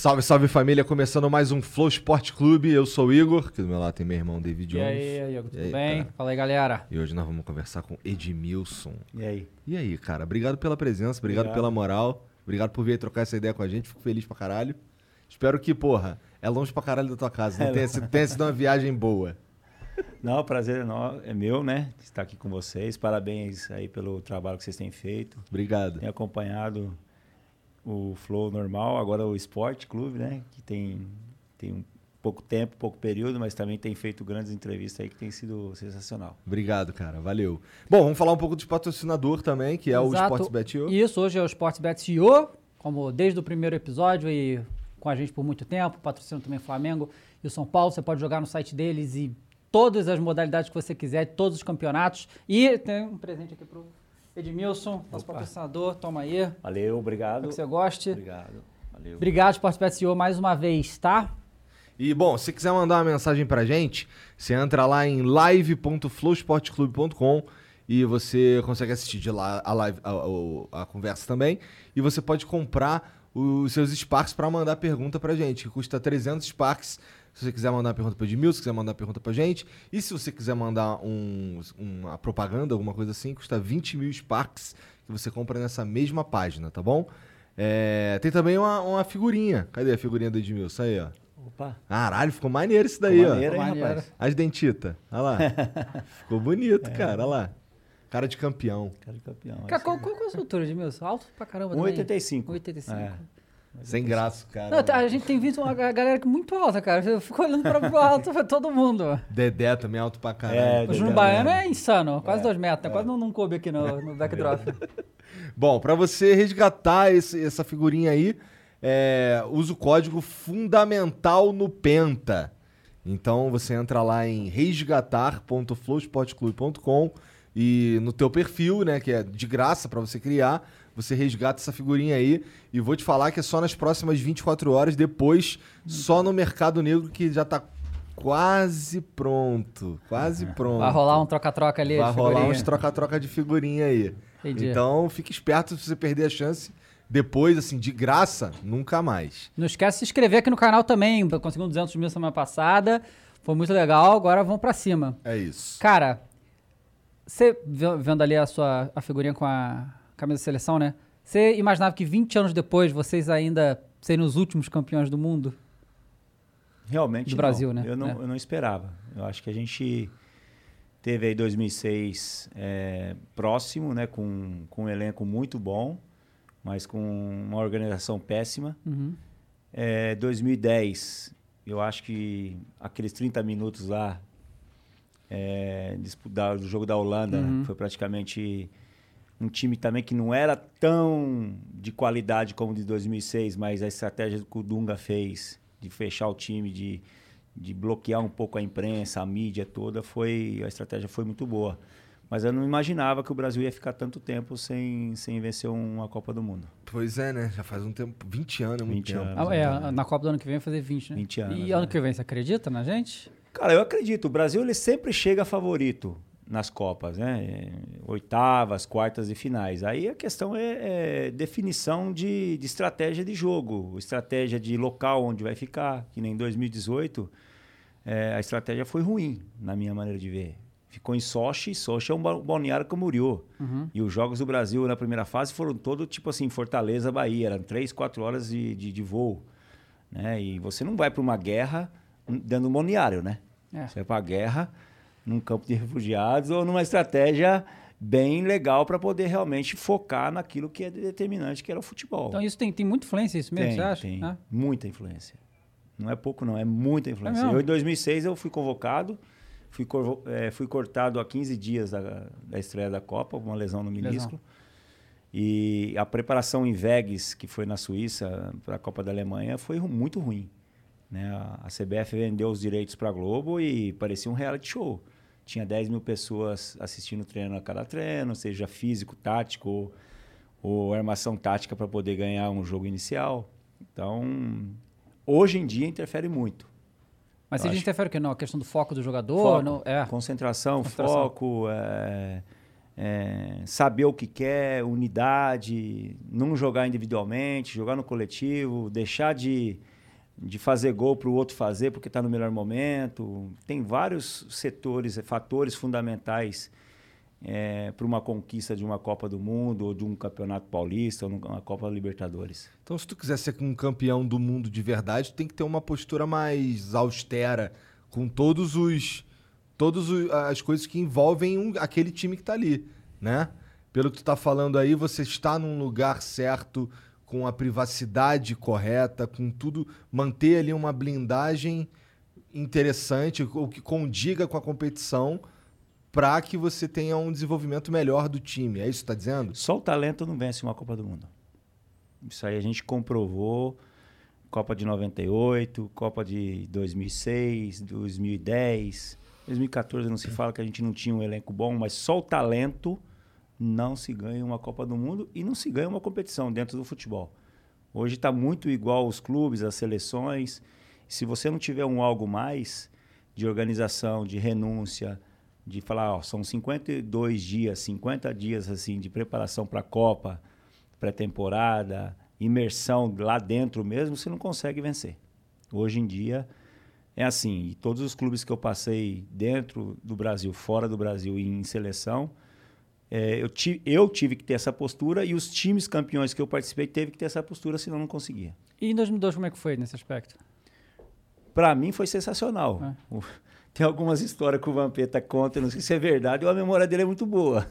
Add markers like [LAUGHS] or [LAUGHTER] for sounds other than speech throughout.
Salve, salve família, começando mais um Flow Sport Clube. Eu sou o Igor, que do meu lado tem meu irmão David E Jones. aí, Igor, tudo E aí, bem? cara? Fala aí, galera. E hoje nós vamos conversar com Edmilson. E aí? E aí, cara, obrigado pela presença, obrigado, Obrigado. pela moral, obrigado por vir trocar essa ideia com a gente, fico feliz pra caralho. Espero que, porra, é longe pra caralho da tua casa, né? É tenha, sido- tenha sido uma viagem boa. Não, o prazer é é meu, né? de Estar aqui com vocês. Parabéns aí pelo trabalho que vocês têm feito. Obrigado. Tenho acompanhado o Flow normal, agora o Esporte Clube, né? Que tem, tem um pouco tempo, pouco período, mas também tem feito grandes entrevistas aí que tem sido sensacional. Obrigado, cara, valeu. Bom, vamos falar um pouco de patrocinador também, que é o Exato. Sportsbet.io. Isso, hoje é o Sportsbet CEO, como desde o primeiro episódio e com a gente por muito tempo, patrocina também Flamengo e o São Paulo. Você pode jogar no site deles e todas as modalidades que você quiser, todos os campeonatos. E tem um presente aqui pro Edmilson, nosso Opa. patrocinador. Toma aí, espero Valeu, obrigado. que você goste. Obrigado. Valeu. Obrigado, Sportsbet CEO, mais uma vez, tá? E bom, se quiser mandar uma mensagem pra gente, você entra lá em live.flowsportclube.com e você consegue assistir de lá a live, a, o- a conversa também. E você pode comprar os seus Sparks pra mandar pergunta pra gente, que custa 300 Sparks. Se você quiser mandar uma pergunta pro Edmilson, se quiser mandar uma pergunta pra gente. E se você quiser mandar um, uma propaganda, alguma coisa assim, custa 20 mil Sparks que você compra nessa mesma página, tá bom? É, tem também uma, uma figurinha. Cadê a figurinha do Edmilson? Aí, ó. Opa, Caralho, ficou maneiro isso daí, ó. maneiro, hein, Maneiro. rapaz? As dentitas. Olha lá. [LAUGHS] Ficou bonito, cara. Olha lá. Cara de campeão. Cara de campeão. Cara, qual, qual, qual é a sua altura, Edmilson? Alto pra caramba também. 1,85. 1,85. É. Sem graça, cara. Não, a gente tem visto uma ga- galera que é muito alta, cara. Eu fico olhando pra alto pra todo mundo. Dedé também alto pra caralho. É, O Júnior Baiano é insano, quase dois metros, né? quase não, não coube aqui no, no backdrop. [LAUGHS] Bom, pra você resgatar esse- essa figurinha aí, é, usa o código fundamental no Penta. Então você entra lá em resgatar.flowsportclube.com e no teu perfil, né, que é de graça pra você criar, você resgata essa figurinha aí e vou te falar que é só nas próximas 24 horas, depois só no Mercado Negro que já tá quase pronto, quase [LAUGHS] pronto. Vai rolar um troca-troca ali. Vai de rolar uns troca-troca de figurinha aí. Entendi. Então, fique esperto se você perder a chance. Depois, assim, de graça, nunca mais. Não esquece de se inscrever aqui no canal também. Conseguimos 200 mil semana passada. Foi muito legal, agora vamos pra cima. É isso. Cara, você ve- vendo ali a sua a figurinha com a camisa da seleção, né? Você imaginava que 20 anos depois vocês ainda seriam os últimos campeões do mundo? Realmente Do não. Brasil, né? Eu não, É. eu não esperava. Eu acho que a gente teve aí 2006 é, próximo, né, com, com um elenco muito bom, mas com uma organização péssima. Uhum. É, 2010, eu acho que aqueles 30 minutos lá é, do jogo da Holanda Uhum. foi praticamente um time também que não era tão de qualidade como o de 2006, mas a estratégia que o Dunga fez de fechar o time, de, de bloquear um pouco a imprensa, a mídia toda, foi a estratégia foi muito boa. Mas eu não imaginava que o Brasil ia ficar tanto tempo sem, sem vencer uma Copa do Mundo. Pois é, né? Já faz um tempo. 20 anos, é muito 20 tempo. anos. Ah, é, na Copa do ano que vem vai fazer 20, né? 20 anos, E ano né? que vem, você acredita na gente? Cara, eu acredito. O Brasil ele sempre chega favorito nas Copas, né? É, Oitavas, quartas e finais. Aí a questão é, é definição de, de estratégia de jogo, estratégia de local onde vai ficar. Que nem em 2018, é, a estratégia foi ruim, na minha maneira de ver. Ficou em Sochi, Sochi é um ba- balneário Camboriú. E os jogos do Brasil na primeira fase foram todo tipo assim, Fortaleza, Bahia. Eram três, quatro horas de, de, de voo. Né? E você não vai para uma guerra dando um balneário, né? É. Você vai para a guerra num campo de refugiados ou numa estratégia bem legal para poder realmente focar naquilo que é determinante, que era o futebol. Então isso tem, tem muita influência, isso mesmo, tem, você acha? tem É. muita influência. Não é pouco, não, é muita influência. mesmo? eu, em 2006, eu fui convocado, fui, corvo- eh, fui cortado há 15 dias da, da estreia da Copa, uma lesão no Lesão. menisco. E a preparação em Vegas, que foi na Suíça, para a Copa da Alemanha, foi muito ruim. Né? A, a CBF vendeu os direitos para a Globo e parecia um reality show. Tinha 10 mil pessoas assistindo treino a cada treino, seja físico, tático ou, ou armação tática para poder ganhar um jogo inicial. Então, hoje em dia interfere muito. Mas se interfere o quê? Não, a questão do foco do jogador? Foco, não- é. Concentração, Concentração. foco, é, é, saber o que quer, unidade, não jogar individualmente, jogar no coletivo, deixar de, de fazer gol para o outro fazer porque está no melhor momento. Tem vários setores, eh, fatores fundamentais para uma conquista de uma Copa do Mundo, ou de um Campeonato Paulista, ou uma Copa Libertadores. Então, se tu quiser ser um campeão do mundo de verdade, tem que ter uma postura mais austera, com todos os. Todas as coisas que envolvem um- aquele time que tá ali, né? Pelo que tu tá falando aí, você está num lugar certo, com a privacidade correta, com tudo. Manter ali uma blindagem interessante, ou que condiga com a competição, para que você tenha um desenvolvimento melhor do time. É isso que tu tá dizendo? Só o talento não vence uma Copa do Mundo. Isso aí a gente comprovou. Copa de 98, Copa de 2006, 2010, 2014 não se fala que a gente não tinha um elenco bom, mas só o talento não se ganha uma Copa do Mundo e não se ganha uma competição dentro do futebol. Hoje está muito igual os clubes, as seleções. Se você não tiver um algo mais de organização, de renúncia, de falar, ó, são 52 dias, 50 dias assim de preparação para a Copa, pré-temporada, imersão lá dentro mesmo, você não consegue vencer. Hoje em dia é assim, e todos os clubes que eu passei dentro do Brasil, fora do Brasil e em seleção, é, eu, ti- eu tive que ter essa postura e os times campeões que eu participei teve que ter essa postura, senão não conseguia. E em 2002 como é que foi nesse aspecto? Para mim foi sensacional. É. O- [LAUGHS] Tem algumas histórias que o Vampeta conta, não sei se é verdade ou a memória dele é muito boa.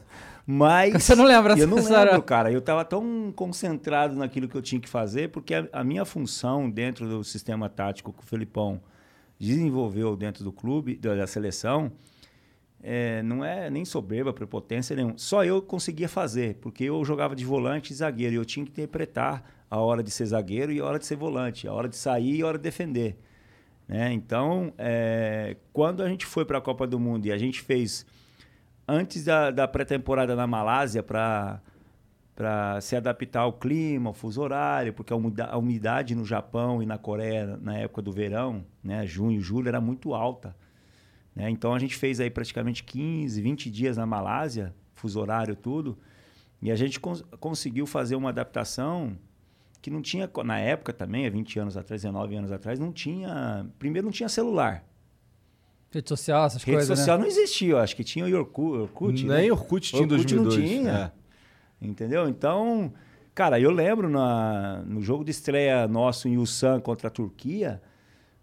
Mas. [LAUGHS] Você não lembra Eu não lembro, cara. Eu estava tão concentrado naquilo que eu tinha que fazer, porque a, a minha função dentro do sistema tático que o Felipão desenvolveu dentro do clube, da, da seleção, é, não é nem soberba, prepotência nenhum. Só eu conseguia fazer, porque eu jogava de volante e zagueiro, e eu tinha que interpretar a hora de ser zagueiro e a hora de ser volante, a hora de sair e a hora de defender. né? Então, é, quando a gente foi para a Copa do Mundo e a gente fez antes da, da pré-temporada na Malásia para para se adaptar ao clima, ao fuso horário, porque a umida- a umidade no Japão e na Coreia na época do verão, né, junho, julho, era muito alta. Né? Então a gente fez aí praticamente 15, 20 dias na Malásia, fuso horário tudo, e a gente cons- conseguiu fazer uma adaptação que não tinha, na época também, há 20 anos atrás, 19 anos atrás, não tinha, primeiro não tinha celular. Rede social, essas Rede coisas, social né? não existia, eu acho que tinha o Orkut. Orkut Nem né? Orkut tinha em Orkut 2002. não tinha. Entendeu? Então, cara, eu lembro na, no jogo de estreia nosso em Ulsan contra a Turquia,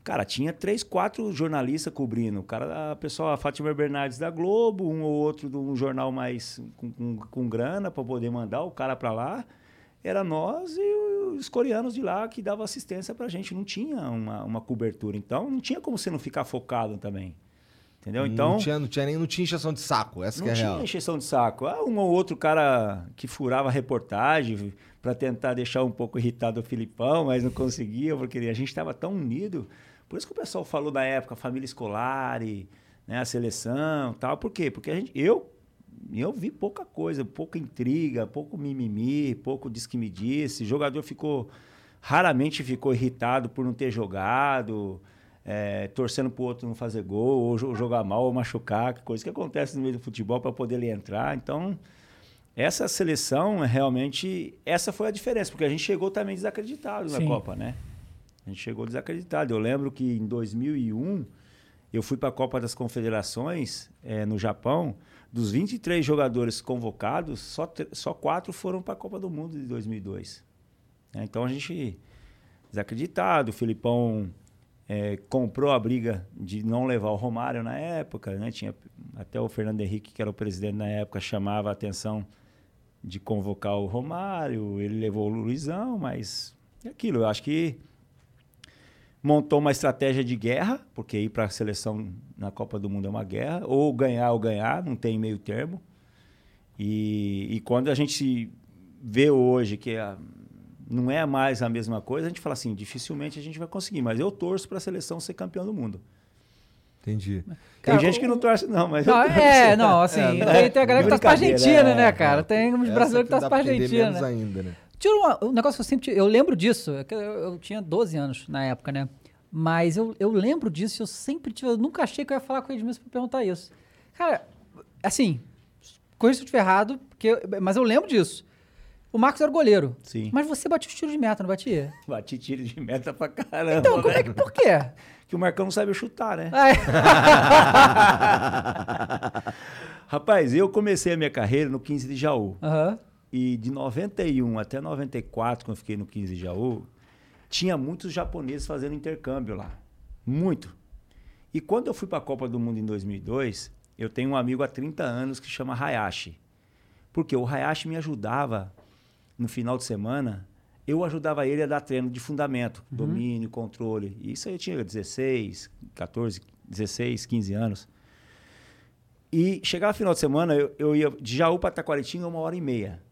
cara, tinha três, quatro jornalistas cobrindo. O cara, a pessoa, a Fátima Bernardes da Globo, um ou outro de um jornal mais com, com, com grana para poder mandar o cara para lá. Era nós e os coreanos de lá que davam assistência pra gente. Não tinha uma, uma cobertura. Então, não tinha como você não ficar focado também. Entendeu? Então, não, tinha, não tinha nem não tinha injeção de saco, essa não que é a tinha real. encheção de saco. Ah, um ou outro cara que furava a reportagem para tentar deixar um pouco irritado o Filipão, mas não conseguia, porque a gente estava tão unido. Por isso que o pessoal falou da época, família escolar, e, né, a seleção tal. Por quê? Porque a gente, eu, eu vi pouca coisa, pouca intriga, pouco mimimi, pouco diz que me disse. O jogador ficou, raramente ficou irritado por não ter jogado é, torcendo pro outro não fazer gol, ou jo- jogar mal, ou machucar, coisa que acontece no meio do futebol para poder ele entrar. Então, essa seleção realmente. Essa foi a diferença, porque a gente chegou também desacreditado na Sim. Copa, né? A gente chegou desacreditado. Eu lembro que em 2001 eu fui para a Copa das Confederações é, no Japão. Dos 23 jogadores convocados, só, só quatro foram para a Copa do Mundo de 2002. né? Então a gente desacreditado. O Filipão é, comprou a briga de não levar o Romário na época, né? Tinha até o Fernando Henrique, que era o presidente na época, chamava a atenção de convocar o Romário. Ele levou o Luizão, mas é aquilo. Eu acho que montou uma estratégia de guerra, porque ir para a seleção na Copa do Mundo é uma guerra, ou ganhar ou ganhar, não tem meio termo. E, e quando a gente vê hoje que a, não é mais a mesma coisa, a gente fala assim, dificilmente a gente vai conseguir. Mas eu torço para a seleção ser campeão do mundo. Entendi. Tem Cara, gente o- que não torce, não, mas. Não, é, não, assim, [LAUGHS] É, tem, tem a galera que torce pra brincadeira, Argentina, é, né, é. cara? Tem uns brasileiros que torcem pra entender Argentina, menos né? ainda, né? Tira uma- um negócio que eu sempre. tive- Eu lembro disso, é eu, eu tinha 12 anos na época, né? Mas eu, eu lembro disso, eu sempre tive. Eu nunca achei que eu ia falar com o Edmilson pra perguntar isso. Cara, assim, corrija se eu estiver errado, porque, mas eu lembro disso. O Marcos era goleiro. Sim. Mas você batia os tiros de meta, não batia? [LAUGHS] Bati tiro de meta pra caramba. Então, como né? é que. Por quê? [LAUGHS] Que o Marcão não sabe chutar, né? Ai, [LAUGHS] Rapaz, eu comecei a minha carreira no 15 de Jaú. Aham. E de 91 até 94, quando eu fiquei no 15 de Jaú, tinha muitos japoneses fazendo intercâmbio lá. Muito. E quando eu fui para a Copa do Mundo em 2002, eu tenho um amigo há 30 anos que chama Hayashi. Porque o Hayashi me ajudava no final de semana, eu ajudava ele a dar treino de fundamento, domínio, controle. E isso aí eu tinha 16, 14, 16, 15 anos. E chegava final de semana, eu, eu ia de Jaú para Taquaritinga uma hora e meia.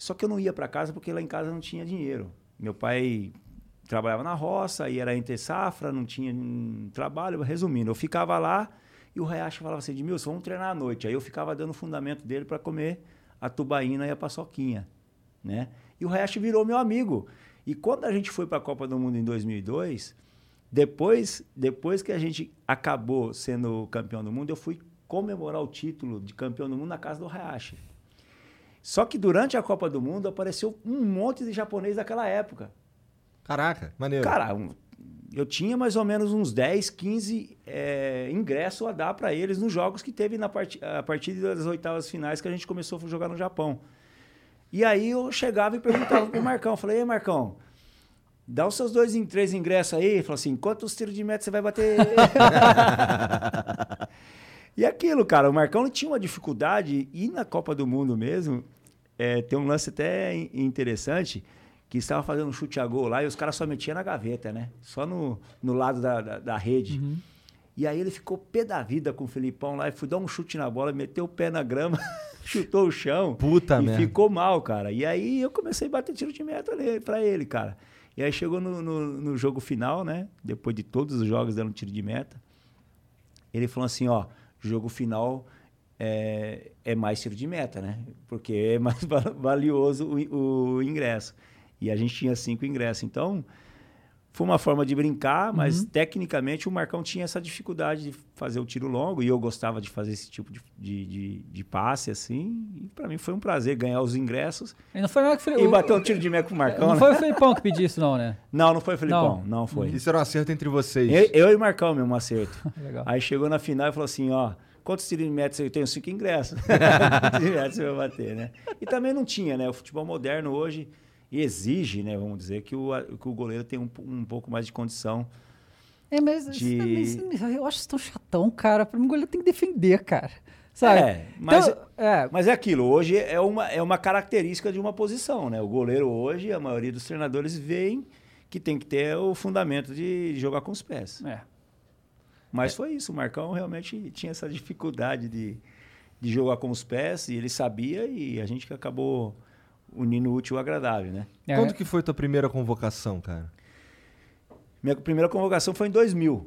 Só que eu não ia para casa porque lá em casa não tinha dinheiro. Meu pai trabalhava na roça, aí era entre safra, não tinha hum, trabalho. Resumindo, eu ficava lá e o Hayashi falava assim, Edmilson, vamos treinar à noite. Aí eu ficava dando o fundamento dele para comer a tubaína e a paçoquinha, né? E o Hayashi virou meu amigo. E quando a gente foi para a Copa do Mundo em 2002, depois, depois que a gente acabou sendo campeão do mundo, eu fui comemorar o título de campeão do mundo na casa do Hayashi. Só que durante a Copa do Mundo apareceu um monte de japonês daquela época. Caraca, maneiro. Cara, um- eu tinha mais ou menos uns 10, 15 é, ingressos a dar para eles nos jogos que teve na parti a partir das oitavas finais que a gente começou a jogar no Japão. E aí eu chegava e perguntava pro Marcão, falei, ei Marcão, dá os seus dois em três ingressos aí. Ele falou assim, quantos tiros de meta você vai bater? [LAUGHS] [LAUGHS] e aquilo, cara, o Marcão tinha uma dificuldade, e na Copa do Mundo mesmo, é, tem um lance até in- interessante, que estava fazendo um chute a gol lá e os caras só metiam na gaveta, né? Só no, no lado da, da, da rede. E aí ele ficou pé da vida com o Felipão lá e fui dar um chute na bola, meteu o pé na grama, [LAUGHS] chutou o chão. Puta e merda. ficou mal, cara. E aí eu comecei a bater tiro de meta pra ele, cara. E aí chegou no, no, no jogo final, né? Depois de todos os jogos dando tiro de meta. Ele falou assim, ó, jogo final é, é mais tiro de meta, né? Porque é mais [LAUGHS] va- valioso o, o ingresso. E a gente tinha cinco ingressos. Então, foi uma forma de brincar, mas tecnicamente o Marcão tinha essa dificuldade de fazer o tiro longo e eu gostava de fazer esse tipo de, de, de, de passe, assim. E para mim foi um prazer ganhar os ingressos E não foi mais que e bater um tiro de meta com o Marcão. Não né? foi o Felipão que pediu isso, não, né? [LAUGHS] Não, não foi o Felipão. Não. Não, foi. Isso era um acerto entre vocês. Eu, eu e o Marcão mesmo, um acerto. [LAUGHS] Legal. Aí chegou na final e falou assim, ó, quantos tiros de meta você tem? Eu tenho cinco ingressos. [LAUGHS] Quantos de meta você vai bater, né? E também não tinha, né? O futebol moderno hoje exige, né, vamos dizer, que o, que o goleiro tenha um, um pouco mais de condição. É, mas, De- mas eu acho isso tão chatão, cara. Mim, o goleiro tem que defender, cara. Sabe? É, mas, Então, é, mas é aquilo, hoje é uma, é uma característica de uma posição, né? O goleiro hoje, a maioria dos treinadores veem que tem que ter o fundamento de jogar com os pés. é. Mas foi isso, o Marcão realmente tinha essa dificuldade de, de jogar com os pés, e ele sabia, e a gente que acabou unindo o útil ao agradável, né? É. Quando que foi tua primeira convocação, cara? Minha primeira convocação foi em 2000,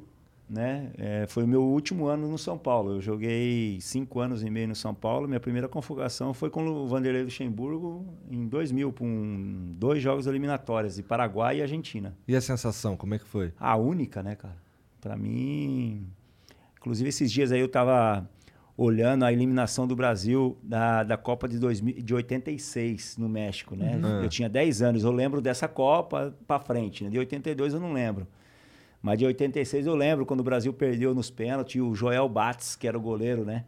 né? É, foi o meu último ano no São Paulo. Eu joguei cinco anos e meio no São Paulo. Minha primeira convocação foi com o Vanderlei Luxemburgo em 2000, com um, dois jogos eliminatórios, de Paraguai e Argentina. E a sensação, como é que foi? A única, né, cara? Pra mim. Inclusive, esses dias aí eu tava olhando a eliminação do Brasil da, da Copa de, 2000, de 86 no México, né? Eu tinha 10 anos, eu lembro dessa Copa pra frente, né? De 82 eu não lembro. Mas de 86 eu lembro quando o Brasil perdeu nos pênaltis, o Joel Bates, que era o goleiro, né?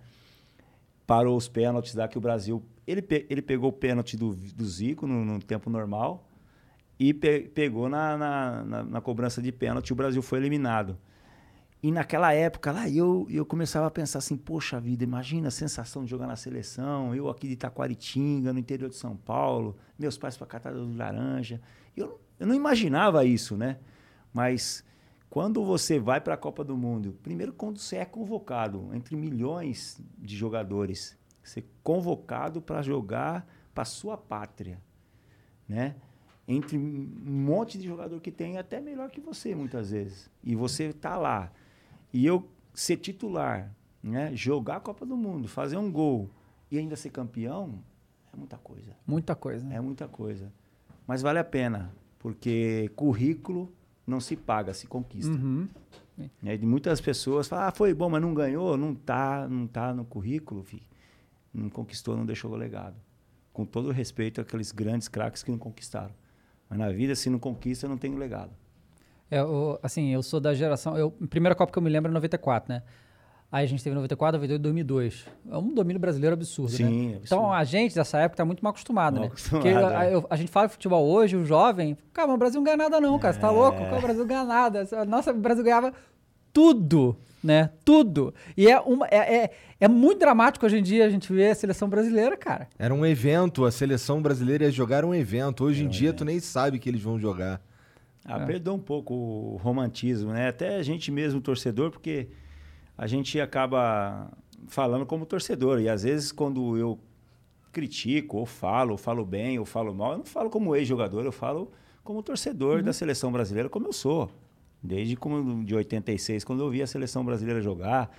Parou os pênaltis lá que o Brasil. Ele, pe- ele pegou o pênalti do, do Zico no, no tempo normal. e pe- pegou na, na, na- na cobrança de pênalti, o Brasil foi eliminado. E naquela época lá, eu, eu começava a pensar assim, poxa vida, imagina a sensação de jogar na seleção, eu aqui de Itaquaritinga, no interior de São Paulo, meus pais para Catarina do Laranja. Eu, eu não imaginava isso, né? Mas quando você vai para a Copa do Mundo, primeiro quando você é convocado entre milhões de jogadores, ser convocado para jogar para sua pátria, né? Entre um monte de jogador que tem até melhor que você muitas vezes. E você tá lá. E eu ser titular, né? Jogar a Copa do Mundo, fazer um gol e ainda ser campeão é muita coisa. Muita coisa. né? É muita coisa. Mas vale a pena, porque currículo não se paga, se conquista. Uhum. E muitas pessoas falam, ah, foi bom, mas não ganhou, não tá, não tá no currículo, filho. Não conquistou, não deixou o legado. Com todo o respeito àqueles grandes craques que não conquistaram. Mas na vida, se não conquista, não tem o legado. É, o- assim, eu sou da geração. Eu, a primeira Copa que eu me lembro é 94, né? Aí a gente teve 94, 98 e 2002. É um domínio brasileiro absurdo, né? Sim, absurdo. Então a gente dessa época tá muito mal acostumado, Mal né? acostumado, Porque é. a, eu- a gente fala de futebol hoje, o jovem, cara, mas o Brasil não ganha nada não, cara. Você tá louco? Qual o Brasil não ganha nada? Nossa, o Brasil ganhava tudo, né? Tudo. E é, uma, é, é, é muito dramático hoje em dia a gente ver a seleção brasileira, cara. Era um evento, a seleção brasileira ia jogar um evento. Hoje em dia tu nem sabe que eles vão jogar. Ah, perdeu um pouco o romantismo, né? Até a gente mesmo, torcedor, porque a gente acaba falando como torcedor. E às vezes, quando eu critico, ou falo, ou falo bem, ou falo mal, eu não falo como ex-jogador, eu falo como torcedor da seleção brasileira, como eu sou. Desde como de 86, quando eu vi a seleção brasileira jogar,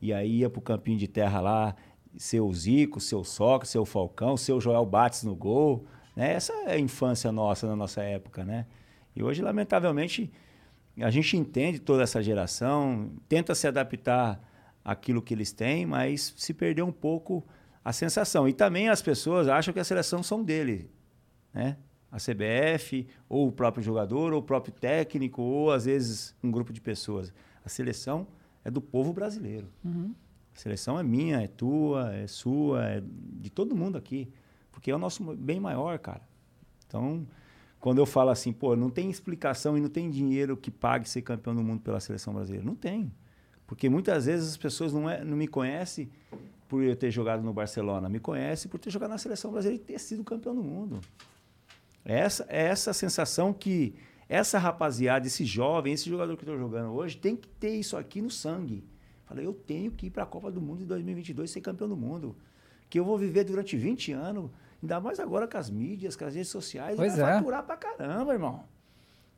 e aí ia pro campinho de terra lá, seu Zico, seu Sócrates, seu Falcão, seu Joel Bates no gol. Né? Essa é a infância nossa, na nossa época, né? E hoje, lamentavelmente, a gente entende toda essa geração, tenta se adaptar àquilo que eles têm, mas se perdeu um pouco a sensação. E também as pessoas acham que a seleção são dele, né? A CBF, ou o próprio jogador, ou o próprio técnico, ou às vezes um grupo de pessoas. A seleção é do povo brasileiro. A seleção é minha, é tua, é sua, é de todo mundo aqui. Porque é o nosso bem maior, cara. Então, quando eu falo assim, pô, não tem explicação e não tem dinheiro que pague ser campeão do mundo pela seleção brasileira. Não tem. Porque muitas vezes as pessoas não, é, não me conhecem por eu ter jogado no Barcelona, me conhecem por ter jogado na seleção brasileira e ter sido campeão do mundo. Essa é essa sensação que essa rapaziada, esse jovem, esse jogador que eu estou jogando hoje, tem que ter isso aqui no sangue. Falei, eu tenho que ir para a Copa do Mundo em 2022 e ser campeão do mundo. Que eu vou viver durante 20 anos, ainda mais agora com as mídias, com as redes sociais, Pois vai é. faturar pra caramba, irmão.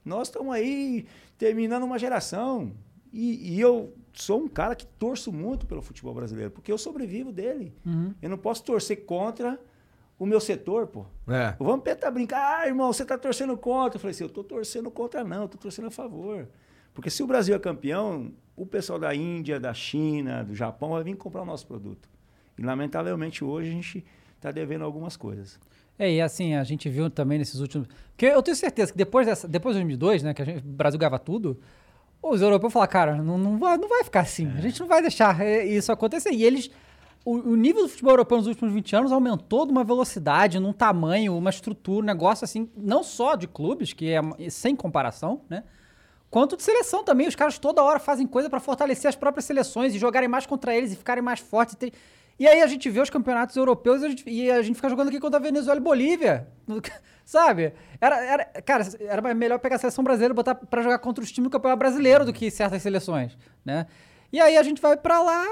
Nós estamos aí terminando uma geração. E, e eu sou um cara que torço muito pelo futebol brasileiro, porque eu sobrevivo dele. Eu não posso torcer contra o meu setor, pô. É. O Vampeta brincar, ah, irmão, você tá torcendo contra. Eu falei assim, eu tô torcendo contra não, eu tô torcendo a favor. Porque se o Brasil é campeão, o pessoal da Índia, da China, do Japão vai vir comprar o nosso produto. E lamentavelmente hoje a gente tá devendo algumas coisas. É, e assim, a gente viu também nesses últimos. Porque eu tenho certeza que depois dessa, depois de 2002, né, que gente, o Brasil ganhava tudo, os europeus falaram, cara, não, não, vai, não vai ficar assim. A gente não vai deixar é, isso acontecer. E eles. O, o nível do futebol europeu nos últimos 20 anos aumentou de uma velocidade, num tamanho, uma estrutura, um negócio assim, não só de clubes, que é sem comparação, né? Quanto de seleção também. Os caras toda hora fazem coisa pra fortalecer as próprias seleções e jogarem mais contra eles e ficarem mais fortes. e ter- E aí a gente vê os campeonatos europeus e a gente, e a gente fica jogando aqui contra a Venezuela e Bolívia. [LAUGHS] Sabe? Era, era, cara, era melhor pegar a seleção brasileira e botar pra jogar contra os times do campeonato brasileiro do que certas seleções, né? E aí a gente vai pra lá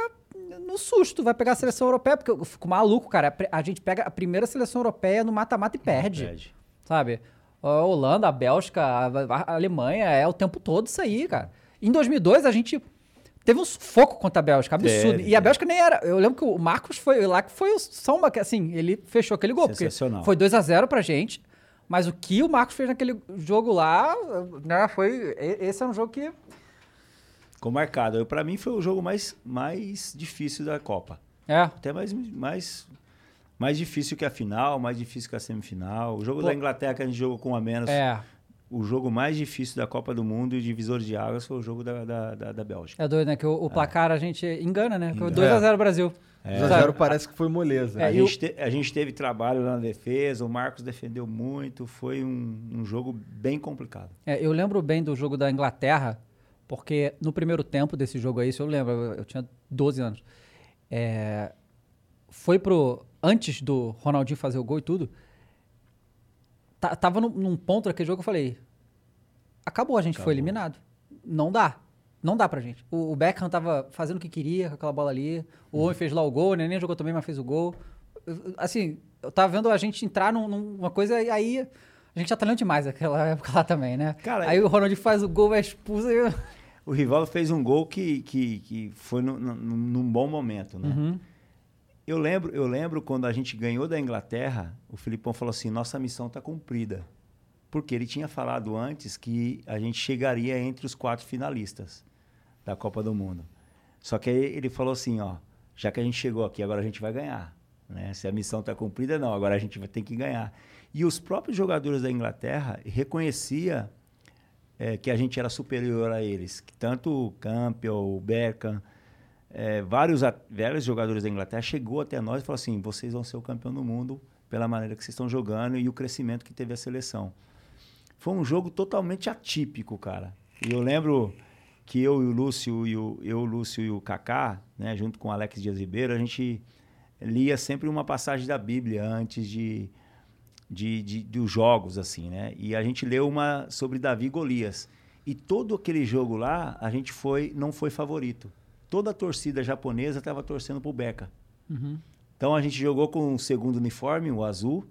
no susto, vai pegar a seleção europeia, porque eu fico maluco, cara. A gente pega a primeira seleção europeia no mata-mata e perde Perde. sabe? A Holanda, a Bélgica, a, Alemanha, é o tempo todo isso aí, cara. Em 2002, a gente teve um sufoco contra a Bélgica, absurdo. E a. Bélgica nem era... Eu lembro que o Marcos foi lá, que foi o- só uma... Assim, ele fechou aquele gol, Sensacional. foi 2 a 0 pra gente. Mas o que o Marcos fez naquele jogo lá, né, foi... Esse é um jogo que... Ficou marcado. Pra mim foi o jogo mais, mais difícil da Copa. É, Até mais, mais, mais difícil que a final, mais difícil que a semifinal. O jogo Pô. da Inglaterra que a gente jogou com a menos. é. O jogo mais difícil da Copa do Mundo e divisor de águas foi o jogo da, da, da, da Bélgica. É doido, né? Que o, o placar a gente engana, né? Engana. 2x0 Brasil. 2x0 Sabe? parece que foi moleza. É, a, o- gente te- a gente teve trabalho na defesa, o Marcos defendeu muito, foi um, um jogo bem complicado. É, eu lembro bem do jogo da Inglaterra, porque no primeiro tempo desse jogo aí, isso eu lembro, eu, eu tinha 12 anos. É, foi pro. Antes do Ronaldinho fazer o gol e tudo, ta- tava num, num ponto daquele jogo que eu falei: acabou, a gente foi eliminado. Não dá. Não dá pra gente. O, o Beckham tava fazendo o que queria com aquela bola ali. O Owen fez lá o gol, o Neném jogou também, mas fez o gol. Assim, eu tava vendo a gente entrar num- numa coisa e aí. A gente já tá lendo demais naquela [LAUGHS] época lá também, né? Cara, aí o Ronaldinho faz o gol, é expulso. E... [LAUGHS] O Rivaldo fez um gol que, que, que foi no, no- num bom momento, né? Uhum. Eu lembro, eu lembro quando a gente ganhou da Inglaterra, o Filipão falou assim: nossa missão está cumprida. Porque ele tinha falado antes que a gente chegaria entre os quatro finalistas da Copa do Mundo. Só que ele falou assim: ó, já que a gente chegou aqui, agora a gente vai ganhar. Né? Se a missão está cumprida, não, agora a gente vai ter que ganhar. E os próprios jogadores da Inglaterra reconhecia é, que a gente era superior a eles. Que tanto o Campbell, o Beckham, é, vários, vários jogadores da Inglaterra chegou até nós e falou assim: vocês vão ser o campeão do mundo pela maneira que vocês estão jogando e o crescimento que teve a seleção. Foi um jogo totalmente atípico, cara. E eu lembro que eu e o Lúcio e o, eu, o Lúcio e o Kaká, né, junto com o Alex Dias Ribeiro, a gente lia sempre uma passagem da Bíblia antes de, de, de- dos jogos, assim, né? E a gente leu uma sobre Davi e Golias. E todo aquele jogo lá, a gente foi, não foi favorito. Toda a torcida japonesa estava torcendo pro Beca. Então a gente jogou com o segundo uniforme, o azul.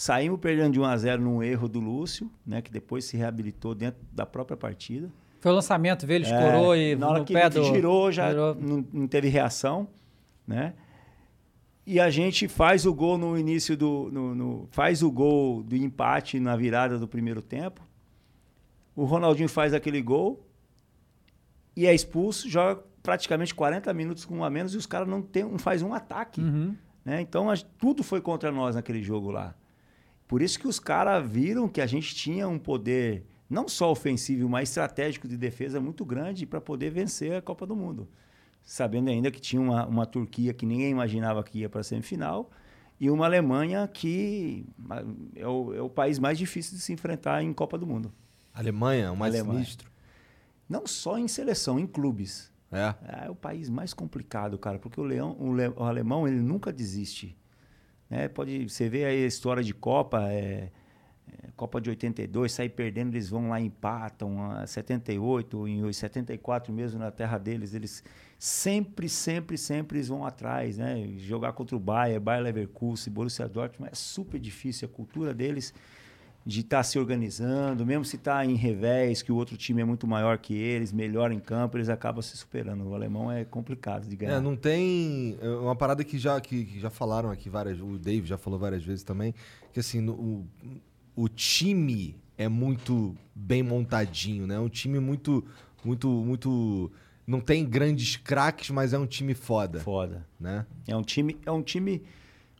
Saímos perdendo de 1 a 0 num erro do Lúcio, né, que depois se reabilitou dentro da própria partida. Foi o lançamento, veio, ele É, escorou e na hora no que, pé do... girou já girou. Não, não teve reação, né? E a gente faz o gol no início do no, no- faz o gol do empate na virada do primeiro tempo. O Ronaldinho faz aquele gol e é expulso, joga praticamente 40 minutos com um a menos e os caras não tem não faz um ataque, Uhum. né? Então a- tudo foi contra nós naquele jogo lá. Por isso que os caras viram que a gente tinha um poder não só ofensivo, mas estratégico de defesa muito grande para poder vencer a Copa do Mundo. Sabendo ainda que tinha uma, uma Turquia que ninguém imaginava que ia para a semifinal e uma Alemanha que é o, é o país mais difícil de se enfrentar em Copa do Mundo. Alemanha, o mais Alemanha. sinistro. Não só em seleção, em clubes. É. É o país mais complicado, cara, porque o, leão, o, le- o alemão ele nunca desiste. Né? Pode, você vê aí a história de Copa, é, é, Copa de 82, sair perdendo, eles vão lá e empatam. A 78, em 74 mesmo, na terra deles, eles sempre, sempre, sempre eles vão atrás. Né? Jogar contra o Bayern, Bayer Leverkusen, Borussia Dortmund, é super difícil. A cultura deles de estar se organizando, mesmo se está em revés, que o outro time é muito maior que eles, melhor em campo, eles acabam se superando. O alemão é complicado de ganhar. É, não tem. é Uma parada que já, que, que já falaram aqui várias. O Dave já falou várias vezes também. Que assim, no- o, o time é muito bem montadinho, né? É um time muito. Muito. Muito. Não tem grandes craques, mas é um time foda. Foda. Né? É um time, é um time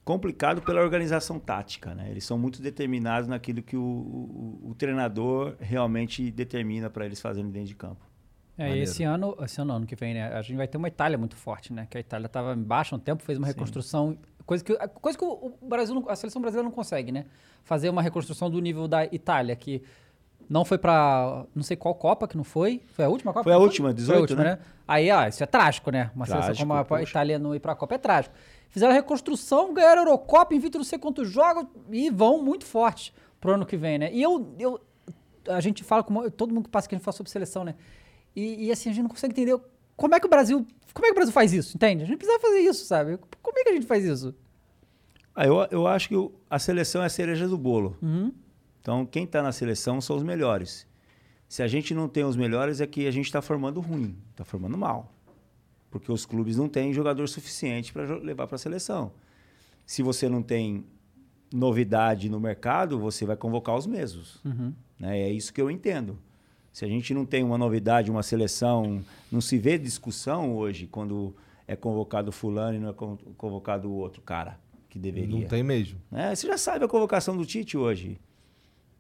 complicado pela organização tática, né? Eles são muito determinados naquilo que o, o- o treinador realmente determina para eles fazerem dentro de campo. É, e Maneiro. esse ano, esse ano, ano que vem, né? A gente vai ter uma Itália muito forte, né? Que a Itália estava embaixo há um tempo, fez uma reconstrução. Coisa que, coisa que o Brasil, não- a seleção brasileira não consegue, né? Fazer uma reconstrução do nível da Itália, que não foi pra. não sei qual Copa que não foi. Foi a última Copa? Foi a última, 18, foi a última, né? Aí, ó, isso é trágico, né? Uma seleção Trágico, como a, a poxa. Itália não ir pra Copa é trágico. Fizeram a reconstrução, ganharam a Eurocopa, invicto não sei quantos jogos e vão muito forte pro ano que vem, né? E eu. eu a gente fala, com todo mundo que passa que a gente fala sobre seleção, né? E, e, assim, a gente não consegue entender como é que o Brasil. Como é que o Brasil faz isso, entende? A gente precisa fazer isso, sabe? Como é que a gente faz isso? Ah, eu, eu acho que a seleção é a cereja do bolo. Uhum. Então, quem está na seleção são os melhores. Se a gente não tem os melhores, é que a gente está formando ruim, está formando mal. Porque os clubes não têm jogador suficiente para levar para a seleção. Se você não tem novidade no mercado, você vai convocar os mesmos. Né? É isso que eu entendo. Se a gente não tem uma novidade, uma seleção, não se vê discussão hoje quando é convocado fulano e não é con- convocado o outro cara que deveria. Não tem mesmo. né? Você já sabe a convocação do Tite hoje.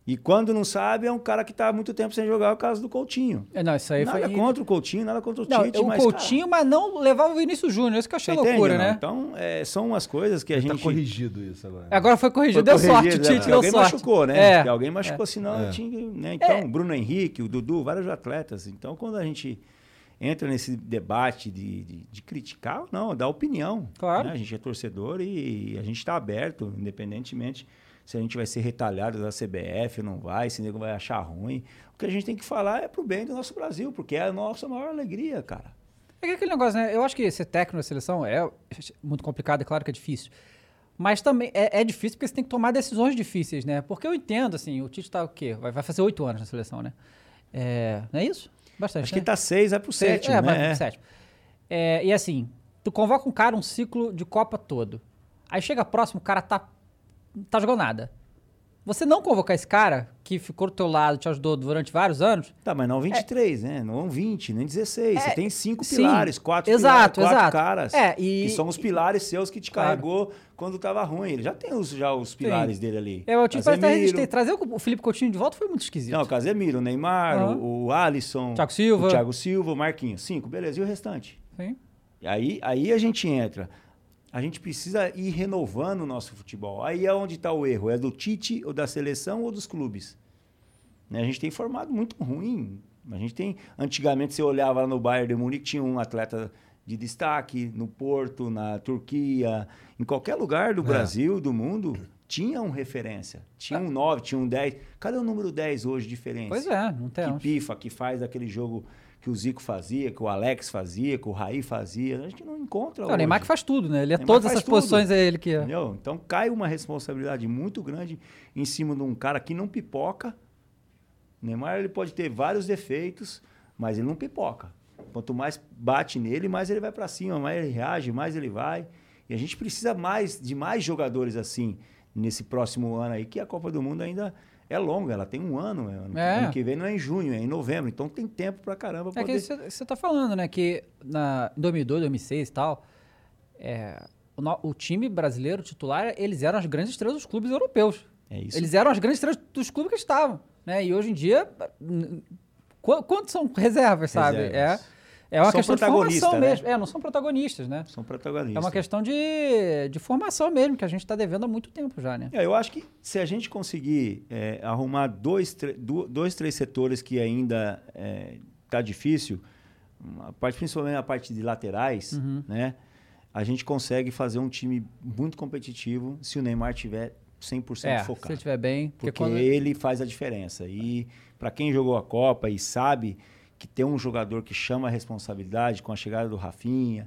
E quando não sabe, é um cara que está há muito tempo sem jogar, é o caso do Coutinho. É, não, isso aí nada foi. contra o Coutinho, nada contra o Não, Tite, o mas, Coutinho, mas não levava o Vinícius Júnior. Isso que eu achei cara, loucura, entende, né? Então, é, são umas coisas que a Tá gente... corrigido isso agora. Agora foi corrigido. Foi deu sorte, o corrigido, Tite né? deu Alguém sorte. machucou, né? É. Porque Alguém machucou, senão É. tinha. Né? Então, Bruno Henrique, o Dudu, vários atletas. Então, quando a gente entra nesse debate de, de, de criticar, não, dar opinião. Claro. né? A gente é torcedor e a gente está aberto, independentemente se a gente vai ser retalhado da CBF não vai, se o nego vai achar ruim. O que a gente tem que falar é pro bem do nosso Brasil, porque é a nossa maior alegria, cara. É que aquele negócio, né? Eu acho que ser técnico na seleção é muito complicado, é claro que é difícil. Mas também é, é difícil porque você tem que tomar decisões difíceis, né? Porque eu entendo, assim, o Tite tá o quê? Vai, vai fazer oito anos na seleção, né? É, não é isso? Bastante. Acho né? que tá seis, vai pro Seis- sétimo, é, vai né? pro sétimo. É, e assim, tu convoca um cara um ciclo de Copa todo. Aí chega próximo, o cara tá, tá jogando nada. Você não convocar esse cara, que ficou do teu lado, te ajudou durante vários anos, Tá, mas não 23, né? Não 20, nem 16. É, Você tem cinco sim. pilares, quatro Exato, pilares, quatro exato. caras. É, e- Que são os pilares seus que te Claro. carregou quando tava ruim. Ele já tem os, já os pilares dele ali. é, o time parece até. Trazer o Felipe Coutinho de volta foi muito esquisito. Não, o Casemiro, o Neymar, Aham. o, o Alisson, Thiago Silva. o Thiago Silva, o Marquinhos. Cinco, beleza. E o restante? Sim. E aí, aí a gente entra. A gente precisa ir renovando o nosso futebol. Aí é onde está o erro. É do Tite, ou da seleção, ou dos clubes. Né? A gente tem formado muito ruim. A gente tem. Antigamente, você olhava lá no Bayern de Munique, tinha um atleta de destaque, no Porto, na Turquia, em qualquer lugar É. do Brasil, do mundo, tinha um referência. Tinha um 9, tinha um 10. Cadê o número 10 hoje diferente? Pois é, não que temos. pifa, que faz aquele jogo que o Zico fazia, que o Alex fazia, que o Raí fazia. A gente não encontra Não, o Neymar que faz tudo, né? Ele é todas essas tudo. posições, é ele que é. Entendeu? Então cai uma responsabilidade muito grande em cima de um cara que não pipoca. O Neymar ele pode ter vários defeitos, mas ele não pipoca. Quanto mais bate nele, mais ele vai para cima, mais ele reage, mais ele vai. E a gente precisa mais de mais jogadores assim nesse próximo ano aí, que a Copa do Mundo ainda é longa, ela tem um ano, né? ano, É. ano que vem não é em junho, é em novembro, então tem tempo pra caramba pra É que poder... você tá falando, né? Que na, em 2002, 2006 e tal, é, o, no- o time brasileiro titular, eles eram as grandes estrelas dos clubes europeus. É isso. Eles eram as grandes estrelas dos clubes que estavam. Né? E hoje em dia, quantos são reservas, sabe? Reservas. É, é uma São questão de formação né? mesmo. É, não são protagonistas, né? São protagonistas. É uma questão de, de formação mesmo, que a gente está devendo há muito tempo já, né? É, eu acho que se a gente conseguir é, arrumar dois, dois, três setores que ainda está difícil, a parte, principalmente a parte de laterais, Uhum. né? A gente consegue fazer um time muito competitivo se o Neymar tiver 100% É, se focado. ele estiver bem. Porque quando- ele faz a diferença. E para quem jogou a Copa e sabe que tem um jogador que chama a responsabilidade com a chegada do Rafinha,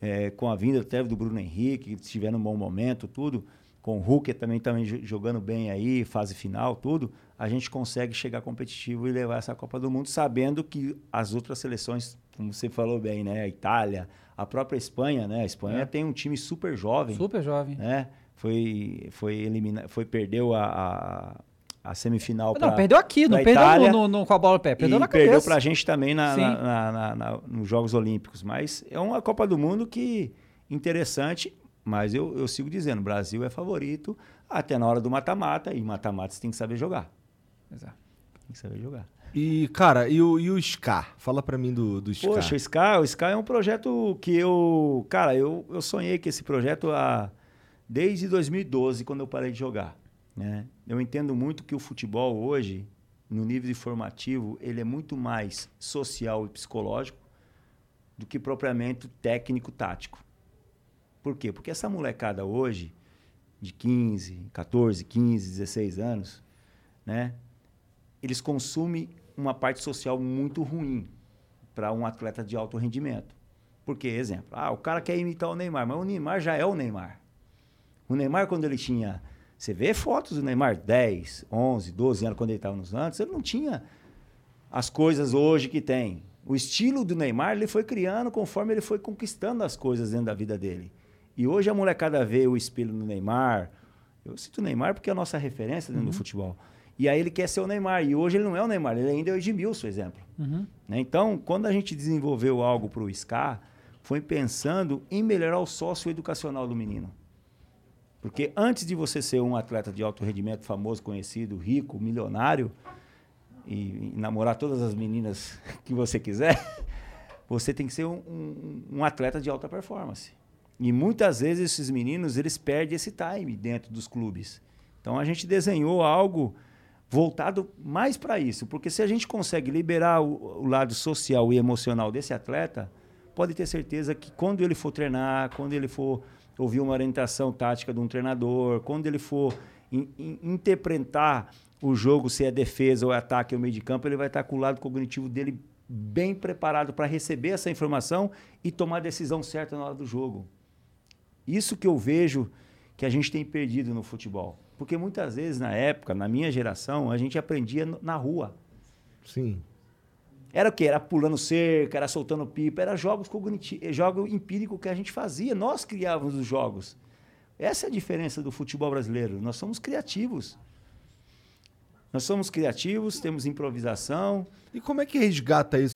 eh, com a vinda até do Bruno Henrique, que estiver num bom momento, tudo, com o Hulk também, também jo- jogando bem aí, fase final, tudo, a gente consegue chegar competitivo e levar essa Copa do Mundo, sabendo que as outras seleções, como você falou bem, né? A Itália, a própria Espanha, né? A Espanha É. tem um time super jovem Super jovem. né? Foi, foi elimina, foi perdeu a, a, a semifinal Não, pra- perdeu aqui, não perdeu Itália no, no- com a bola no pé, perdeu e na cabeça. perdeu pra gente também na, na- na- na- na- nos Jogos Olímpicos. Mas é uma Copa do Mundo que interessante, mas eu, eu sigo dizendo, o Brasil é favorito até na hora do mata-mata, e mata-mata você tem que saber jogar. Exato. Tem que saber jogar. E, cara, e o, e o Scar? Fala pra mim do, do Scar. Poxa, o Sky, o Sky é um projeto que eu. Cara, eu, eu sonhei com esse projeto há, desde 2012, quando eu parei de jogar. Né? Eu entendo muito que o futebol hoje, no nível de formativo, ele é muito mais social e psicológico do que propriamente técnico-tático. Por quê? Porque essa molecada hoje, de 15, 14, 15, 16 anos, né? eles consumem uma parte social muito ruim para um atleta de alto rendimento. Porque, exemplo, ah, o cara quer imitar o Neymar, mas o Neymar já é o Neymar. O Neymar, quando ele tinha. Você vê fotos do Neymar 10, 11, 12 anos, quando ele estava nos Santos, ele não tinha as coisas hoje que tem. O estilo do Neymar ele foi criando conforme ele foi conquistando as coisas dentro da vida dele. E hoje a molecada vê o espelho do Neymar. Eu cito o Neymar porque é a nossa referência dentro do futebol. E aí ele quer ser o Neymar. E hoje ele não é o Neymar, ele ainda é o Edmilson, exemplo. Uhum. Né? Então, quando a gente desenvolveu algo para o SCA, foi pensando em melhorar o sócio educacional do menino. Porque antes de você ser um atleta de alto rendimento, famoso, conhecido, rico, milionário, e, e namorar todas as meninas [LAUGHS] que você quiser, [LAUGHS] você tem que ser um, um, um atleta de alta performance. E muitas vezes esses meninos eles perdem esse time dentro dos clubes. Então a gente desenhou algo voltado mais para isso, porque se a gente consegue liberar o, o, lado social e emocional desse atleta, pode ter certeza que quando ele for treinar, quando ele for ouvir uma orientação tática de um treinador, quando ele for in, in, interpretar o jogo, se é defesa ou é ataque ou meio de campo, ele vai estar com o lado cognitivo dele bem preparado para receber essa informação e tomar a decisão certa na hora do jogo. Isso que eu vejo que a gente tem perdido no futebol. Porque muitas vezes, na época, na minha geração, a gente aprendia na rua. Sim. Era o quê? Era pulando cerca, era soltando pipa, era jogos cognitivos, jogo empírico que a gente fazia. Nós criávamos os jogos. Essa é a diferença do futebol brasileiro. Nós somos criativos. Nós somos criativos, temos improvisação. E como é que resgata isso?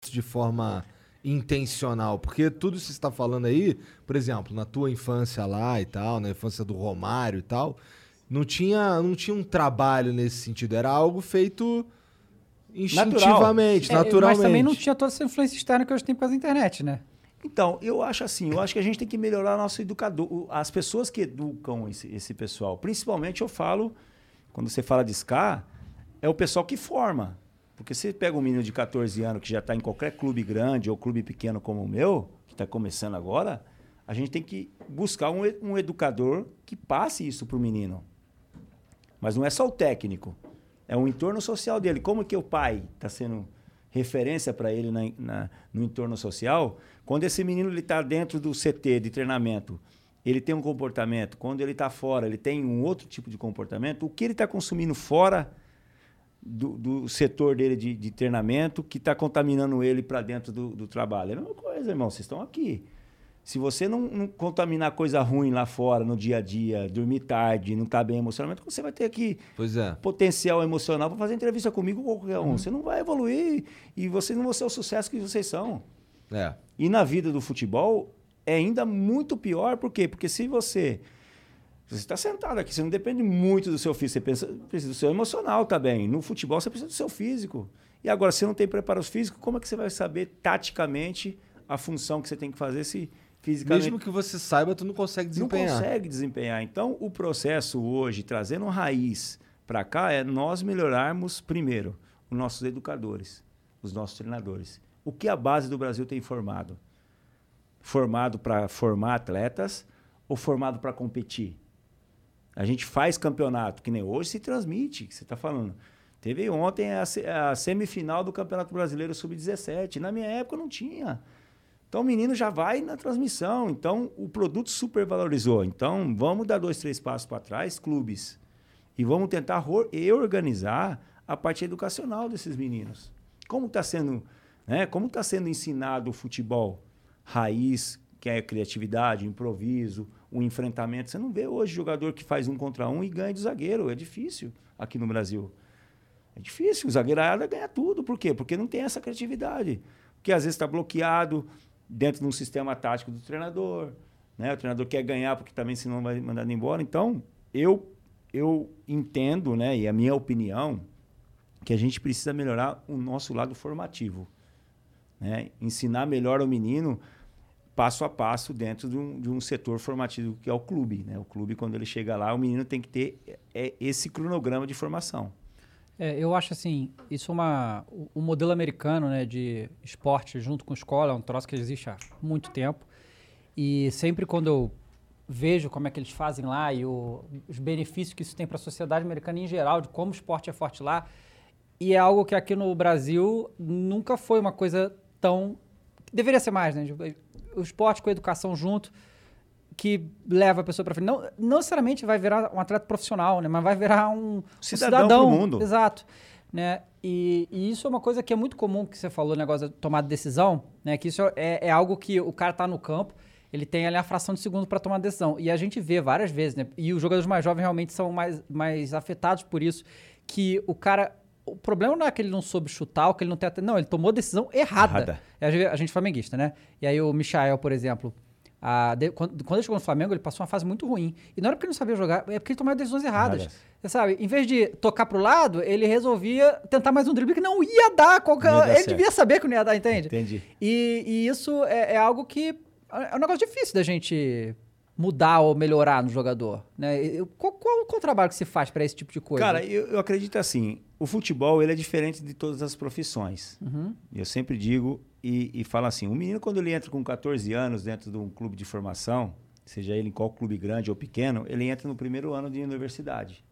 De forma intencional, porque tudo você está falando aí, por exemplo, na tua infância lá e tal, na infância do Romário e tal, não tinha, não tinha um trabalho nesse sentido, era algo feito instintivamente, É, naturalmente. Mas também não tinha toda essa influência externa que hoje tem por causa da internet, né? Então, eu acho assim, eu acho que a gente tem que melhorar nosso educador, as pessoas que educam esse, esse pessoal. Principalmente eu falo, quando você fala de SCA, é o pessoal que forma. Porque você pega um menino de 14 anos que já está em qualquer clube grande ou clube pequeno como o meu, que está começando agora, a gente tem que buscar um, um educador que passe isso para o menino. Mas não é só o técnico, é o entorno social dele. Como que o pai está sendo referência para ele na- na- no entorno social? Quando esse menino está dentro do CT de treinamento, ele tem um comportamento. Quando ele está fora, ele tem um outro tipo de comportamento. O que ele está consumindo fora do, do setor dele de, de treinamento que está contaminando ele para dentro do, do trabalho? É a mesma coisa, irmão. Vocês estão aqui. Se você não, não contaminar coisa ruim lá fora, no dia a dia, dormir tarde, não estar bem emocionalmente, você vai ter aqui Pois é. potencial emocional para fazer entrevista comigo ou qualquer um. Uhum. Você não vai evoluir e vocês não vão ser o sucesso que vocês são. É. E na vida do futebol é ainda muito pior, por quê? Porque se você. Você está sentado aqui, você não depende muito do seu físico, você pensa, precisa do seu emocional também. No futebol você precisa do seu físico. E agora, se você não tem preparo físico, como é que você vai saber taticamente a função que você tem que fazer se fisicamente. Mesmo que você saiba, tu não consegue desempenhar. Não consegue desempenhar. Então, o processo hoje, trazendo raiz para cá, é nós melhorarmos, primeiro, os nossos educadores, os nossos treinadores. O que a base do Brasil tem formado? Formado para formar atletas ou formado para competir? A gente faz campeonato, que nem hoje se transmite, que você está falando. Teve ontem a, a semifinal do Campeonato Brasileiro Sub-17. Na minha época não tinha. Então o menino já vai na transmissão. Então o produto supervalorizou. Então vamos dar dois, três passos para trás, clubes. E vamos tentar reorganizar a parte educacional desses meninos. Como está sendo, né? Como está sendo ensinado o futebol raiz, que é criatividade, improviso, o enfrentamento. Você não vê hoje jogador que faz um contra um e ganha de zagueiro. É difícil aqui no Brasil. É difícil. O zagueirada ganha tudo. Por quê? Porque não tem essa criatividade. Porque às vezes está bloqueado dentro de um sistema tático do treinador. Né? O treinador quer ganhar porque também senão vai mandar ele embora. Então, eu, eu entendo, né? e a minha opinião, que a gente precisa melhorar o nosso lado formativo. Né? Ensinar melhor o menino passo a passo dentro de um, de um setor formativo que é o clube. Né? O clube, quando ele chega lá, o menino tem que ter é, esse cronograma de formação. É, eu acho assim, isso é uma. O, o modelo americano né, de esporte junto com escola é um troço que existe há muito tempo. E sempre quando eu vejo como é que eles fazem lá e o- os benefícios que isso tem para a sociedade americana em geral, de como o esporte é forte lá, e é algo que aqui no Brasil nunca foi uma coisa tão. Deveria ser mais, né? O esporte com a educação junto que leva a pessoa para frente. Não, não necessariamente vai virar um atleta profissional, né? Mas vai virar um, um Cidadão cidadão. pro mundo. Exato. Né? E, e isso é uma coisa que é muito comum que você falou, o negócio de tomar decisão, né? Que isso é, é algo que o cara tá no campo, ele tem ali a fração de segundo para tomar decisão. E a gente vê várias vezes, né? E os jogadores mais jovens realmente são mais, mais afetados por isso, que o cara... O problema não é que ele não soube chutar, ou que ele não tem... até- Não, ele tomou decisão errada. Errada. É, A gente, a é flamenguista, né? E aí o Michael, por exemplo, a- de- quando, quando ele chegou no Flamengo, ele passou uma fase muito ruim. E não era porque ele não sabia jogar, é porque ele tomava decisões erradas. Você sabe, em vez de tocar pro lado, ele resolvia tentar mais um drible que não ia dar. Qualquer... Ia dar ele certo. devia saber que não ia dar, entende? Entendi. E, e isso é, é algo que é um negócio difícil da gente mudar ou melhorar no jogador. Né? Qual, qual, qual o trabalho que se faz para esse tipo de coisa? Cara, eu, eu acredito assim, o futebol ele é diferente de todas as profissões. Uhum. Eu sempre digo e, e falo assim, um menino quando ele entra com 14 anos dentro de um clube de formação, seja ele em qual clube grande ou pequeno, ele entra no primeiro ano de universidade.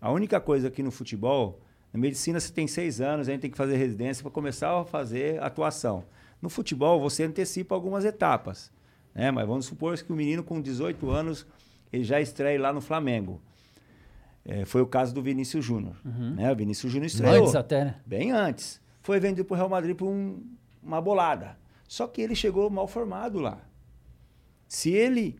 A única coisa aqui no futebol, na medicina você tem seis anos, a gente tem que fazer residência para começar a fazer atuação. No futebol você antecipa algumas etapas, né? Mas vamos supor que o menino com 18 anos ele já estreia lá no Flamengo. É, foi o caso do Vinícius Júnior. Né? O Vinícius Júnior estreou. Uhum. Antes até, né? Bem antes. Foi vendido para o Real Madrid por um- uma bolada. Só que ele chegou mal formado lá. Se ele.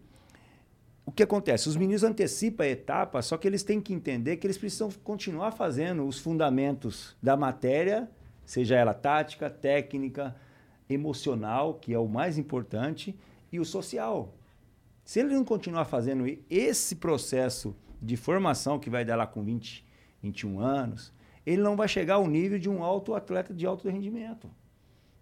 O que acontece? Os meninos antecipam a etapa, só que eles têm que entender que eles precisam continuar fazendo os fundamentos da matéria, seja ela tática, técnica, emocional, que é o mais importante, e o social. Se ele não continuar fazendo esse processo de formação que vai dar lá com 20, 21 anos, ele não vai chegar ao nível de um alto atleta de alto rendimento.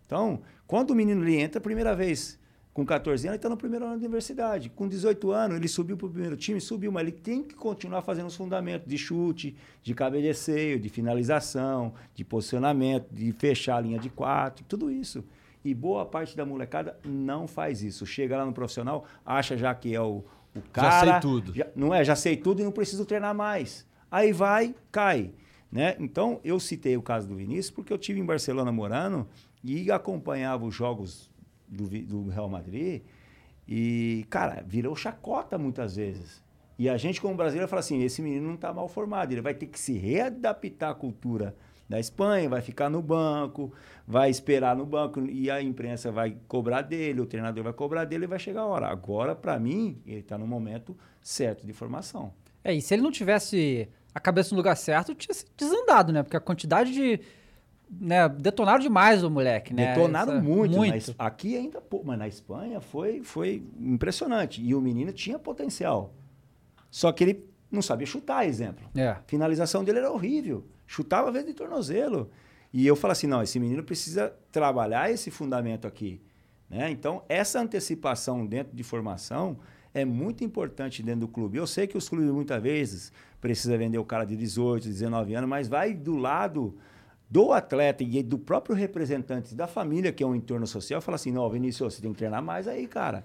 Então, quando o menino ele entra a primeira vez com 14 anos, ele está no primeiro ano da universidade. Com 18 anos, ele subiu para o primeiro time, subiu, mas ele tem que continuar fazendo os fundamentos de chute, de cabeceio, de finalização, de posicionamento, de fechar a linha de quatro, tudo isso. E boa parte da molecada não faz isso. Chega lá no profissional, acha já que é o, o cara. sei tudo. já- não é, já sei tudo e não preciso treinar mais. Aí vai, cai. Né? Então, eu citei o caso do Vinícius porque eu tive em Barcelona morando e acompanhava os jogos do, do Real Madrid e, cara, virou chacota muitas vezes. E a gente, como brasileiro, fala assim: esse menino não está mal formado, ele vai ter que se readaptar à cultura da Espanha, vai ficar no banco, vai esperar no banco e a imprensa vai cobrar dele, o treinador vai cobrar dele e vai chegar a hora. Agora, para mim, ele está no momento certo de formação. É, e se ele não tivesse a cabeça no lugar certo, tinha se desandado, né? Porque a quantidade de. Né, detonaram demais o moleque, né? Detonaram Essa- muito. muito. Mas aqui ainda, pô, mas na Espanha foi, foi impressionante. E o menino tinha potencial. Só que ele não sabia chutar, exemplo. É. A finalização dele era horrível. Chutava vezes de tornozelo. E eu falo assim, não, esse menino precisa trabalhar esse fundamento aqui. Né? Então, essa antecipação dentro de formação é muito importante dentro do clube. Eu sei que os clubes muitas vezes precisam vender o cara de 18, 19 anos, mas vai do lado do atleta e do próprio representante da família, que é um entorno social, fala assim, não, Vinícius, você tem que treinar mais aí, cara.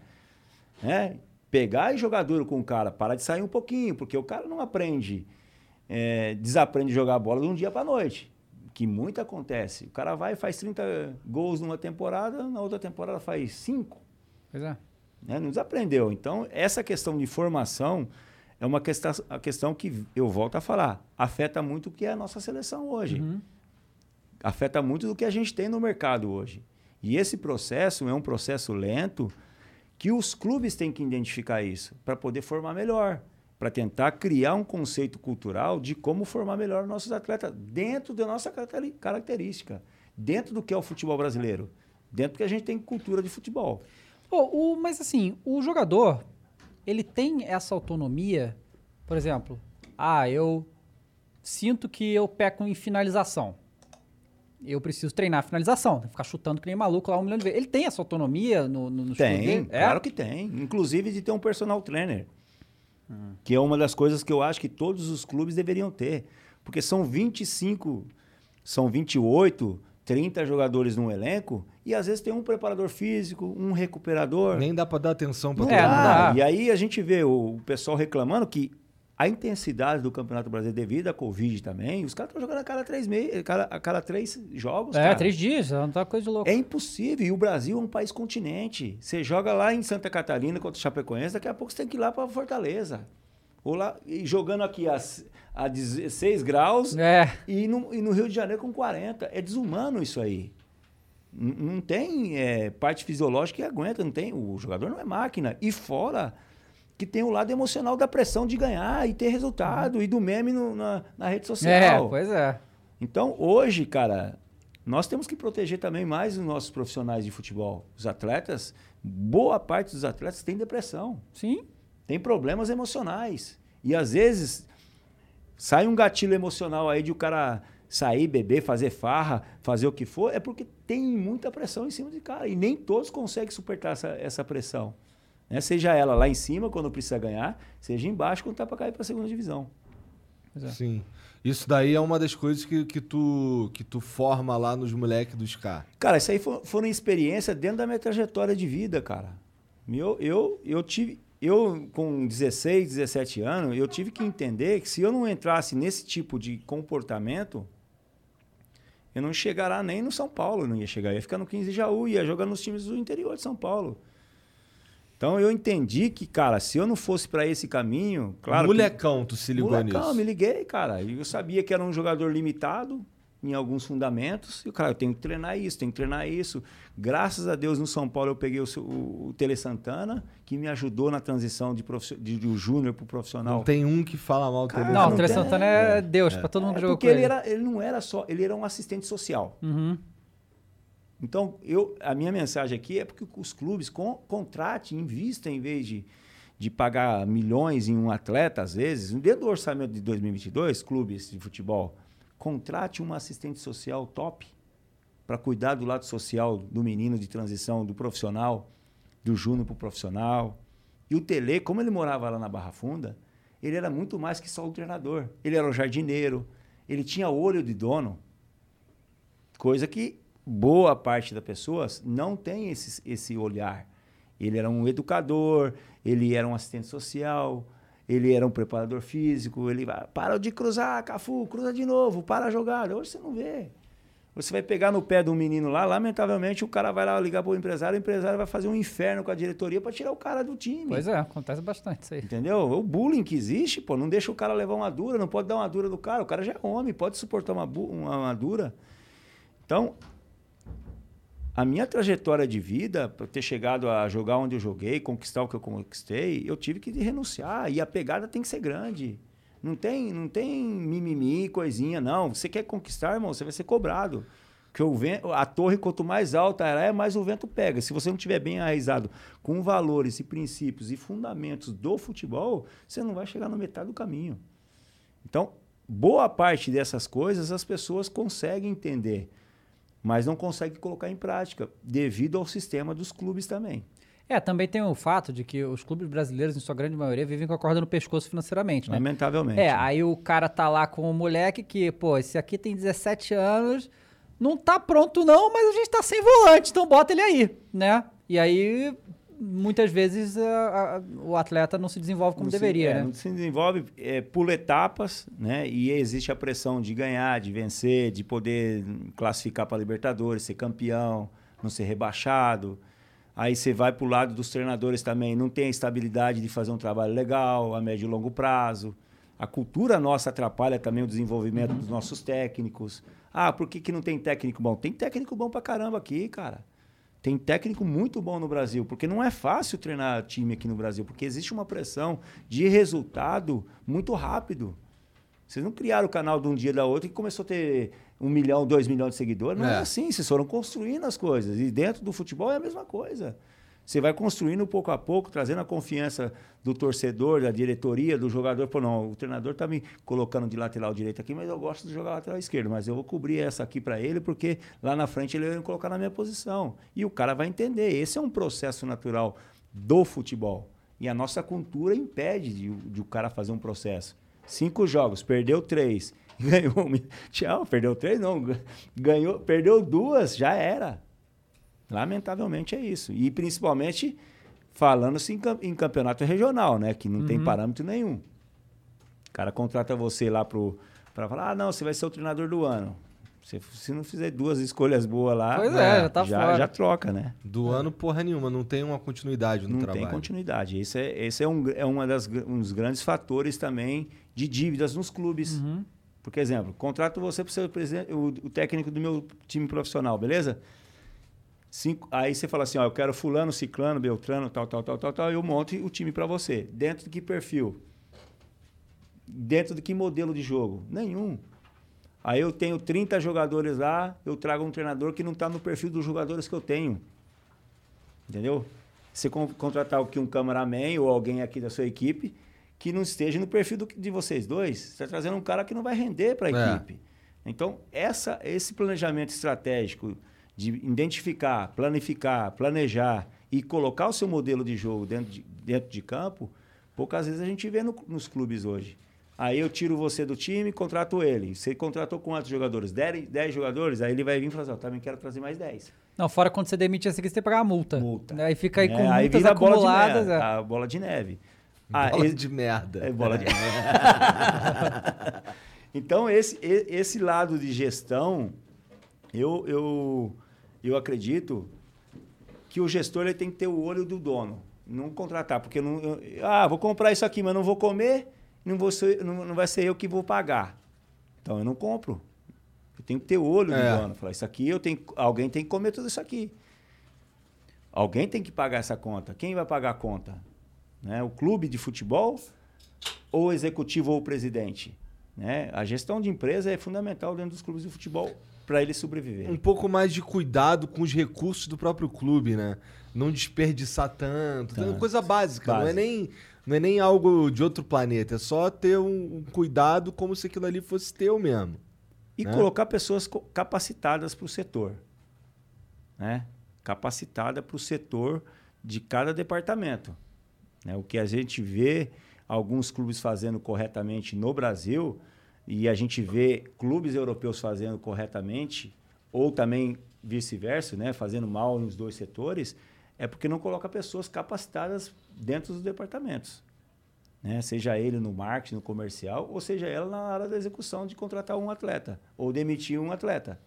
Né? Pegar e jogar duro com o cara, para de sair um pouquinho, porque o cara não aprende, é, desaprende a jogar bola de um dia para noite, que muito acontece. O cara vai e faz 30 gols numa temporada, na outra temporada faz 5 Pois é. né? Não desaprendeu. Então, essa questão de formação é uma questão, a questão que eu volto a falar, afeta muito o que é a nossa seleção hoje. Afeta muito do que a gente tem no mercado hoje. E esse processo é um processo lento que os clubes têm que identificar isso para poder formar melhor, para tentar criar um conceito cultural de como formar melhor nossos atletas dentro da nossa característica, dentro do que é o futebol brasileiro, dentro do que a gente tem cultura de futebol. Pô, o- mas assim, o jogador, ele tem essa autonomia, por exemplo, ah, eu sinto que eu peco em finalização. Eu preciso treinar a finalização, ficar chutando que nem maluco lá um milhão de vezes. Ele tem essa autonomia no, no, no Tem? É? claro que tem. Inclusive de ter um personal trainer. Que é uma das coisas que eu acho que todos os clubes deveriam ter. Porque são 25, são 28, 30 jogadores num elenco e às vezes tem um preparador físico, um recuperador. Nem dá pra dar atenção pra Não todo é, mundo. dá. E aí a gente vê o pessoal reclamando que a intensidade do Campeonato Brasileiro devido à Covid também, os caras estão jogando a cada três, meses, a cada, a cada três jogos. É, cara. três dias, não tá coisa de louco. É impossível. E o Brasil é um país continente. Você joga lá em Santa Catarina contra o Chapecoense, daqui a pouco você tem que ir lá para Fortaleza. Ou lá, e jogando aqui a, a 16 graus É. e, no, e no Rio de Janeiro com 40. É desumano isso aí. N- Não tem é, parte fisiológica que aguenta, não tem. O jogador não é máquina. E fora que tem o lado emocional da pressão de ganhar e ter resultado e do meme no- na, na rede É, social. pois é. Então, hoje, cara, nós temos que proteger também mais os nossos profissionais de futebol. Os atletas, boa parte dos atletas tem depressão, Sim. tem problemas emocionais. E às vezes sai um gatilho emocional aí de o cara sair, beber, fazer farra, fazer o que for, é porque tem muita pressão em cima de cara. E nem todos conseguem suportar essa, essa pressão. Né? Seja ela lá em cima, quando precisa ganhar, seja embaixo, quando tá para cair para a segunda divisão. Sim. Isso daí é uma das coisas que, que, tu, que tu forma lá nos moleques dos K. Cara, isso aí fo- foram experiências dentro da minha trajetória de vida, cara. Eu, eu, eu tive. Eu, com 16, 17 anos, eu tive que entender que se eu não entrasse nesse tipo de comportamento, eu não chegará nem no São Paulo, eu não ia chegar. Eu ia ficar no 15 de Jaú, ia jogar nos times do interior de São Paulo. Então eu entendi que, cara, se eu não fosse para esse caminho, claro. que- Molecão, tu se ligou Molecão, nisso. me liguei, cara. E eu sabia que era um jogador limitado em alguns fundamentos. E o cara, eu tenho que treinar isso, tenho que treinar isso. Graças a Deus, no São Paulo, eu peguei o, o, o Tele Santana, que me ajudou na transição de, profissi- de, do júnior pro profissional. Não tem um que fala mal do Tele Não, o Tele. Santana é Deus pra todo mundo É que jogou porque com ele, ele. era, ele não era só, ele era um assistente social. Uhum. Então, eu, a minha mensagem aqui é porque os clubes con, contratem, invistam em vez de, de pagar milhões em um atleta, às vezes, dentro do orçamento de 2022, clubes de futebol, contrate um assistente social top para cuidar do lado social do menino de transição, do profissional, do júnior para o profissional. E o Tele, como ele morava lá na Barra Funda, ele era muito mais que só o treinador. Ele era o jardineiro, ele tinha olho de dono, coisa que boa parte das pessoas não tem esse, esse olhar. Ele era um educador, ele era um assistente social, ele era um preparador físico, ele vai, para de cruzar, Cafu, cruza de novo, para a jogada. Hoje você não vê. Você vai pegar no pé de um menino lá, lamentavelmente o cara vai lá ligar para o empresário, o empresário vai fazer um inferno com a diretoria para tirar o cara do time. Pois é, acontece bastante isso aí. Entendeu? O bullying que existe, pô, não deixa o cara levar uma dura, não pode dar uma dura do cara. O cara já é homem, pode suportar uma, uma, uma dura. Então, a minha trajetória de vida, para ter chegado a jogar onde eu joguei, conquistar o que eu conquistei, eu tive que arrenunciar. E a pegada tem que ser grande. Não tem, não tem mimimi, coisinha, não. Você quer conquistar, irmão, você vai ser cobrado. Porque o vento, a torre, quanto mais alta ela é, mais o vento pega. Se você não estiver bem arraizado com valores e princípios e fundamentos do futebol, você não vai chegar na metade do caminho. Então, boa parte dessas coisas as pessoas conseguem entender, mas não conseguem colocar em prática, devido ao sistema dos clubes também. É, também tem o fato de que os clubes brasileiros, em sua grande maioria, vivem com a corda no pescoço financeiramente, né? Lamentavelmente. É, aí o cara tá lá com o moleque que, pô, esse aqui tem 17 anos, não tá pronto não, mas a gente tá sem volante, então bota ele aí, né? E aí, muitas vezes, a- a- o atleta não se desenvolve como Não se- deveria, é, né? Não se desenvolve, é, pula etapas, né? E existe a pressão de ganhar, de vencer, de poder classificar para Libertadores, ser campeão, não ser rebaixado. Aí você vai para o lado dos treinadores também, não tem a estabilidade de fazer um trabalho legal a médio e longo prazo. A cultura nossa atrapalha também o desenvolvimento dos nossos técnicos. Ah, por que, que não tem técnico bom? Tem técnico bom pra caramba aqui, cara. Tem técnico muito bom no Brasil, porque não é fácil treinar time aqui no Brasil, porque existe uma pressão de resultado muito rápido. Vocês não criaram o canal de um dia da outra e começou a ter um milhão, dois milhões de seguidores. Não é, É. assim, vocês foram construindo as coisas. E dentro do futebol é a mesma coisa. Você vai construindo pouco a pouco, trazendo a confiança do torcedor, da diretoria, do jogador. Pô, não, o treinador tá me colocando de lateral direito aqui, mas eu gosto de jogar lateral esquerdo. Mas eu vou cobrir essa aqui para ele, porque lá na frente ele vai me colocar na minha posição. E o cara vai entender. Esse é um processo natural do futebol. E a nossa cultura impede de, de o cara fazer um processo. Cinco jogos, perdeu três. [LAUGHS] Ganhou. Tchau, perdeu três, não. Ganhou, perdeu duas, já era. Lamentavelmente é isso. E principalmente falando-se em, cam- em campeonato regional, né? Que não tem parâmetro nenhum. O cara contrata você lá pro, pra falar, ah, não, você vai ser o treinador do ano. Se, se não fizer duas escolhas boas lá, Pois é, já tá já, fora. já troca, né? Do ano, porra nenhuma, não tem uma continuidade no não trabalho. tem continuidade. Esse é, esse é, um, é uma das, um dos grandes fatores também de dívidas nos clubes. Uhum. Por exemplo, contrato você para ser o, o técnico do meu time profissional, beleza? Cinco, aí você fala assim, ó, eu quero fulano, ciclano, beltrano, tal, tal, tal, tal, tal, eu monto o time para você. Dentro de que perfil? Dentro de que modelo de jogo? Nenhum. Aí eu tenho 30 jogadores lá, eu trago um treinador que não está no perfil dos jogadores que eu tenho. Entendeu? Você con- contratar aqui um cameraman ou alguém aqui da sua equipe que não esteja no perfil do- de vocês dois. Você está trazendo um cara que não vai render para a É. equipe. Então, essa, esse planejamento estratégico de identificar, planificar, planejar e colocar o seu modelo de jogo dentro de, dentro de campo, poucas vezes a gente vê no- nos clubes hoje. Aí eu tiro você do time e contrato ele. Você contratou quantos jogadores? 10 jogadores? Aí ele vai vir e falar assim, ó, também quero trazer mais 10. Não, fora quando você demite esse aqui, você tem que pagar a multa. Multa. Aí fica aí com É, aí multas vira bola de acumuladas. neve, é. a bola de neve. Ah, Bola esse- de merda. É bola de [LAUGHS] Então, esse, esse lado de gestão, eu, eu, eu acredito que o gestor ele tem que ter o olho do dono. Não contratar, porque não, eu- ah, vou comprar isso aqui, mas não vou comer, não, vou ser, não, não vai ser eu que vou pagar. Então eu não compro. Eu tenho que ter o olho É. do dono. Falar, isso aqui eu tenho, alguém tem que comer tudo isso aqui. Alguém tem que pagar essa conta. Quem vai pagar a conta? Né? O clube de futebol ou o executivo ou o presidente? Né? A gestão de empresa é fundamental dentro dos clubes de futebol para ele sobreviver. Um pouco mais de cuidado com os recursos do próprio clube, né? Não desperdiçar tanto. Tanto. Coisa básica, não é, nem, não é nem algo de outro planeta. É só ter um, um cuidado como se aquilo ali fosse teu mesmo. E né? colocar pessoas capacitadas para o setor. Né? Capacitada para o setor de cada departamento. Né? O que a gente vê alguns clubes fazendo corretamente no Brasil, e a gente vê clubes europeus fazendo corretamente, ou também vice-versa, né? fazendo mal nos dois setores, é porque não coloca pessoas capacitadas dentro dos departamentos. né? Seja ele no marketing, no comercial, ou seja ela na área da execução de contratar um atleta ou demitir um atleta.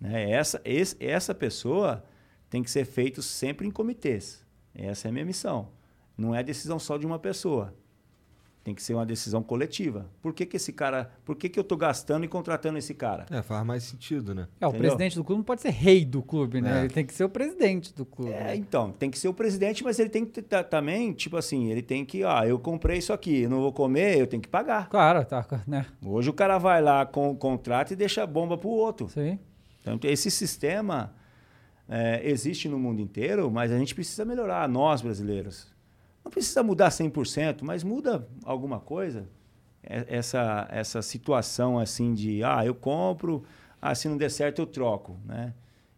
Né? Essa, esse- essa pessoa tem que ser feito sempre em comitês. Essa é a minha missão. Não é decisão só de uma pessoa. Tem que ser uma decisão coletiva. Por que, que esse cara. Por que, que eu estou gastando e contratando esse cara? É, faz mais sentido, né? É, o Entendeu? presidente do clube não pode ser rei do clube, né? É. Ele tem que ser o presidente do clube. É, então, tem que ser o presidente, mas ele tem que também, tipo assim, ele tem que, ah, eu comprei isso aqui, eu não vou comer, eu tenho que pagar. Claro, tá, né? Hoje o cara vai lá com o contrato e deixa a bomba pro outro. Sim. Então, esse sistema é, existe no mundo inteiro, mas a gente precisa melhorar, nós brasileiros. Não precisa mudar 100%, mas muda alguma coisa. É- Essa, essa situação assim de, ah, eu compro, ah, se não der certo eu troco, né?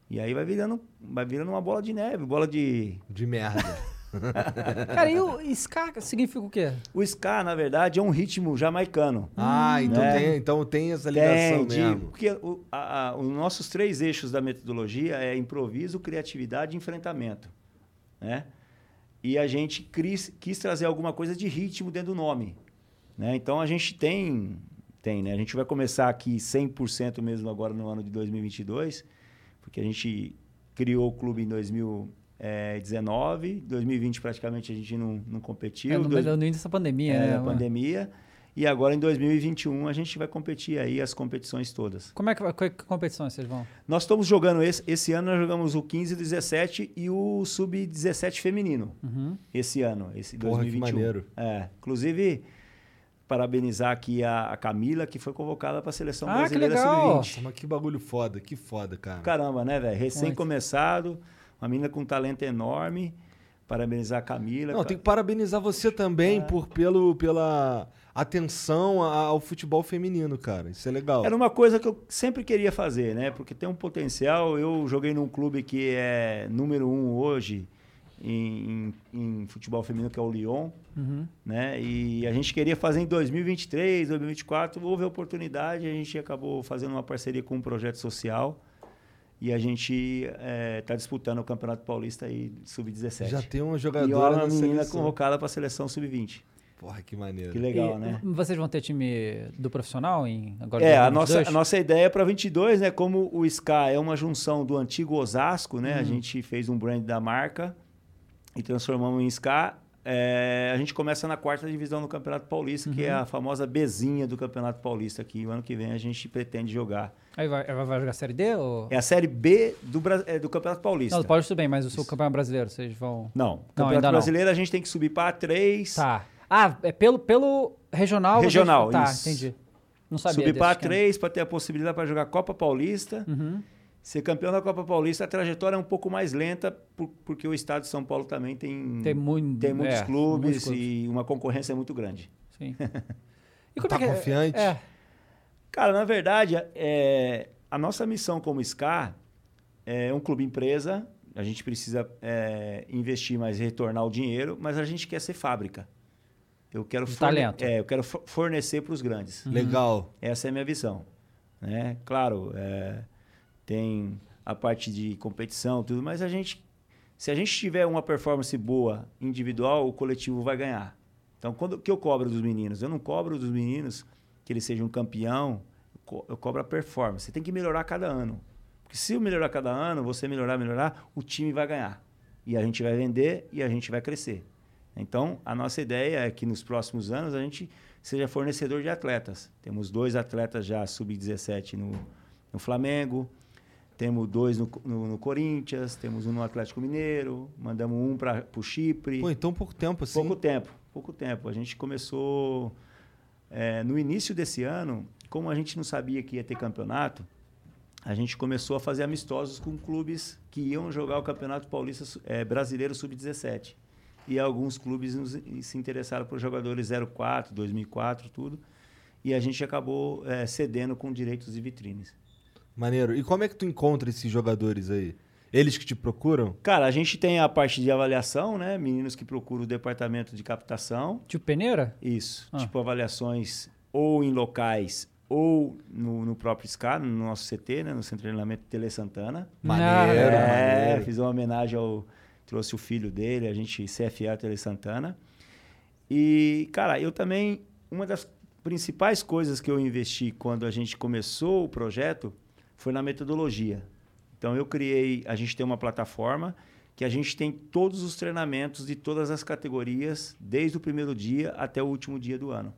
E aí vai virando, vai virando uma bola de neve, bola de... [LAUGHS] De merda. [LAUGHS] Cara, e o Ska significa o quê? O ska, na verdade, é um ritmo jamaicano. ah, então, né? tem, então tem essa ligação Tem, de- mesmo. porque o- a- a- os nossos três eixos da metodologia é improviso, criatividade e enfrentamento. Né? E a gente quis, quis trazer alguma coisa de ritmo dentro do nome. Né? Então a gente tem, tem né? a gente vai começar aqui 100% mesmo agora no ano de 2022, porque a gente criou o clube em 2019, 2020 praticamente a gente não, não competiu. É, no, dois- início dessa pandemia, é, né? pandemia. E agora em 2021 a gente vai competir aí as competições todas. Como é que vai? Que competições vocês vão? Nós estamos jogando esse, esse ano nós jogamos o 15 17 e o sub 17 feminino. Uhum. Esse ano, esse Porra, que 2021. maneiro. É, inclusive parabenizar aqui a, a Camila que foi convocada para a seleção Ah, que brasileira legal. Nossa, sub-20. mas que bagulho foda, que foda, cara. Caramba, né, velho? Recém Muito. começado, uma menina com um talento enorme. Parabenizar a Camila. Não, tem que parabenizar você também É. por, pelo, pela atenção ao futebol feminino, cara. Isso é legal. Era uma coisa que eu sempre queria fazer, né? Porque tem um potencial. Eu joguei num clube que é número um hoje em, em- em futebol feminino, que é o Lyon, Uhum. né? E a gente queria fazer em 2023, 2024. Houve a oportunidade, a gente acabou fazendo uma parceria com um projeto social. E a gente está disputando o Campeonato Paulista aí, sub-17. Já tem uma E jogadora na uma menina seleção. convocada para a seleção sub-20. Porra, que maneiro. Que legal, E né? Vocês vão ter time do profissional em agora É, a 2022? nossa, a nossa ideia para 22, né? Como o SCA é uma junção do antigo Osasco, né? Uhum. A gente fez um brand da marca e transformamos em SCA. É, a gente começa na quarta divisão do Campeonato Paulista, que é Uhum. a famosa Bezinha do Campeonato Paulista aqui. O ano que vem a gente pretende jogar. Aí vai, vai jogar Série D? Ou... É a Série B do, é, do Campeonato Paulista. Não, do Paulista bem, mas o seu campeonato brasileiro, vocês vão... Não, Não, Campeonato não. Brasileiro a gente tem que subir para A3. Tá. Ah, é pelo, pelo regional? Regional, Tá, isso. entendi. Não sabia subir para esquema. A3 para ter a possibilidade para jogar Copa Paulista. Uhum. Ser campeão da Copa Paulista, a trajetória é um pouco mais lenta, por- porque o estado de São Paulo também tem, Tem, muito, tem muitos, é, clubes muitos clubes. e uma concorrência muito grande. Sim. [LAUGHS] E como Tá é que é- confiante? É. Cara, na verdade, é, a nossa missão como SCAR é um clube empresa, a gente precisa é, investir mais e retornar o dinheiro, mas a gente quer ser fábrica. Eu quero, forne- talento. É, eu quero fo- fornecer para os grandes. Legal. Essa é a minha visão. Né? Claro, é, tem a parte de competição, tudo, mas a gente, se a gente tiver uma performance boa individual, o coletivo vai ganhar. Então, quando que eu cobro dos meninos? Eu não cobro dos meninos que eles sejam campeão, eu co- eu cobro a performance. Você tem que melhorar cada ano. Porque se eu melhorar cada ano, você melhorar, melhorar, o time vai ganhar. E a gente vai vender e a gente vai crescer. Então, a nossa ideia é que nos próximos anos a gente seja fornecedor de atletas. Temos dois atletas já sub-17 no, no Flamengo, temos dois no, no- no Corinthians, temos um no Atlético Mineiro, mandamos um para o Chipre. Pô, então pouco tempo assim. Pouco tempo, pouco tempo. A gente começou é, no início desse ano, como a gente não sabia que ia ter campeonato, a gente começou a fazer amistosos com clubes que iam jogar o Campeonato Paulista é, Brasileiro Sub-17. E alguns clubes nos- se interessaram por jogadores 04, 2004, tudo. E a gente acabou é, cedendo com direitos de vitrines. Maneiro. E como é que tu encontra esses jogadores aí? Eles que te procuram? Cara, a gente tem a parte de avaliação, né? Meninos que procuram o departamento de captação. Tipo peneira? Isso. Ah. Tipo avaliações ou em locais ou no, no próprio SCA, no nosso CT, né? No Centro de Treinamento Tele Santana. Maneiro, é, maneiro. fiz uma homenagem ao... Trouxe o filho dele, a gente, CFA Tele Santana. E, cara, eu também... Uma das principais coisas que eu investi quando a gente começou o projeto foi na metodologia. Então, eu criei... A gente tem uma plataforma que a gente tem todos os treinamentos de todas as categorias, desde o primeiro dia até o último dia do ano.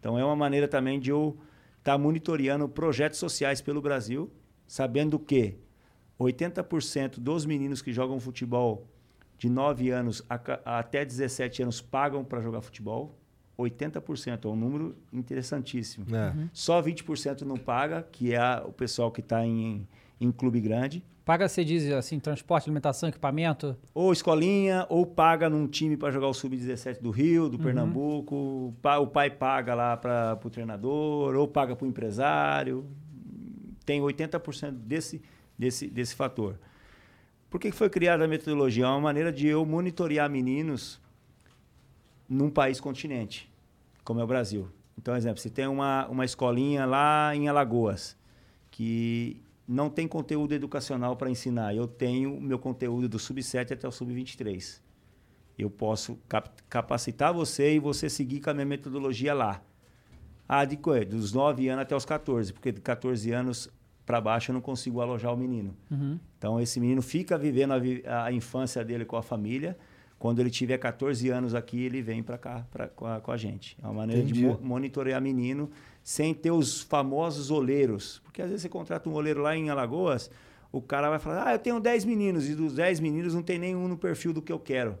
Então, é uma maneira também de eu estar monitoreando projetos sociais pelo Brasil, sabendo que 80% dos meninos que jogam futebol de 9 anos a ca- até 17 anos pagam para jogar futebol. 80% é um número interessantíssimo. É. Só 20% não paga, que é a- o pessoal que está em, em clube grande. Paga, você diz assim, transporte, alimentação, equipamento? Ou escolinha, ou paga num time para jogar o Sub-17 do Rio, Uhum. do Pernambuco. O pai, paga lá para o treinador, ou paga para o empresário. Tem 80% desse, desse, desse fator. Por que que foi criada a metodologia? É uma maneira de eu monitorear meninos num país continente, como é o Brasil. Então, exemplo, se tem uma, uma escolinha lá em Alagoas, que não tem conteúdo educacional para ensinar, eu tenho o meu conteúdo do sub-7 até o sub-23. Eu posso cap- capacitar você e você seguir com a minha metodologia lá. Ah, de, dos 9 anos até os 14, porque de 14 anos para baixo eu não consigo alojar o menino. Uhum. Então, esse menino fica vivendo a, vi- a infância dele com a família. Quando ele tiver 14 anos aqui, ele vem para cá pra, com, a, com a gente. É uma maneira de Entendi. mo- monitorear menino sem ter os famosos oleiros. Porque às vezes você contrata um oleiro lá em Alagoas, o cara vai falar: Ah, eu tenho 10 meninos, e dos 10 meninos não tem nenhum no perfil do que eu quero.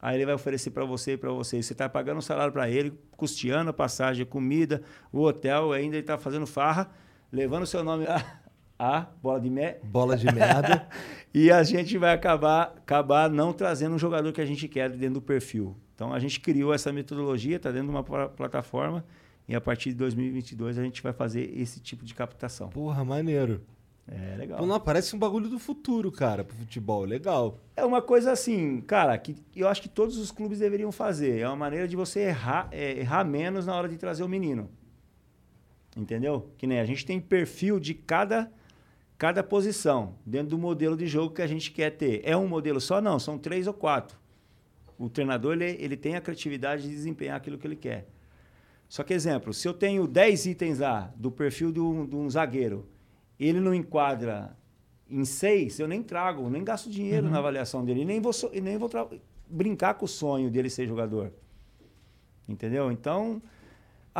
Aí ele vai oferecer para você e para você. Você está pagando um salário para ele, custeando a passagem, a comida, o hotel, ainda ele está fazendo farra, levando o seu nome a, a bola de mé. Bola de merda. [LAUGHS] E a gente vai acabar, acabar não trazendo um jogador que a gente quer dentro do perfil. Então a gente criou essa metodologia, está dentro de uma pla- plataforma, e a partir de 2022 a gente vai fazer esse tipo de captação. Porra, maneiro. É legal. Pô, não, parece um bagulho do futuro, cara, pro futebol. Legal. É uma coisa assim, cara, que eu acho que todos os clubes deveriam fazer. É uma maneira de você errar, é, errar menos na hora de trazer o menino. Entendeu? Que nem a gente tem perfil de cada, cada posição dentro do modelo de jogo que a gente quer ter. É um modelo só? Não, são três ou quatro. O treinador ele, ele tem a criatividade de desempenhar aquilo que ele quer. Só que, exemplo, se eu tenho 10 itens lá do perfil de um, de um zagueiro, ele não enquadra em seis, eu nem trago, nem gasto dinheiro Uhum. na avaliação dele, e nem vou, nem vou brincar com o sonho dele ser jogador. Entendeu? Então,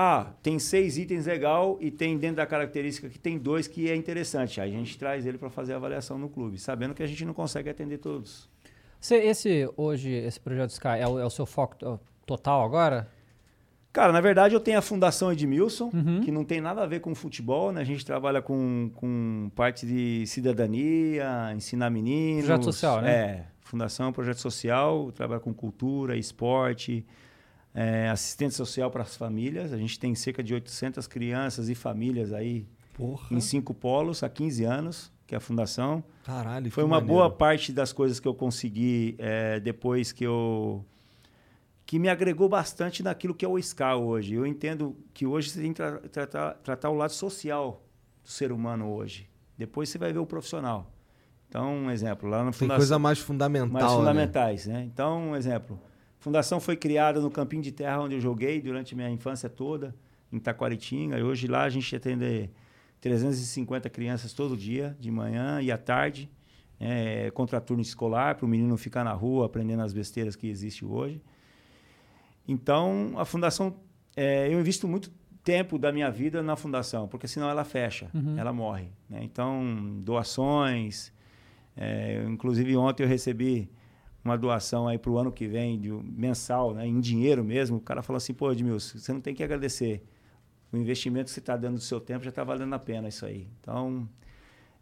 ah, tem seis itens legal e tem dentro da característica que tem dois que é interessante. Aí a gente traz ele para fazer a avaliação no clube, sabendo que a gente não consegue atender todos. Você- esse, hoje, esse projeto Sky é o, é o seu foco to- total agora? Cara, na verdade eu tenho a Fundação Edmilson, Uhum. que não tem nada a ver com futebol, né? A gente trabalha com, com parte de cidadania, ensinar meninos. Projeto social, né? É, Fundação é um projeto social, trabalha com cultura, esporte, é, assistente social para as famílias. A gente tem cerca de 800 crianças e famílias aí Porra. em cinco polos há 15 anos, que é a Fundação. Caralho, Foi uma maneiro. boa parte das coisas que eu consegui é, depois que eu que me agregou bastante naquilo que é o SCA hoje. Eu entendo que hoje você tem que tra- tratar, tratar o lado social do ser humano hoje. Depois você vai ver o profissional. Então, um exemplo, lá na Tem Fundação... coisa mais fundamental. mais né? fundamentais, né? Então, um exemplo. A fundação foi criada no Campinho de Terra, onde eu joguei durante minha infância toda, em Taquaritinga. E hoje lá a gente atende 350 crianças todo dia, de manhã e à tarde, é, contra turno escolar, para o menino ficar na rua aprendendo as besteiras que existe hoje. Então, a fundação, é, eu invisto muito tempo da minha vida na fundação, porque senão ela fecha, ela morre. né? Então, doações. é, inclusive, ontem eu recebi uma doação aí para o ano que vem, de, mensal, né, em dinheiro mesmo. O cara falou assim: pô, Edmilson, você não tem que agradecer. O investimento que você está dando do seu tempo já está valendo a pena isso aí. Então,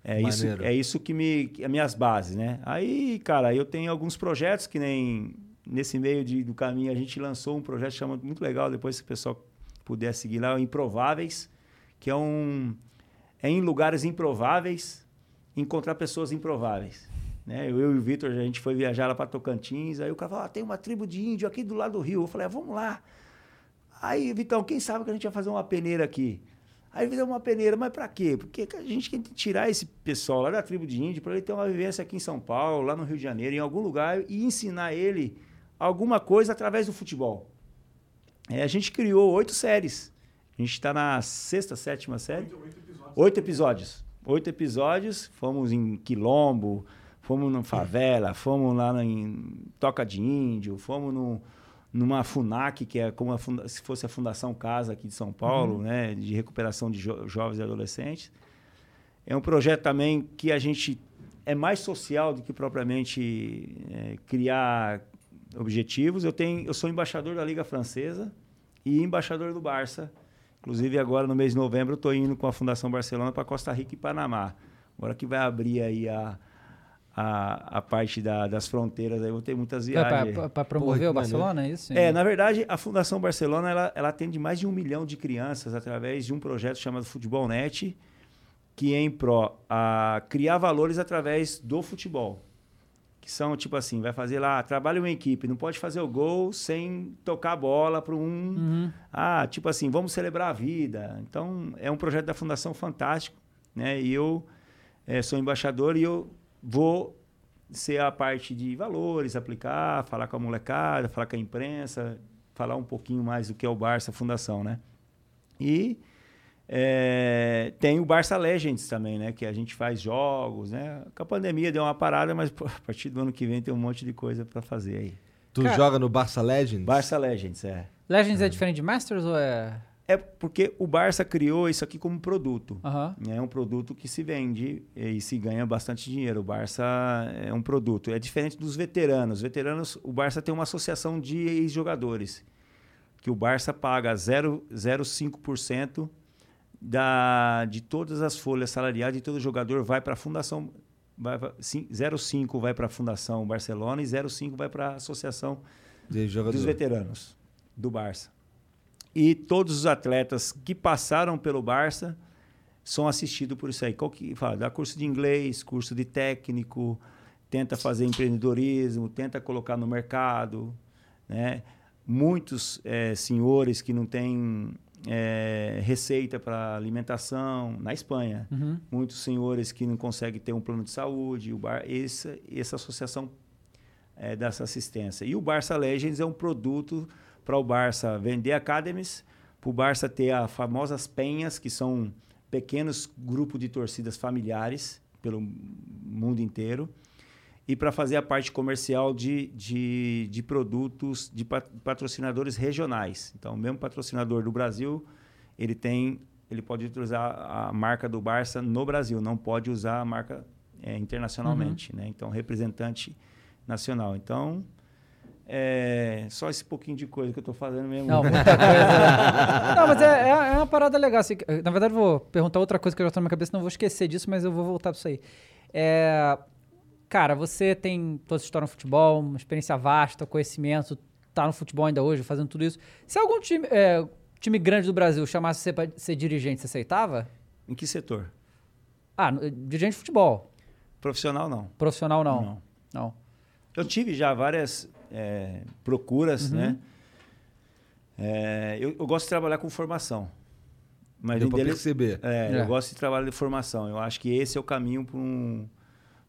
é isso, é isso que me. as minhas bases, né? Aí, cara, eu tenho alguns projetos que nem. Nesse meio de, do caminho, a gente lançou um projeto chamado muito legal, depois se o pessoal puder seguir lá, o Improváveis, que é um. É em lugares improváveis encontrar pessoas improváveis. Né? Eu, eu e o Vitor, a gente foi viajar lá para Tocantins, aí o cara falou: ah, tem uma tribo de índio aqui do lado do rio. Eu falei: ah, vamos lá. Aí, Vitão, quem sabe que a gente vai fazer uma peneira aqui? Aí fizemos uma peneira, mas para quê? Porque a gente tem que tirar esse pessoal lá da tribo de índio para ele ter uma vivência aqui em São Paulo, lá no Rio de Janeiro, em algum lugar, e ensinar ele alguma coisa através do futebol. É, a gente criou oito séries. A gente está na sexta, sétima série. Oito episódios. Oito episódios. Fomos em Quilombo, fomos na favela, fomos lá em Toca de Índio, fomos numa FUNAC, que é como funda- se fosse a Fundação Casa aqui de São Paulo, né, de recuperação de jo- jovens e adolescentes. É um projeto também que a gente é mais social do que propriamente é, criar objetivos. Eu tenho, eu sou embaixador da Liga Francesa e embaixador do Barça. Inclusive agora no mês de novembro eu estou indo com a Fundação Barcelona para Costa Rica e Panamá. Agora que vai abrir aí a, a, a parte da- das fronteiras, aí eu vou ter muitas viagens. Para promover Porra, o Barcelona, é isso? É, na verdade, a Fundação Barcelona ela, ela atende mais de um milhão de crianças através de um projeto chamado Futebol Net, que é em pró a criar valores através do futebol. Que são tipo assim, vai fazer lá, trabalha uma equipe, não pode fazer o gol sem tocar a bola para um. Ah, tipo assim, vamos celebrar a vida. Então, é um projeto da Fundação fantástico, né? E eu eh, sou embaixador e eu vou ser a parte de valores, aplicar, falar com a molecada, falar com a imprensa, falar um pouquinho mais do que é o Barça Fundação, né? E é, tem o Barça Legends também, né? Que a gente faz jogos, né? Com a pandemia deu uma parada, mas pô, a partir do ano que vem tem um monte de coisa para fazer aí. Tu Cara- joga no Barça Legends? Barça Legends, é. Legends é diferente de Masters ou é. É porque o Barça criou isso aqui como produto. Aham. É um produto que se vende e se ganha bastante dinheiro. O Barça é um produto. É diferente dos veteranos. Veteranos, o Barça tem uma associação de ex-jogadores, que o Barça paga 0 0,5% da de todas as folhas salariais de todo jogador vai para a fundação vai pra- sim, 0,5 vai para a fundação Barcelona e 0,5 vai para a associação dos veteranos do Barça. E todos os atletas que passaram pelo Barça são assistidos por isso aí. Qual que fala? Dá curso de inglês, curso de técnico, tenta fazer empreendedorismo, tenta colocar no mercado, né? Muitos eh, senhores que não têm eh, receita para alimentação na Espanha, Uhum. muitos senhores que não conseguem ter um plano de saúde, o bar, essa, essa associação é, dessa assistência. E o Barça Legends é um produto para o Barça vender academies, para o Barça ter as famosas penhas, que são pequenos grupos de torcidas familiares pelo mundo inteiro, e para fazer a parte comercial de, de, de produtos de pat- patrocinadores regionais. Então, o mesmo patrocinador do Brasil, ele tem, ele pode utilizar a marca do Barça no Brasil, não pode usar a marca é, internacionalmente, né? Então, representante nacional. Então, é só esse pouquinho de coisa que eu estou fazendo mesmo. Não, muita [LAUGHS] coisa. não, mas é, é, é uma parada legal. assim, que- na verdade, eu vou perguntar outra coisa que eu já tô na minha cabeça, não vou esquecer disso, mas eu vou voltar pra isso aí. É, cara, você tem toda essa história no futebol, uma experiência vasta, conhecimento, tá no futebol ainda hoje, fazendo tudo isso. Se algum time, é, time grande do Brasil chamasse você pra ser dirigente, você aceitava? Em que setor? Ah, dirigente de futebol. Profissional, não. Profissional, não. Não. Não. Eu tive já várias é, procuras, né? É, eu, eu gosto de trabalhar com formação. Mas Deu pra dele- perceber. É, É. eu gosto de trabalho de formação. Eu acho que esse é o caminho para um.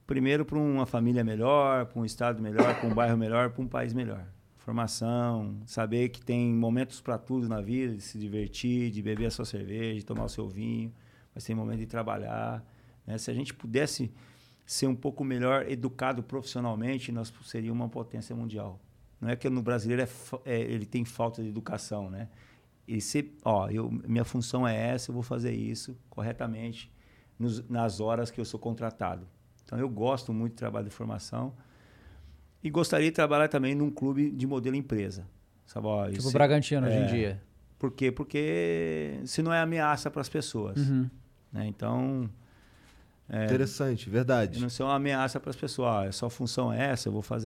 Primeiro, para uma família melhor, para um estado melhor, para um bairro melhor, para um país melhor. Formação, saber que tem momentos para tudo na vida, de se divertir, de beber a sua cerveja, de tomar o seu vinho, mas tem momento de trabalhar. né? Se a gente pudesse ser um pouco melhor educado profissionalmente, nós seríamos uma potência mundial. Não é que no brasileiro é é, ele tem falta de educação, né? E se, ó, eu, minha função é essa, eu vou fazer isso corretamente nos- nas horas que eu sou contratado. Então eu gosto muito do trabalho de formação e gostaria de trabalhar também num clube de modelo empresa. Sabe, ó, Tipo isso- o Bragantino hoje em é. dia. Por quê? Porque se não é ameaça para as pessoas. Uhum. né? Então, é, Interessante, verdade. não ser uma ameaça para as pessoas. Ah, a sua função é essa, eu vou fazer.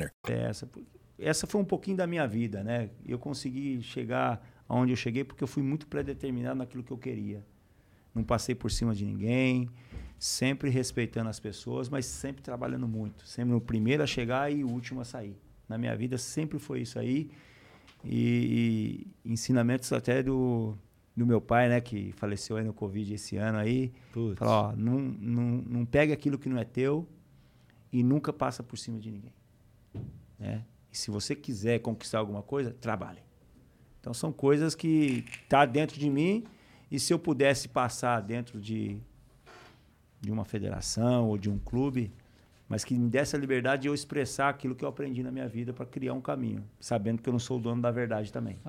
Essa, essa foi um pouquinho da minha vida, né? Eu consegui chegar aonde eu cheguei porque eu fui muito predeterminado naquilo que eu queria. Não passei por cima de ninguém, sempre respeitando as pessoas, mas sempre trabalhando muito. Sempre o primeiro a chegar e o último a sair. Na minha vida sempre foi isso aí. E, e ensinamentos até do, do meu pai, né? Que faleceu aí no Covid esse ano aí. Putz. Fala, ó, não, não, não pegue aquilo que não é teu e nunca passa por cima de ninguém né? E se você quiser conquistar alguma coisa, trabalhe. Então são coisas que tá dentro de mim e se eu pudesse passar dentro de de uma federação ou de um clube, mas que me desse a liberdade de eu expressar aquilo que eu aprendi na minha vida para criar um caminho, sabendo que eu não sou o dono da verdade também.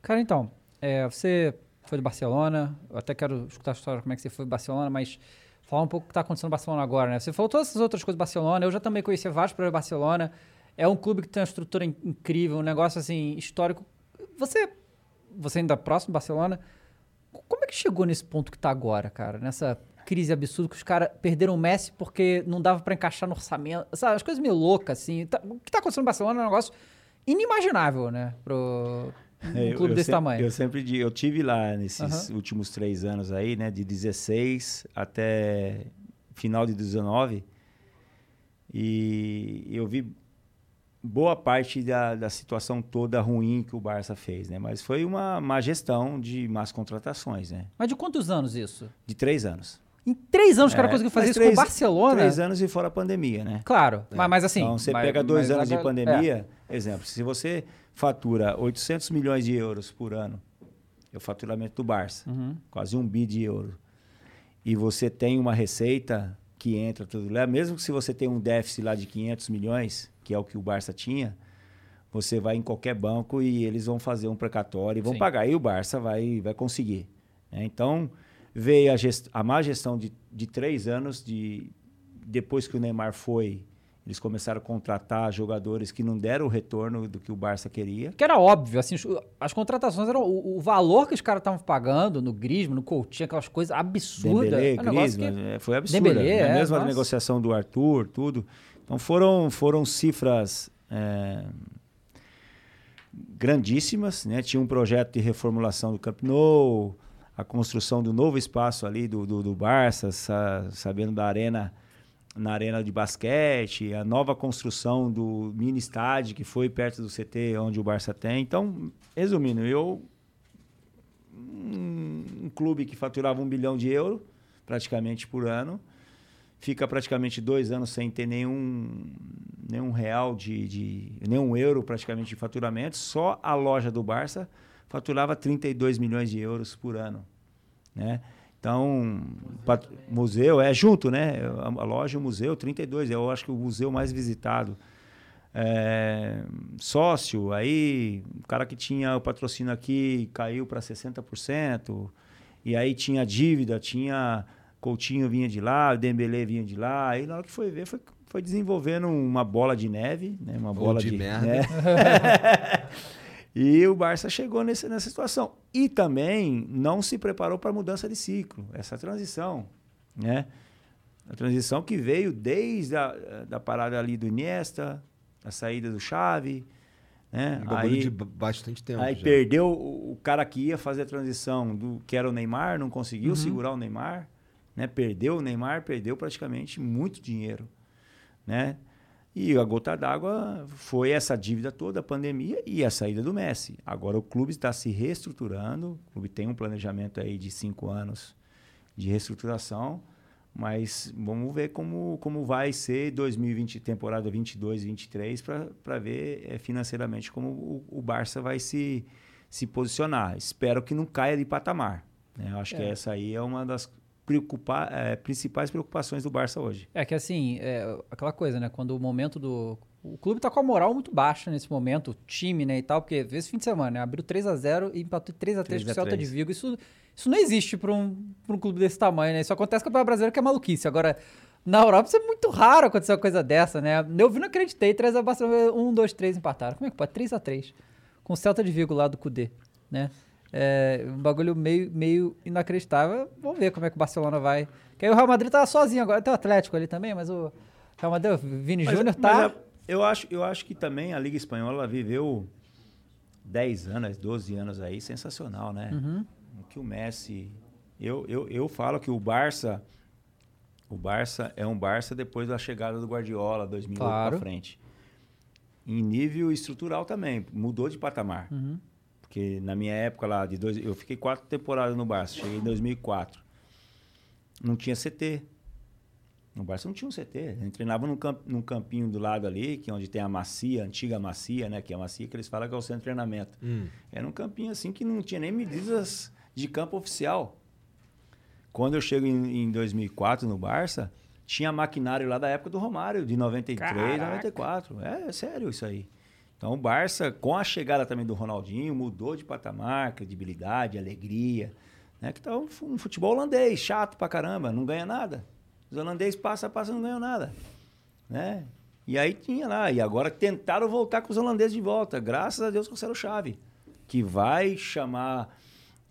Cara, então, é, você foi de Barcelona, eu até quero escutar a história como é que você foi de Barcelona, mas falar um pouco o que está acontecendo no Barcelona agora, né? Você falou todas essas outras coisas do Barcelona, eu já também conhecia vários para Barcelona, é um clube que tem uma estrutura in- incrível, um negócio assim, histórico. Você, você ainda próximo do Barcelona, co- como é que chegou nesse ponto que está agora, cara? Nessa crise absurda que os caras perderam o Messi porque não dava para encaixar no orçamento, sabe? As coisas meio loucas, assim. Tá- o que está acontecendo no Barcelona é um negócio inimaginável, né? Pro um É, clube eu desse tamanho. Eu sempre digo, eu tive lá nesses Aham. últimos três anos aí, né, de 16 até final de 19, e eu vi boa parte da, da situação toda ruim que o Barça fez, né? Mas foi uma má gestão de más contratações, né? Mas de quantos anos isso? De três anos. Em três anos os É, caras conseguiram fazer mas isso três- com o Barcelona? Três anos e fora a pandemia, né? Claro, mas, mas assim... Então, você mas- pega dois mas anos de pandemia, exemplo, se você fatura 800 milhões de euros por ano, é o faturamento do Barça, Uhum. quase um bi de euro, e você tem uma receita que entra tudo lá, mesmo que se você tem um déficit lá de 500 milhões, que é o que o Barça tinha, você vai em qualquer banco e eles vão fazer um precatório e vão Sim. pagar, e o Barça vai, vai conseguir. né? Então, veio a, gest a má gestão de, de três anos, de, depois que o Neymar foi, eles começaram a contratar jogadores que não deram o retorno do que o Barça queria. Que era óbvio, assim, as contratações eram... O, o valor que os caras estavam pagando no Griezmann, no Coutinho, aquelas coisas absurdas. Dembélé, É um Griezmann, que- é, foi absurdo. Dembélé, é, Mesmo a negociação do Arthur, tudo. Então foram, foram cifras é, grandíssimas, né? Tinha um projeto de reformulação do Camp Nou, a construção do novo espaço ali do, do, do Barça, sa, sabendo da arena na arena de basquete, a nova construção do mini estádio que foi perto do CT onde o Barça tem. Então, resumindo, eu um, um clube que faturava um bilhão de euros praticamente por ano fica praticamente dois anos sem ter nenhum nenhum real de, de nenhum euro praticamente de faturamento. Só a loja do Barça faturava 32 milhões de euros por ano, né? Então, pat- museu é junto, né? A, loja e o museu, 32, eu acho que o museu mais visitado. É, sócio, aí o cara que tinha o patrocínio aqui caiu para 60%, e aí tinha dívida, tinha Coutinho vinha de lá, o Dembélé vinha de lá, aí na hora que foi ver, foi, foi desenvolvendo uma bola de neve, né? Uma bola de de, merda. né? [LAUGHS] E o Barça chegou nesse, nessa situação. E também não se preparou para a mudança de ciclo, essa transição. Né? A transição que veio desde a da parada ali do Iniesta, a saída do Xavi. Né? Aí, de ba- bastante tempo. aí já. perdeu o, o cara que ia fazer a transição, do que era o Neymar, não conseguiu segurar o Neymar. Né? Perdeu o Neymar, perdeu praticamente muito dinheiro. Né? E a gota d'água foi essa dívida toda, a pandemia e a saída do Messi. Agora o clube está se reestruturando, o clube tem um planejamento aí de cinco anos de reestruturação, mas vamos ver como, como vai ser 2020, temporada 22, 23, para ver eh, financeiramente como o, o Barça vai se, se posicionar. Espero que não caia de patamar. Né? Eu acho que É. essa aí é uma das preocupa eh, principais preocupações do Barça hoje. É que assim, é aquela coisa, né? Quando o momento do. O clube tá com a moral muito baixa nesse momento, o time, né, e tal, porque esse fim de semana, né, abriu 3 a 0 e empatou 3 a 3 com o 3 a Celta de 3. Vigo. Isso, isso não existe para um, pra um clube desse tamanho, né? Isso acontece com o Campeonato Brasileiro, que é maluquice. Agora, na Europa, isso é muito raro acontecer uma coisa dessa, né? Eu vi, não acreditei, 3 a Barcelona, 1, 2, 3 empataram. Como é que pode? 3 a 3 com o Celta de Vigo lá do Cudê, né? É um bagulho meio, meio inacreditável. Vamos ver como é que o Barcelona vai. Que aí o Real Madrid tá sozinho agora. Tem o Atlético ali também, mas o Real Madrid, o Vini Mas- Júnior mas tá. é- eu, acho, eu acho que também a Liga Espanhola viveu 10 anos, 12 anos aí, sensacional, né? Uhum. Que o Messi. Eu, eu, eu falo que o Barça. O Barça é um Barça depois da chegada do Guardiola, 2008 Claro. pra frente. Em nível estrutural também, mudou de patamar. Uhum. Porque na minha época lá, de dois, eu fiquei quatro temporadas no Barça, cheguei em 2004. Não tinha CT. No Barça não tinha um CT. A gente treinava num, camp, num campinho do lado ali, que é onde tem a macia, a antiga macia, né? Que é a macia que eles falam que é o centro de treinamento. Era um campinho assim que não tinha nem medidas de campo oficial. Quando eu chego em, em 2004 no Barça, tinha maquinário lá da época do Romário, de 93, Caraca. 94. É, é sério isso aí. Então o Barça, com a chegada também do Ronaldinho, mudou de patamar, credibilidade, alegria. Né? Que tá um, fu- futebol holandês, chato pra caramba, não ganha nada. Os holandeses passa, passa, não ganham nada. Né? E aí tinha lá, e agora tentaram voltar com os holandeses de volta. Graças a Deus o Chave, que vai chamar,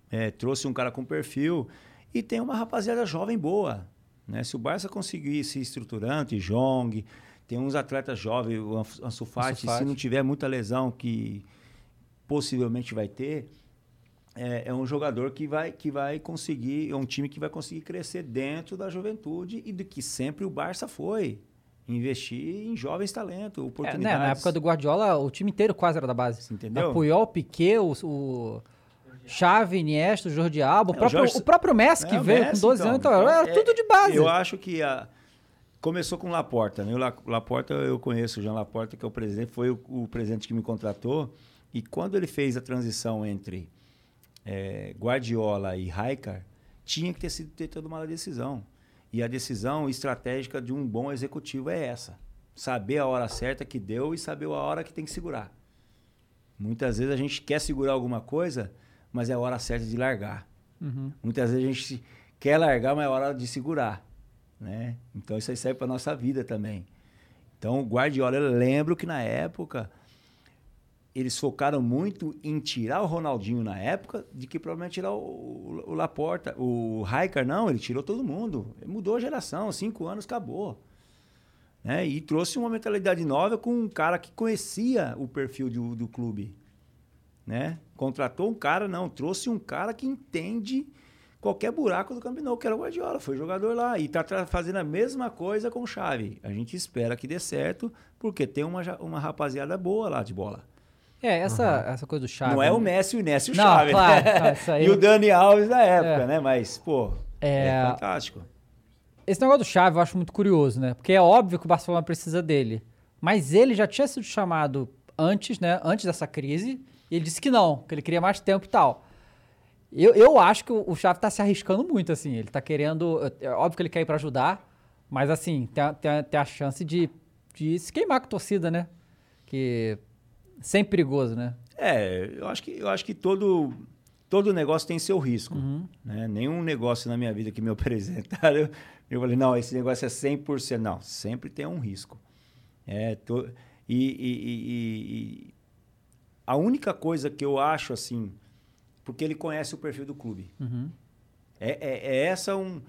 é, trouxe um cara com perfil e tem uma rapaziada jovem boa. Né? Se o Barça conseguir se estruturando, Jong, tem uns atletas jovens, o Ansu Ansu Fati, Ansu Fati. se não tiver muita lesão, que possivelmente vai ter, é, é um jogador que vai, que vai conseguir, é um time que vai conseguir crescer dentro da juventude e do que sempre o Barça foi. Investir em jovens talentos, É, oportunidades. né, na época do Guardiola, o time inteiro quase era da base. entendeu? A Puyol, Piquet, o, o Xavi, Iniesta, o Jordi Alba, o É, o próprio, Jorge- o próprio Messi, que É, veio Messi, com 12 anos, então, era é, tudo de base. Eu acho que a- começou com Laporta. Né? O La- Laporta, eu conheço o Jean Laporta, que é o presidente, foi o, o presidente que me contratou. E quando ele fez a transição entre eh, Guardiola e Raikar, tinha que ter sido ter tomado a decisão. E a decisão estratégica de um bom executivo é essa. Saber a hora certa que deu e saber a hora que tem que segurar. Muitas vezes a gente quer segurar alguma coisa, mas é a hora certa de largar. Uhum. Muitas vezes a gente quer largar, mas é hora de segurar. Né? Então isso aí serve para nossa vida também. Então o Guardiola, eu lembro que na época eles focaram muito em tirar o Ronaldinho na época, de que provavelmente tirar o, o Laporta. O Raikar não, ele tirou todo mundo. Ele mudou a geração, cinco anos acabou. Né? E trouxe uma mentalidade nova com um cara que conhecia o perfil do, do clube. Né? Contratou um cara, não, trouxe um cara que entende qualquer buraco do Camp Nou, que era o Guardiola, foi jogador lá e está fazendo a mesma coisa com o Xavi. A gente espera que dê certo, porque tem uma, uma rapaziada boa lá de bola. É, essa, essa coisa do Xavi. Não é o Messi, o e o Não, Xavi. claro, [LAUGHS] né? isso aí- E o Dani Alves da época, É. né? Mas, pô, é, É. fantástico. Esse negócio do Xavi eu acho muito curioso, né? Porque é óbvio que o Barcelona precisa dele. Mas ele já tinha sido chamado antes, né? Antes dessa crise. E ele disse que não, que ele queria mais tempo e tal. Eu, eu acho que o o Xavi tá se arriscando muito, assim. Ele tá querendo... É óbvio que ele quer ir pra ajudar. Mas, assim, tem, a- tem, a- tem a chance de, de se queimar com a torcida, né? Que... Sempre perigoso, né? É, eu acho que, eu acho que todo, todo negócio tem seu risco. Uhum. Né? Nenhum negócio na minha vida que me [LAUGHS] apresentaram, eu, eu falei, não, esse negócio é 100%. Não, sempre tem um risco. É, e- e- e- e a única coisa que eu acho assim, porque ele conhece o perfil do clube. Uhum. É, é- é essa um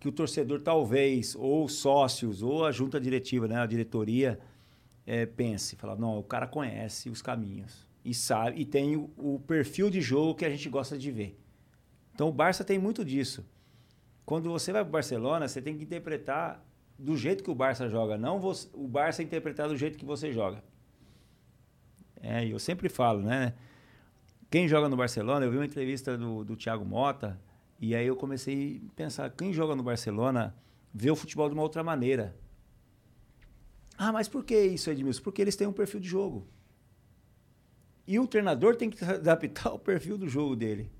que o torcedor talvez, ou os sócios, ou a junta diretiva, né, a diretoria, é, pense, fala, não, o cara conhece os caminhos e sabe e tem o, o perfil de jogo que a gente gosta de ver. Então o Barça tem muito disso. Quando você vai para o Barcelona, você tem que interpretar do jeito que o Barça joga, não você- o Barça interpretar do jeito que você joga. É, eu sempre falo, né? Quem joga no Barcelona, eu vi uma entrevista do, do Thiago Mota, e aí eu comecei a pensar, quem joga no Barcelona vê o futebol de uma outra maneira. Ah, mas por que isso, Edmilson? Porque eles têm um perfil de jogo. E o treinador tem que adaptar [LAUGHS] ao perfil do jogo dele.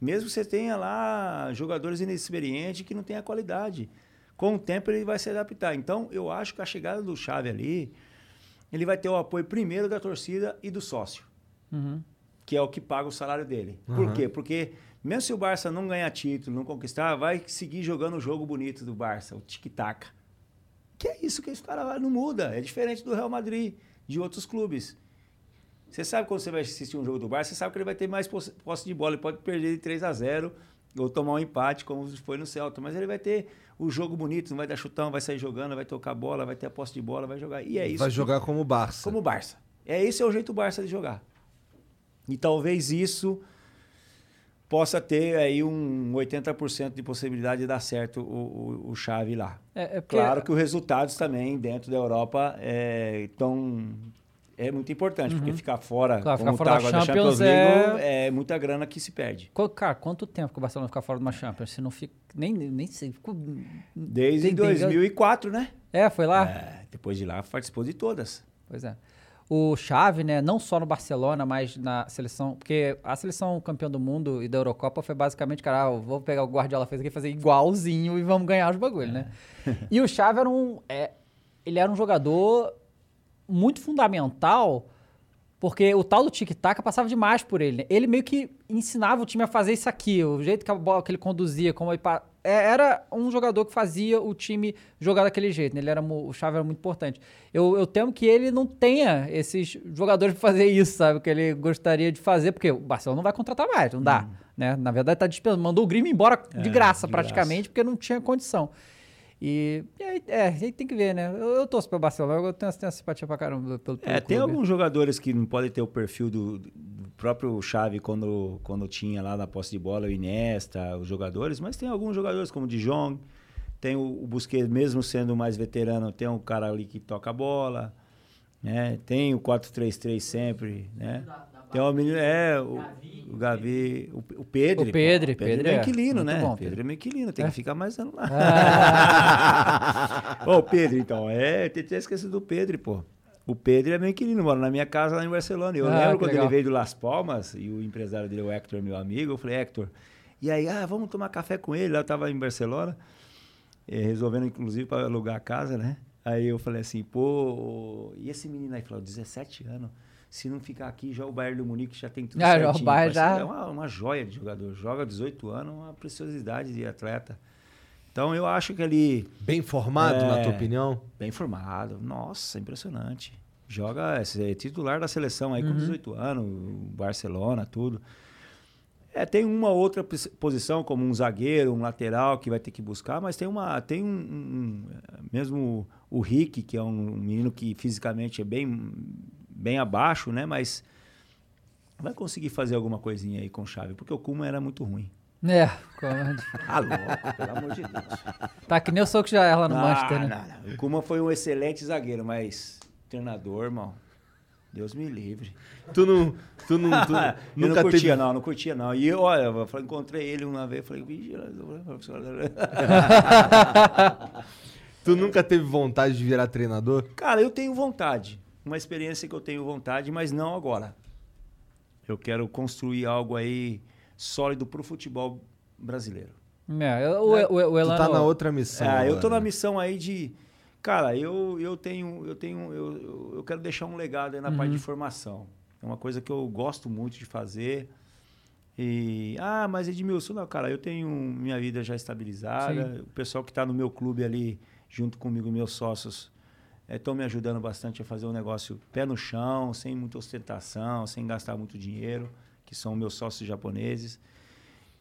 Mesmo que você tenha lá jogadores inexperientes que não tenham qualidade. Com o tempo ele vai se adaptar. Então, eu acho que a chegada do Xavi ali, ele vai ter o apoio primeiro da torcida e do sócio, Uhum. Que é o que paga o salário dele. Por Aham. quê? Porque mesmo se o Barça não ganhar título, não conquistar, vai seguir jogando o jogo bonito do Barça, o tic-tac. Que é isso que esse cara lá não muda. É diferente do Real Madrid, de outros clubes. Você sabe quando você vai assistir um jogo do Barça, você sabe que ele vai ter mais posse de bola. Ele pode perder de 3 a 0 ou tomar um empate, como foi no Celta. Mas ele vai ter o jogo bonito, não vai dar chutão, vai sair jogando, vai tocar bola, vai ter a posse de bola, vai jogar. E é isso. Vai que- jogar como o Barça. como o Barça. É esse é o jeito do Barça de jogar. E talvez isso possa ter aí um 80% de possibilidade de dar certo o, o, o Xavi lá. É, é porque- Claro que os resultados também dentro da Europa é, tão, é muito importante, porque ficar fora, Claro, como ficar fora tá da Champions Champions League, é... muita grana que se perde. Cara, quanto tempo que o Barcelona ficar fora de uma Champions? Se não fica. Nem, nem sei. Ficou... Desde Tem- tem- 2004, né? É, foi lá? É, depois de lá participou de todas. Pois é. O Xavi, né, não só no Barcelona, mas na seleção, porque a seleção campeã do mundo e da Eurocopa foi basicamente, cara, ah, vou pegar o Guardiola fez aqui e fazer igualzinho e vamos ganhar os bagulhos, né? e o Xavi era um, é, ele era um jogador muito fundamental, porque o tal do tic-tac passava demais por ele. né? Ele meio que ensinava o time a fazer isso aqui, o jeito que a bola que ele conduzia, como ele é, era um jogador que fazia o time jogar daquele jeito. né? Ele era o Xavi era muito importante. Eu, eu temo que ele não tenha esses jogadores [LAUGHS] para fazer isso, sabe? O que ele gostaria de fazer, porque o Barcelona não vai contratar mais, não dá. Né? Na verdade, tá dispensando. Mandou o Grêmio embora de. É, graça, de praticamente, porque não tinha condição. E, e aí, é, aí tem que ver, né? Eu, eu torço pro Barcelona, eu tenho, tenho simpatia pra caramba pelo, pelo É, tem clube. alguns jogadores que não podem ter o perfil do, do próprio Xavi quando, quando tinha lá na posse de bola o Iniesta, os jogadores, mas tem alguns jogadores como o De Jong, tem o, o Busquets, mesmo sendo mais veterano, tem um cara ali que toca a bola, né? Tem o 4-3-3 sempre, né? Tem o menino, é, o, o Gavi, o, o Pedro. O Pedro, Pedro é é. meio inquilino, Muito né? bom, Pedro Pedro. é meio inquilino, tem É. que ficar mais ano lá. Ah. [LAUGHS] Ô, o Pedro, então. É, eu tinha esquecido do Pedro, pô. O Pedro é meu inquilino, mora na minha casa lá em Barcelona. Eu Ah, lembro quando legal. ele veio do Las Palmas e o empresário dele, o Hector, meu amigo, eu falei, Hector, e aí, ah, vamos tomar café com ele. Lá eu tava em Barcelona, eh, resolvendo inclusive para alugar a casa, né? Aí eu falei assim, pô, e esse menino aí? Falou, 17 anos. Se não ficar aqui, já o Bayern do Munique já tem tudo Ah, já o certinho. Bayern já- É uma, uma joia de jogador. Joga 18 anos, uma preciosidade de atleta. Então eu acho que ele... Bem formado, na É. tua opinião? Bem formado. Nossa, impressionante. Joga, é titular da seleção aí com 18 anos, Barcelona, tudo. É, tem uma outra pos- posição, como um zagueiro, um lateral, que vai ter que buscar, mas tem uma. Tem um. um- um- mesmo o Rick, que é um menino que fisicamente é bem, bem abaixo, né? Mas vai conseguir fazer alguma coisinha aí com chave, porque o Kuma era muito ruim. É, como- Ah, [LAUGHS] louco, pelo amor de Deus. tá que nem o soco já erra no Ah, Manchester, né? não, não. O Kuma foi um excelente zagueiro, mas treinador, irmão. Deus me livre. Tu não. Tu não. Tu [LAUGHS] eu nunca não curtia, teve. não, não curtia, não. E olha, eu falei, encontrei ele uma vez, falei, "Vixe, Tu nunca teve vontade de virar treinador? [LAUGHS] Cara, eu tenho vontade. Uma experiência que eu tenho vontade, mas não agora. Eu quero construir algo aí sólido pro futebol brasileiro. É, o, o, o, o Tu Elano, tá na outra missão. É, eu tô na missão aí de. Cara, eu, eu tenho. Eu tenho. Eu, eu- quero deixar um legado aí na parte de formação. É uma coisa que eu gosto muito de fazer. E. Ah, mas Edmilson, não, cara, eu tenho minha vida já estabilizada. O pessoal que está no meu clube ali, junto comigo, meus sócios, estão me ajudando bastante a fazer um negócio pé no chão, sem muita ostentação, sem gastar muito dinheiro, que são meus sócios japoneses.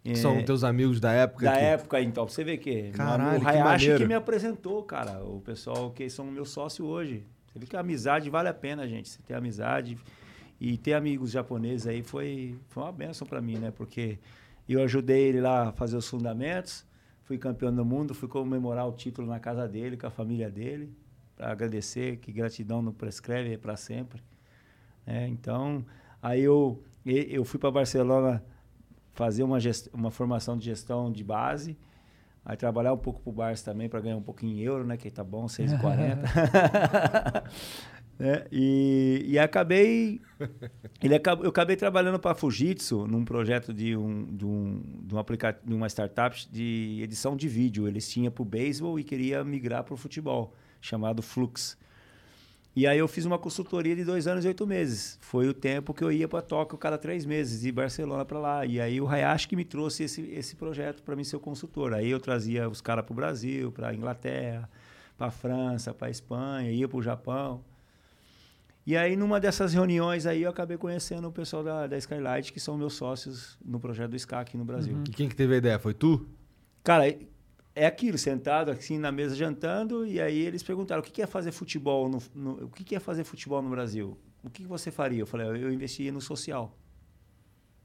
Que São É, teus amigos da época. da que- época, então, você ver que Caralho, o que Hayashi que, maneiro. me apresentou, cara. O pessoal que são meus sócios hoje. Você vê que a amizade vale a pena, gente. Você ter amizade e ter amigos japoneses aí foi, foi uma benção pra mim, né? Porque eu ajudei ele lá a fazer os fundamentos, fui campeão do mundo, fui comemorar o título na casa dele, com a família dele, para agradecer, que gratidão não prescreve para sempre. né? então, aí eu, e- eu fui para Barcelona fazer uma, uma formação de gestão de base, aí trabalhar um pouco pro Barça também para ganhar um pouquinho em euro, né? Que tá bom, 6,40. [LAUGHS] né? E, e acabei, ele acabou, eu acabei trabalhando para Fujitsu num projeto de um de um de um aplica, de uma startup de edição de vídeo. Eles tinham para o beisebol e queria migrar para o futebol, chamado Flux. E aí eu fiz uma consultoria de dois anos e oito meses. Foi o tempo que eu ia para Tóquio cada três meses, de Barcelona para lá. E aí o Hayashi que me trouxe esse, esse projeto para mim ser o consultor. Aí eu trazia os caras para o Brasil, para Inglaterra, para França, para Espanha, ia para o Japão. E aí numa dessas reuniões aí eu acabei conhecendo o pessoal da, da Skylight, que são meus sócios no projeto do SCA aqui no Brasil. E quem que teve a ideia? Foi tu? Cara, é- aquilo, sentado assim na mesa jantando, e aí eles perguntaram o que é fazer futebol no, no- o que é fazer futebol no Brasil? O que que você faria? Eu falei, eu investia no social,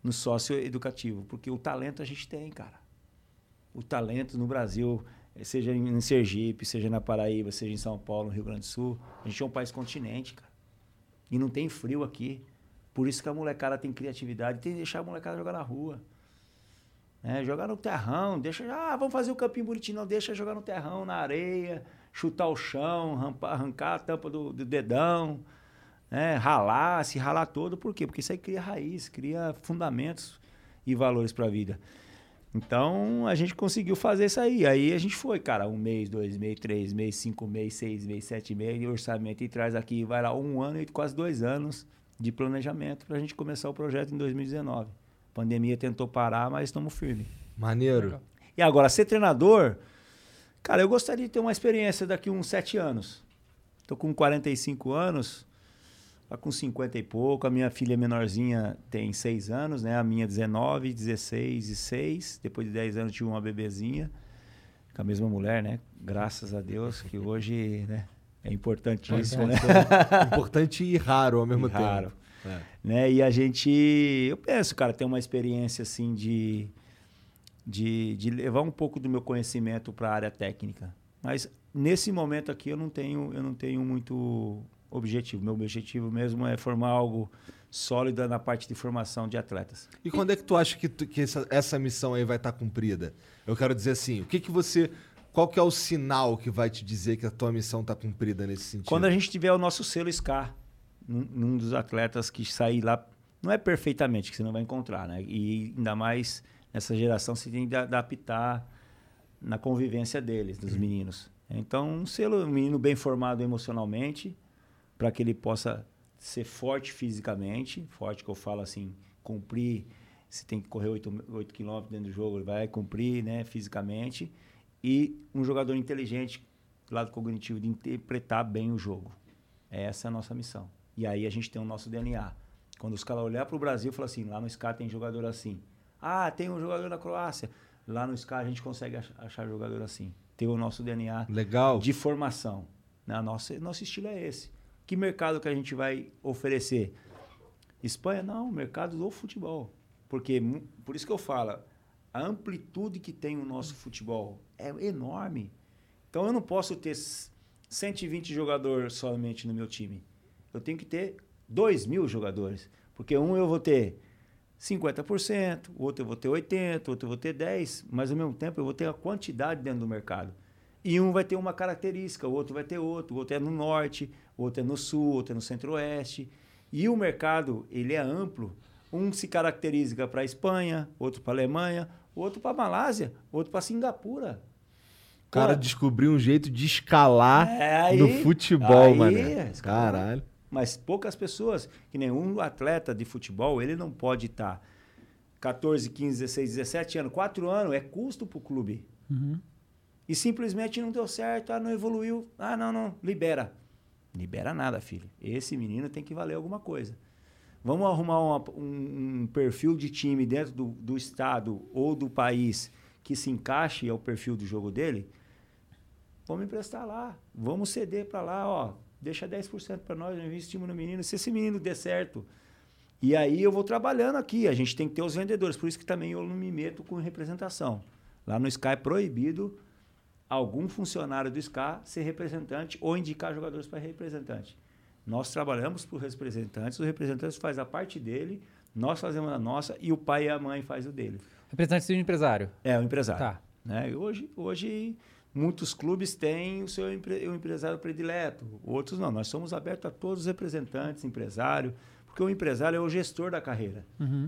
no sócio educativo, porque o talento a gente tem, cara. O talento no Brasil, eh, seja em Sergipe, seja na Paraíba, seja em São Paulo, no Rio Grande do Sul, a gente é um país continente, cara. E não tem frio aqui. Por isso que a molecada tem criatividade, tem que deixar a molecada jogar na rua. Né? jogar no terrão, deixa. Ah, vamos fazer o campinho bonitinho, não, deixa jogar no terrão, na areia, chutar o chão, rampar- arrancar a tampa do, do dedão, né? ralar, se ralar todo. Por quê? Porque isso aí cria raiz, cria fundamentos e valores para a vida. Então a gente conseguiu fazer isso aí. Aí a gente foi, cara, um mês, dois meses, três meses, cinco meses, seis meses, sete meses, e orçamento e traz aqui, vai lá um ano e quase dois anos de planejamento para a gente começar o projeto em 2019. Pandemia tentou parar, mas estamos firmes. Maneiro. E agora, ser treinador, cara, eu gostaria de ter uma experiência daqui uns sete anos. Tô com 45 anos, tá com 50 e pouco. A minha filha menorzinha tem 6 anos, né? A minha 19, 16 e 6. Depois de 10 anos tive uma bebezinha com a mesma mulher, né? Graças a Deus, que hoje, né? É importantíssimo, né? Importante e raro ao mesmo [LAUGHS] E raro. É. né? E a gente, eu penso, cara, ter uma experiência assim de, de, de levar um pouco do meu conhecimento para a área técnica. Mas nesse momento aqui eu não tenho, eu não tenho muito objetivo. Meu objetivo mesmo é formar algo sólido na parte de formação de atletas. E quando é que tu acha que, tu- que essa, essa missão aí vai estar cumprida? Eu quero dizer assim, o que que você... Qual que é o sinal que vai te dizer que a tua missão está cumprida nesse sentido? Quando a gente tiver o nosso selo SCAR, num, num dos atletas que sair lá, não é perfeitamente que você não vai encontrar, né? E ainda mais nessa geração você tem que adaptar na convivência deles, dos meninos. Então, um selo, um menino bem formado emocionalmente, para que ele possa ser forte fisicamente, forte que eu falo assim, cumprir, se tem que correr 8, 8 quilômetros dentro do jogo, ele vai cumprir, né, fisicamente, e um jogador inteligente, do lado cognitivo, de interpretar bem o jogo. Essa é a nossa missão. E aí a gente tem o nosso DNA. Quando os caras olhar para o Brasil e falar assim, lá no SCA tem jogador assim. Ah, tem um jogador da Croácia. Lá no Sky a gente consegue ach- achar jogador assim. Tem o nosso DNA Legal. de formação. Né? Nosso, nosso estilo é esse. Que mercado que a gente vai oferecer? Espanha, não, mercado do futebol. Porque, por isso que eu falo, a amplitude que tem o nosso futebol é enorme. Então eu não posso ter s- 120 jogadores somente no meu time. Eu tenho que ter 2 mil jogadores. Porque um eu vou ter 50%, o outro eu vou ter 80%, o outro eu vou ter 10%, mas ao mesmo tempo eu vou ter a quantidade dentro do mercado. E um vai ter uma característica, o outro vai ter outro, o outro é no norte, o outro é no sul, o outro é no centro-oeste. E o mercado, ele é amplo. Um se caracteriza para a Espanha, outro para a Alemanha, outro para a Malásia, outro para Singapura. O cara descobriu um jeito de escalar É, aí- no futebol, mano. Caralho. Mas poucas pessoas, que nenhum atleta de futebol, ele não pode estar 14, 15, 16, 17 anos, 4 anos é custo para o clube. E simplesmente não deu certo, ah, não evoluiu. Ah, não, não, libera. Libera nada, filho. Esse menino tem que valer alguma coisa. Vamos arrumar uma- um, um perfil de time dentro do, do estado ou do país que se encaixe ao perfil do jogo dele. Vamos emprestar lá. Vamos ceder para lá, ó. Deixa 10% para nós, nós investimos no menino. Se esse menino der certo. E aí eu vou trabalhando aqui. A gente tem que ter os vendedores. Por isso que também eu não me meto com representação. Lá no Sky é proibido algum funcionário do SCA ser representante ou indicar jogadores para representante. Nós trabalhamos para os representantes, os representantes fazem a parte dele, nós fazemos a nossa e o pai e a mãe fazem o dele. Representante de empresário. É, o empresário. Tá. Né? E hoje, hoje, muitos clubes têm o seu empre- o empresário predileto, outros não. Nós somos abertos a todos os representantes, empresário, porque o empresário é o gestor da carreira.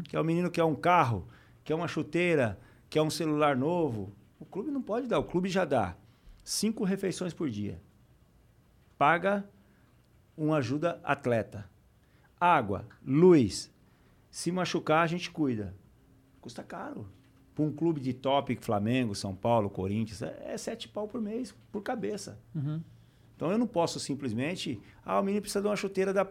Que é o menino que é um carro, que é uma chuteira, que é um celular novo. O clube não pode dar, o clube já dá cinco refeições por dia. Paga uma ajuda atleta. Água, luz. Se machucar, a gente cuida. Custa caro. Para um clube de top, Flamengo, São Paulo, Corinthians, é, é sete pau por mês, por cabeça. Então eu não posso simplesmente. Ah, o menino precisa de uma chuteira da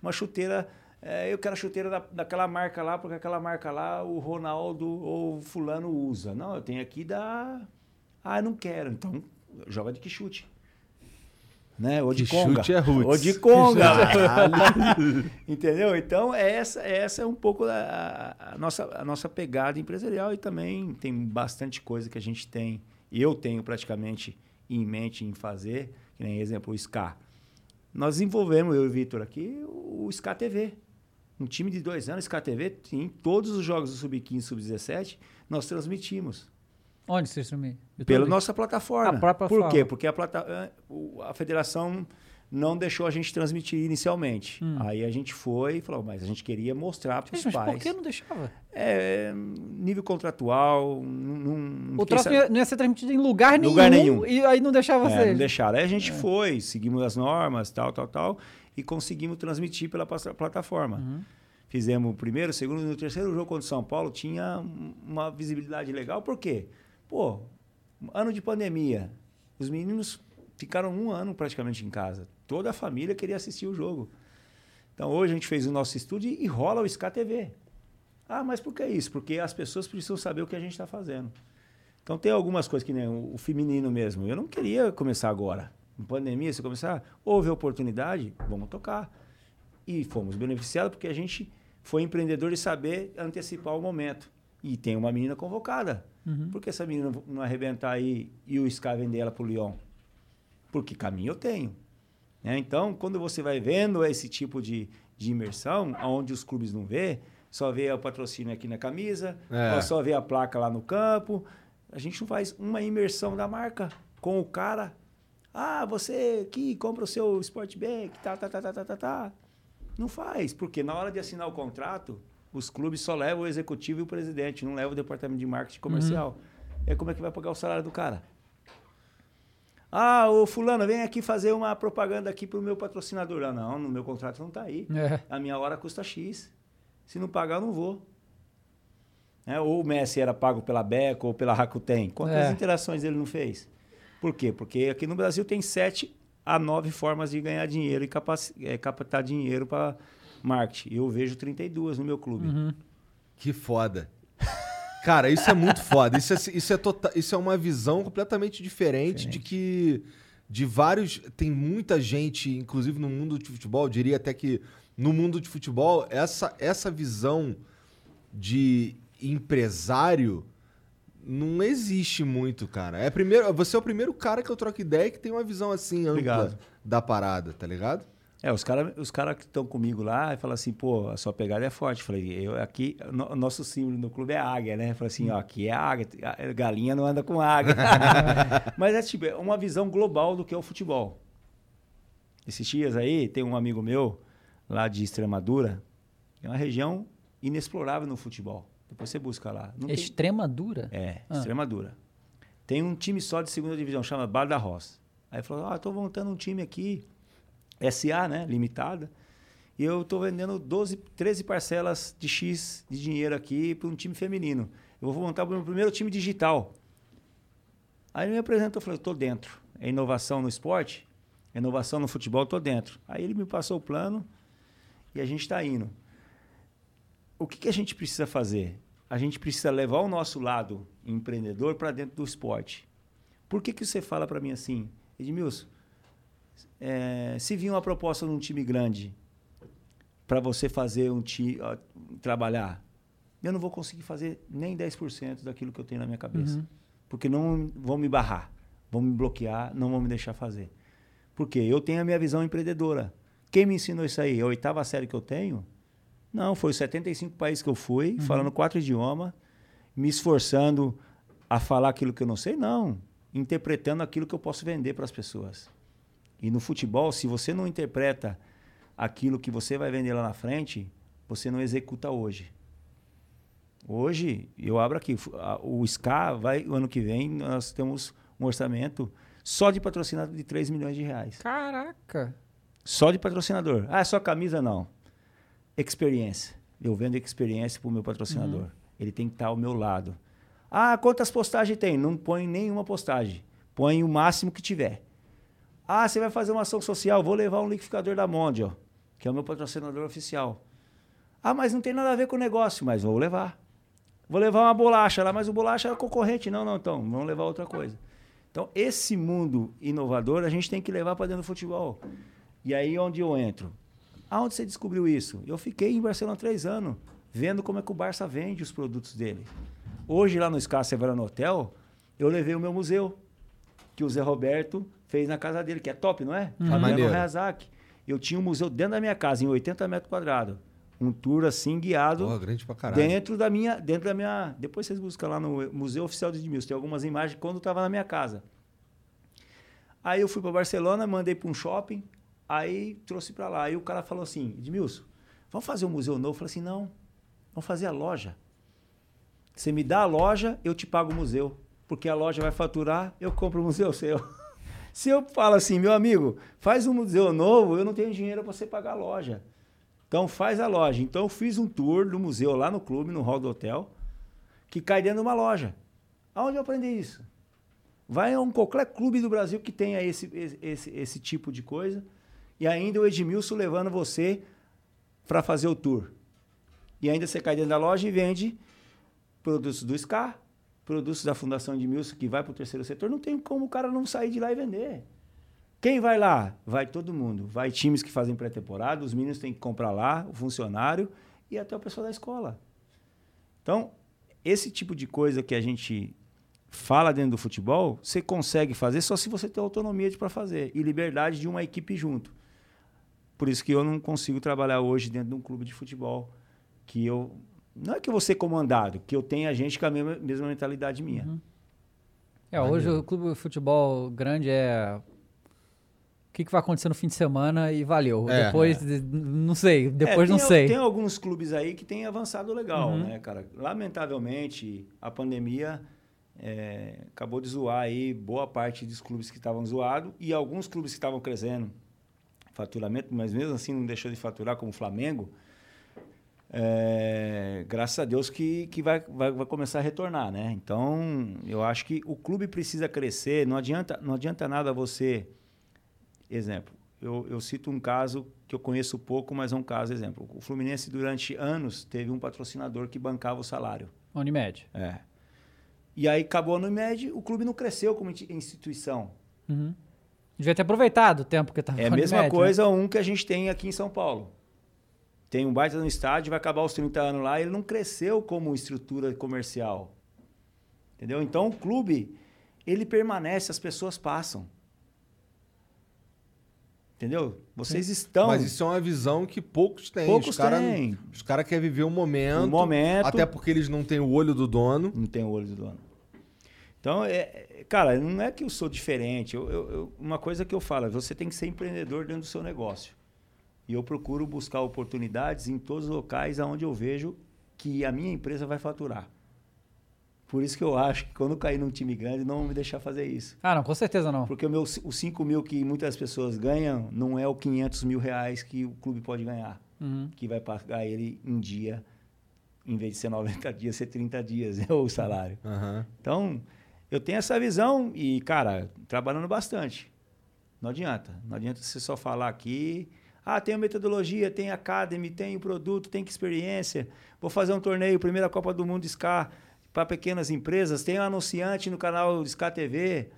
uma chuteira. é, eu quero a chuteira da, daquela marca lá, porque aquela marca lá o Ronaldo ou o fulano usa. Não, eu tenho aqui da. Ah, eu não quero. Então, joga de que chute. Né? Ou de Que conga. chute é roots. Ou de conga. [LAUGHS] [LAUGHS] Entendeu? Então, essa, essa é um pouco a, a nossa, a nossa pegada empresarial e também tem bastante coisa que a gente tem, eu tenho praticamente em mente em fazer, que nem exemplo o SCA. Nós desenvolvemos, eu e o Vitor aqui, o SCA TV. Um time de dois anos, SCA TV, em todos os jogos do Sub-15 Sub-17, nós transmitimos. Onde você streamou? Pela nossa plataforma. A própria Por quê? Porque a, plata- o- a federação não deixou a gente transmitir inicialmente. Aí a gente foi e falou, mas a gente queria mostrar para os Hum. Gente, mas pais. por que não deixava? É, nível contratual, não, O troço não ia, ser transmitido em lugar nenhum. Lugar nenhum. E aí não deixava É, vocês. não deixaram. Aí a gente foi, seguimos as normas, tal, tal, tal, e conseguimos transmitir pela plataforma. Uhum. Fizemos o primeiro, o segundo e no terceiro jogo contra o São Paulo tinha uma visibilidade legal. Por quê? Pô, ano de pandemia. Os meninos ficaram um ano praticamente em casa. Toda a família queria assistir o jogo. Então hoje a gente fez o nosso estúdio e rola o SK TV. Ah, mas por que isso? Porque as pessoas precisam saber o que a gente está fazendo. Então tem algumas coisas que nem o feminino mesmo. Eu não queria começar agora. Em pandemia, se começar, houve oportunidade, vamos tocar. E fomos beneficiados porque a gente foi empreendedor de saber antecipar o momento. E tem uma menina convocada. Por que essa menina não arrebentar aí e o Sky vender ela para o Lyon? Porque caminho eu tenho. né? Então, quando você vai vendo esse tipo de, de imersão, onde os clubes não vê, só vê o patrocínio aqui na camisa, É. só vê a placa lá no campo, a gente não faz uma imersão da marca com o cara. Ah, você aqui compra o seu Sportback, tá, tá, tá, tá, tá, tá, tá. Não faz, porque na hora de assinar o contrato, os clubes só levam o executivo e o presidente, não levam o departamento de marketing comercial. É como é que vai pagar o salário do cara? Ah, o fulano, vem aqui fazer uma propaganda aqui pro meu patrocinador. Ah, não, no meu contrato não tá aí. É. A minha hora custa X. Se não pagar, eu não vou. Né? Ou o Messi era pago pela Beco ou pela Rakuten. Quantas É. interações ele não fez? Por quê? Porque aqui no Brasil tem sete a nove formas de ganhar dinheiro e capaci- eh, captar dinheiro para marketing. Eu vejo 32 no meu clube. Uhum. Que foda. Cara, isso é muito foda. Isso é, isso é, tota- isso é uma visão completamente diferente, de que de vários. Tem muita gente, inclusive no mundo de futebol, eu diria até que no mundo de futebol, essa, essa visão de empresário não existe muito, cara. É primeiro, você é o primeiro cara que eu troco ideia que tem uma visão assim ampla Obrigado. da parada, tá ligado? É, os caras os cara que estão comigo lá falam assim, pô, a sua pegada é forte. Falei, eu aqui, o nosso símbolo no clube é águia, né? Falei assim, ó, aqui é águia, galinha não anda com águia. [LAUGHS] [LAUGHS] Mas é tipo, é uma visão global do que é o futebol. Esses dias aí, tem um amigo meu, lá de Extremadura, é uma região inexplorável no futebol. Depois você busca lá. Não tem- Extremadura? É, Ah. Extremadura. Tem um time só de segunda divisão, chama Bar da Roça. Aí falou, ah, tô montando um time aqui, SA, né, limitada, e eu tô vendendo 12, 13 parcelas de X de dinheiro aqui para um time feminino. Eu vou montar o meu primeiro time digital. Aí ele me apresentou, eu falei, tô dentro. É inovação no esporte, é inovação no futebol, tô dentro. Aí ele me passou o plano e a gente está indo. O que, que a gente precisa fazer? A gente precisa levar o nosso lado empreendedor para dentro do esporte. Por que, que você fala para mim assim, Edmilson? É, se vir uma proposta num time grande para você fazer um time trabalhar, eu não vou conseguir fazer nem 10% daquilo que eu tenho na minha cabeça. Uhum. Porque não vão me barrar, vão me bloquear, não vão me deixar fazer. Porque eu tenho a minha visão empreendedora. Quem me ensinou isso aí? A oitava série que eu tenho? Não, foi os 75 países que eu fui, Uhum. falando quatro idiomas, me esforçando a falar aquilo que eu não sei, não. Interpretando aquilo que eu posso vender para as pessoas. E no futebol, se você não interpreta aquilo que você vai vender lá na frente, você não executa hoje. Hoje, eu abro aqui, o SCA vai, o ano que vem, nós temos um orçamento só de patrocinador de 3 milhões de reais. Caraca. Só de patrocinador. Ah, é só camisa? Não. Experiência. Eu vendo experiência para o meu patrocinador. Ele tem que estar ao meu lado. Ah, quantas postagens tem? Não põe nenhuma postagem. Põe o máximo que tiver. Ah, você vai fazer uma ação social? Vou levar um liquidificador da Mondial, que é o meu patrocinador oficial. Ah, mas não tem nada a ver com o negócio, mas vou levar. Vou levar uma bolacha lá, mas o bolacha é concorrente. Não, não, então, vamos levar outra coisa. Então, esse mundo inovador a gente tem que levar para dentro do futebol. E aí onde eu entro? Aonde você descobriu isso? Eu fiquei em Barcelona três anos, vendo como é que o Barça vende os produtos dele. Hoje, lá no Scar Severano Hotel, eu levei o meu museu, que o Zé Roberto fez na casa dele, que é top, não é? Fabiano Maneiro. Hayazaki. Eu tinha um museu dentro da minha casa, em 80 metros quadrados. Um tour assim, guiado Porra, grande pra caralho. dentro da minha dentro da minha depois vocês buscam lá no museu oficial de Edmilson tem algumas imagens quando eu estava na minha casa aí eu fui para Barcelona mandei para um shopping aí trouxe para lá aí o cara falou assim Edmilson vamos fazer um museu novo eu falei assim não vamos fazer a loja você me dá a loja eu te pago o museu porque a loja vai faturar eu compro o museu seu [LAUGHS] se eu falo assim meu amigo faz um museu novo eu não tenho dinheiro para você pagar a loja então faz a loja. Então eu fiz um tour do museu lá no clube, no hall do hotel, que cai dentro de uma loja. Aonde eu aprendi isso? Vai a um qualquer clube do Brasil que tenha esse, esse, esse, tipo de coisa. E ainda o Edmilson levando você para fazer o tour. E ainda você cai dentro da loja e vende produtos do SCAR, produtos da Fundação Edmilson, que vai para o terceiro setor. Não tem como o cara não sair de lá e vender. Quem vai lá? Vai todo mundo. Vai times que fazem pré-temporada, os meninos têm que comprar lá, o funcionário e até o pessoal da escola. Então, esse tipo de coisa que a gente fala dentro do futebol, você consegue fazer só se você tem autonomia para fazer e liberdade de uma equipe junto. Por isso que eu não consigo trabalhar hoje dentro de um clube de futebol que eu não é que eu vou ser comandado, que eu tenha gente com a mesma, mesma mentalidade minha. É, hoje o clube de futebol grande é. O que, que vai acontecer no fim de semana e valeu. É, depois, de- não sei. Depois É, não tem, sei. Tem alguns clubes aí que têm avançado legal, Uhum. né, cara? Lamentavelmente, a pandemia é, acabou de zoar aí boa parte dos clubes que estavam zoados e alguns clubes que estavam crescendo faturamento, mas mesmo assim não deixou de faturar, como o Flamengo. É, graças a Deus que, que vai, vai, vai começar a retornar, né? Então, eu acho que o clube precisa crescer. Não adianta, não adianta nada você Exemplo, eu, eu cito um caso que eu conheço pouco, mas é um caso exemplo. O Fluminense, durante anos, teve um patrocinador que bancava o salário. Unimed. É. E aí acabou a Unimed, o clube não cresceu como instituição. Uhum. Devia ter aproveitado o tempo que tava É a mesma né? coisa um que a gente tem aqui em São Paulo. Tem um baita no estádio, vai acabar os 30 anos lá, ele não cresceu como estrutura comercial. Entendeu? Então o clube, ele permanece, as pessoas passam. Entendeu? Vocês estão. Mas isso é uma visão que poucos têm. Poucos os caras têm. os cara querem viver o momento. O momento. Até porque eles não têm o olho do dono. Não tem o olho do dono. Então, é, é- cara, não é que eu sou diferente. Eu- eu- eu- uma coisa que eu falo, você tem que ser empreendedor dentro do seu negócio. E eu procuro buscar oportunidades em todos os locais onde eu vejo que a minha empresa vai faturar. Por isso que eu acho que quando eu cair num time grande, não vão me deixar fazer isso. Ah, não, com certeza não. Porque o meu, os 5 mil que muitas pessoas ganham não é o 500 mil reais que o clube pode ganhar. Uhum. Que vai pagar ele em dia, em vez de ser 90 [LAUGHS] dias, ser 30 dias, é o salário. Aham. Então, eu tenho essa visão e, cara, trabalhando bastante. Não adianta. Não adianta você só falar aqui. Ah, tem a metodologia, tem a Academy, tem o produto, tem que experiência. Vou fazer um torneio, primeira Copa do Mundo SCA para pequenas empresas. Tem um anunciante no canal SCA TV.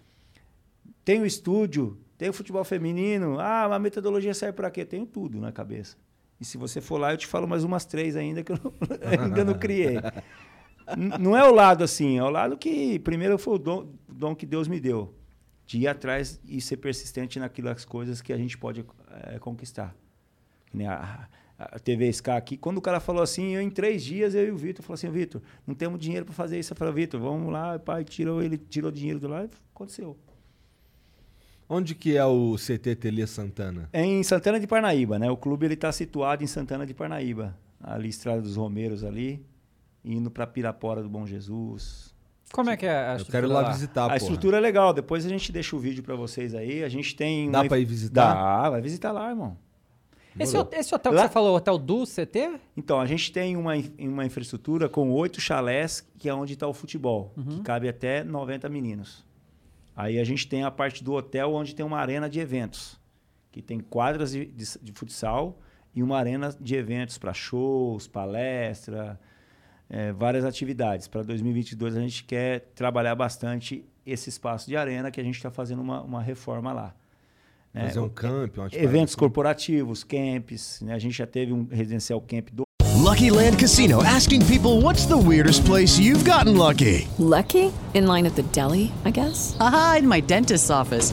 Tem o estúdio, tem o futebol feminino. Ah, a metodologia serve para quê? Tenho tudo na cabeça. E se você for lá, eu te falo mais umas três ainda que eu não- [LAUGHS] ainda não criei. Não é o lado assim, é o lado que primeiro foi o dom, dom que Deus me deu. De ir atrás e ser persistente naquelas coisas que a gente pode eh, conquistar. A, a TV SK aqui, quando o cara falou assim, eu em três dias, eu e o Vitor, falou assim, Vitor, não temos dinheiro para fazer isso. Eu falei, Vitor, vamos lá, pai, tirou, ele tirou dinheiro do lá e aconteceu. Onde que é o CT Tele Santana? É em Santana de Parnaíba, né? O clube ele está situado em Santana de Parnaíba, ali Estrada dos Romeiros ali, indo para Pirapora do Bom Jesus. Como é que é a Eu quero ir lá lá? visitar, a porra. estrutura é legal. Depois a gente deixa o vídeo para vocês aí. A gente tem Dá uma- pra ir visitar? Dá, vai visitar lá, irmão. Esse, esse hotel que Lá- você falou, o hotel do CT? Então, a gente tem uma, uma infraestrutura com oito chalés, que é onde está o futebol, que cabe até 90 meninos. Aí a gente tem a parte do hotel, onde tem uma arena de eventos, que tem quadras de, de, de futsal e uma arena de eventos para shows, palestra, eh, várias atividades. Para 2022 a gente quer trabalhar bastante esse espaço de arena, que a gente está fazendo uma, uma reforma lá. né? Fazer um camp, uma Eventos corporativos, camps, né? A gente já teve um residencial camp do Lucky Land Casino asking people what's the weirdest place you've gotten lucky? Lucky? In line at the deli, I guess? Haha, in my dentist's office.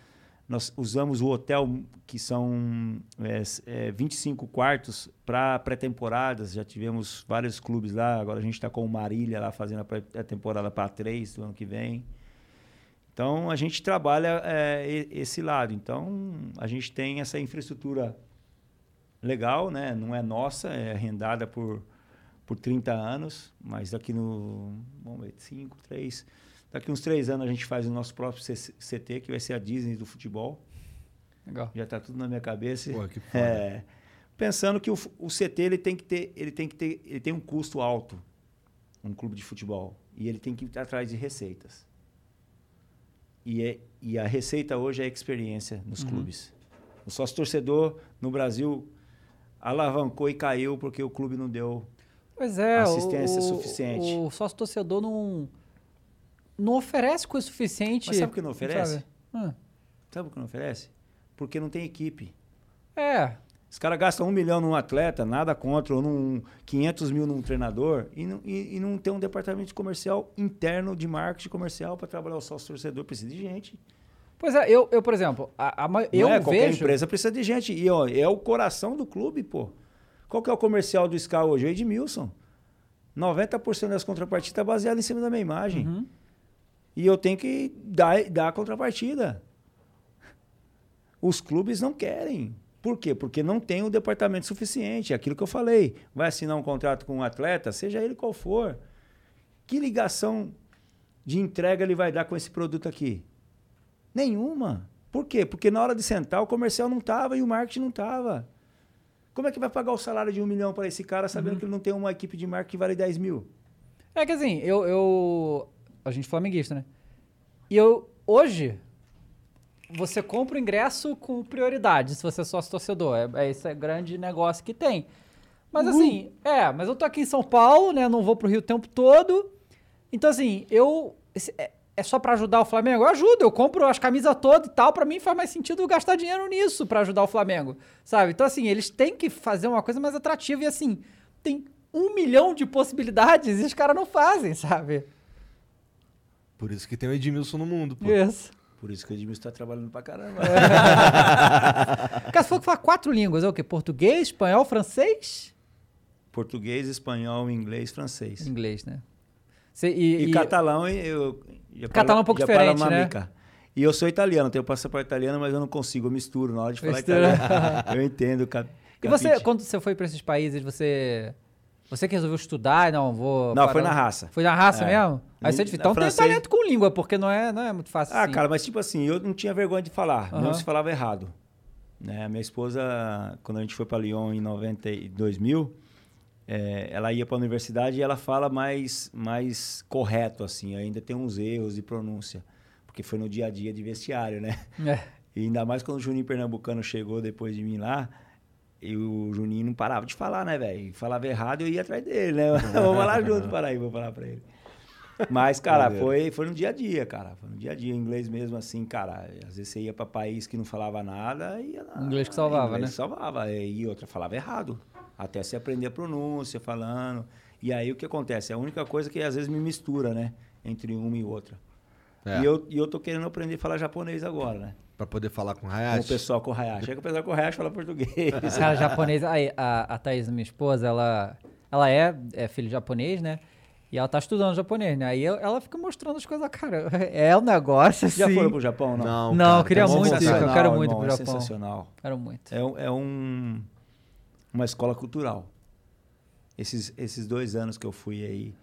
Nós usamos o hotel, que são é, é, 25 quartos, para pré-temporadas. Já tivemos vários clubes lá. Agora a gente está com o Marília lá fazendo a pré-temporada para três do ano que vem. Então a gente trabalha é, esse lado. Então a gente tem essa infraestrutura legal, né? Não é nossa, é arrendada por, por 30 anos, mas daqui no. Vamos ver, 5, 3. Daqui uns três anos a gente faz o nosso próprio CT, que vai ser a Disney do futebol. Legal. Já está tudo na minha cabeça. Pô, que foda. É, pensando que o, o CT ele tem que ter, ele tem que ter, ele tem um custo alto, um clube de futebol, e ele tem que ir atrás de receitas. E, é, e a receita hoje é a experiência nos clubes. O sócio torcedor no Brasil alavancou e caiu porque o clube não deu Pois é, Assistência o, suficiente. O sócio torcedor não, não oferece coisa suficiente. Mas sabe o que não oferece? sabe? Ah, Sabe o que não oferece? Porque não tem equipe. É, Os caras gastam um milhão num atleta, nada contra, ou num 500 mil num treinador, e não, e, e não tem um departamento comercial interno de marketing comercial para trabalhar o sócio torcedor. Precisa de gente. pois é, eu, eu por exemplo, a, a eu não é? Qualquer vejo... empresa precisa de gente. E ó, é o coração do clube, pô. Qual que é o comercial do Sky hoje? O Edmilson. 90% das contrapartidas é baseado em cima da minha imagem. Uhum. E eu tenho que dar, dar a contrapartida. Os clubes não querem. Por quê? Porque não tem o departamento suficiente. É aquilo que eu falei. Vai assinar um contrato com um atleta, seja ele qual for. Que ligação de entrega ele vai dar com esse produto aqui? Nenhuma. Por quê? Porque na hora de sentar, o comercial não tava e o marketing não tava. Como é que vai pagar o salário de um milhão para esse cara sabendo que ele não tem uma equipe de marketing que vale 10 mil? É que assim, eu, eu. A gente flamenguista, né? E eu. Hoje. Você compra o ingresso com prioridade, se você é sócio torcedor. É, é esse é grande negócio que tem. Mas assim, é, mas eu tô aqui em São Paulo, né? Não vou pro Rio o tempo todo. Então, assim, eu. esse- é, é só pra ajudar o Flamengo? Eu ajudo, eu compro as camisas todas e tal. Pra mim faz mais sentido gastar dinheiro nisso pra ajudar o Flamengo, sabe? Então, assim, eles têm que fazer uma coisa mais atrativa e, assim, tem um milhão de possibilidades e os caras não fazem, sabe? Por isso que tem o Edmilson no mundo, pô. Isso. Por isso que o Edmilson tá trabalhando pra caramba. Cara, se for falar quatro línguas, é o quê? Português, espanhol, francês? Português, espanhol, inglês, francês. Inglês, né? Cê- e, E, e- catalão, eu. já Catalão é um pouco diferente, né? mamica. E eu sou italiano, tenho passaporte italiano, mas eu não consigo, eu misturo na hora de falar Mistura. italiano. eu entendo. Cap, [LAUGHS] E você, quando você foi pra esses países, você. Você que resolveu estudar, não, vou. Não, foi na raça. Foi na raça É. mesmo? Aí você então tem francês- talento com língua, porque não é, não é muito fácil Ah, assim. cara, mas tipo assim, eu não tinha vergonha de falar, Aham. mesmo se falava errado. Né? Minha esposa, quando a gente foi para Lyon em 90 e 2000, é, ela ia para a universidade e ela fala mais, mais correto, assim, ainda tem uns erros de pronúncia, porque foi no dia a dia de vestiário, né? É. E ainda mais quando o Juninho Pernambucano chegou depois de mim lá, e o Juninho não parava de falar, né, velho? Falava errado, eu ia atrás dele, né? [LAUGHS] Vamos falar junto, para aí, vou falar para ele. Mas, cara, foi, foi no dia a dia, cara. Foi no dia a dia. Inglês mesmo, assim, cara. Às vezes você ia pra país que não falava nada e... Ia, Inglês que salvava, inglês né? que salvava. E outra, falava errado. Até você aprender a pronúncia, falando. E aí, o que acontece? É a única coisa que às vezes me mistura, né? Entre uma e outra. É. E, eu, e eu tô querendo aprender a falar japonês agora, né? Pra poder falar com o Com o Hayashi. pessoal com o Hayashi. É que o pessoal com o Hayashi fala português. Cara, japonês. Aí, a, a Thaís, minha esposa, ela, ela é, é filho de japonês, né? E ela tá estudando japonês, né? Aí ela fica mostrando as coisas, cara. É um negócio assim. Já foram pro Japão, não? Não, Não, cara, eu queria tá muito eu quero muito irmão, pro é Japão. sensacional. Quero muito. É, um- é um, uma escola cultural. Esses, esses dois anos que eu fui aí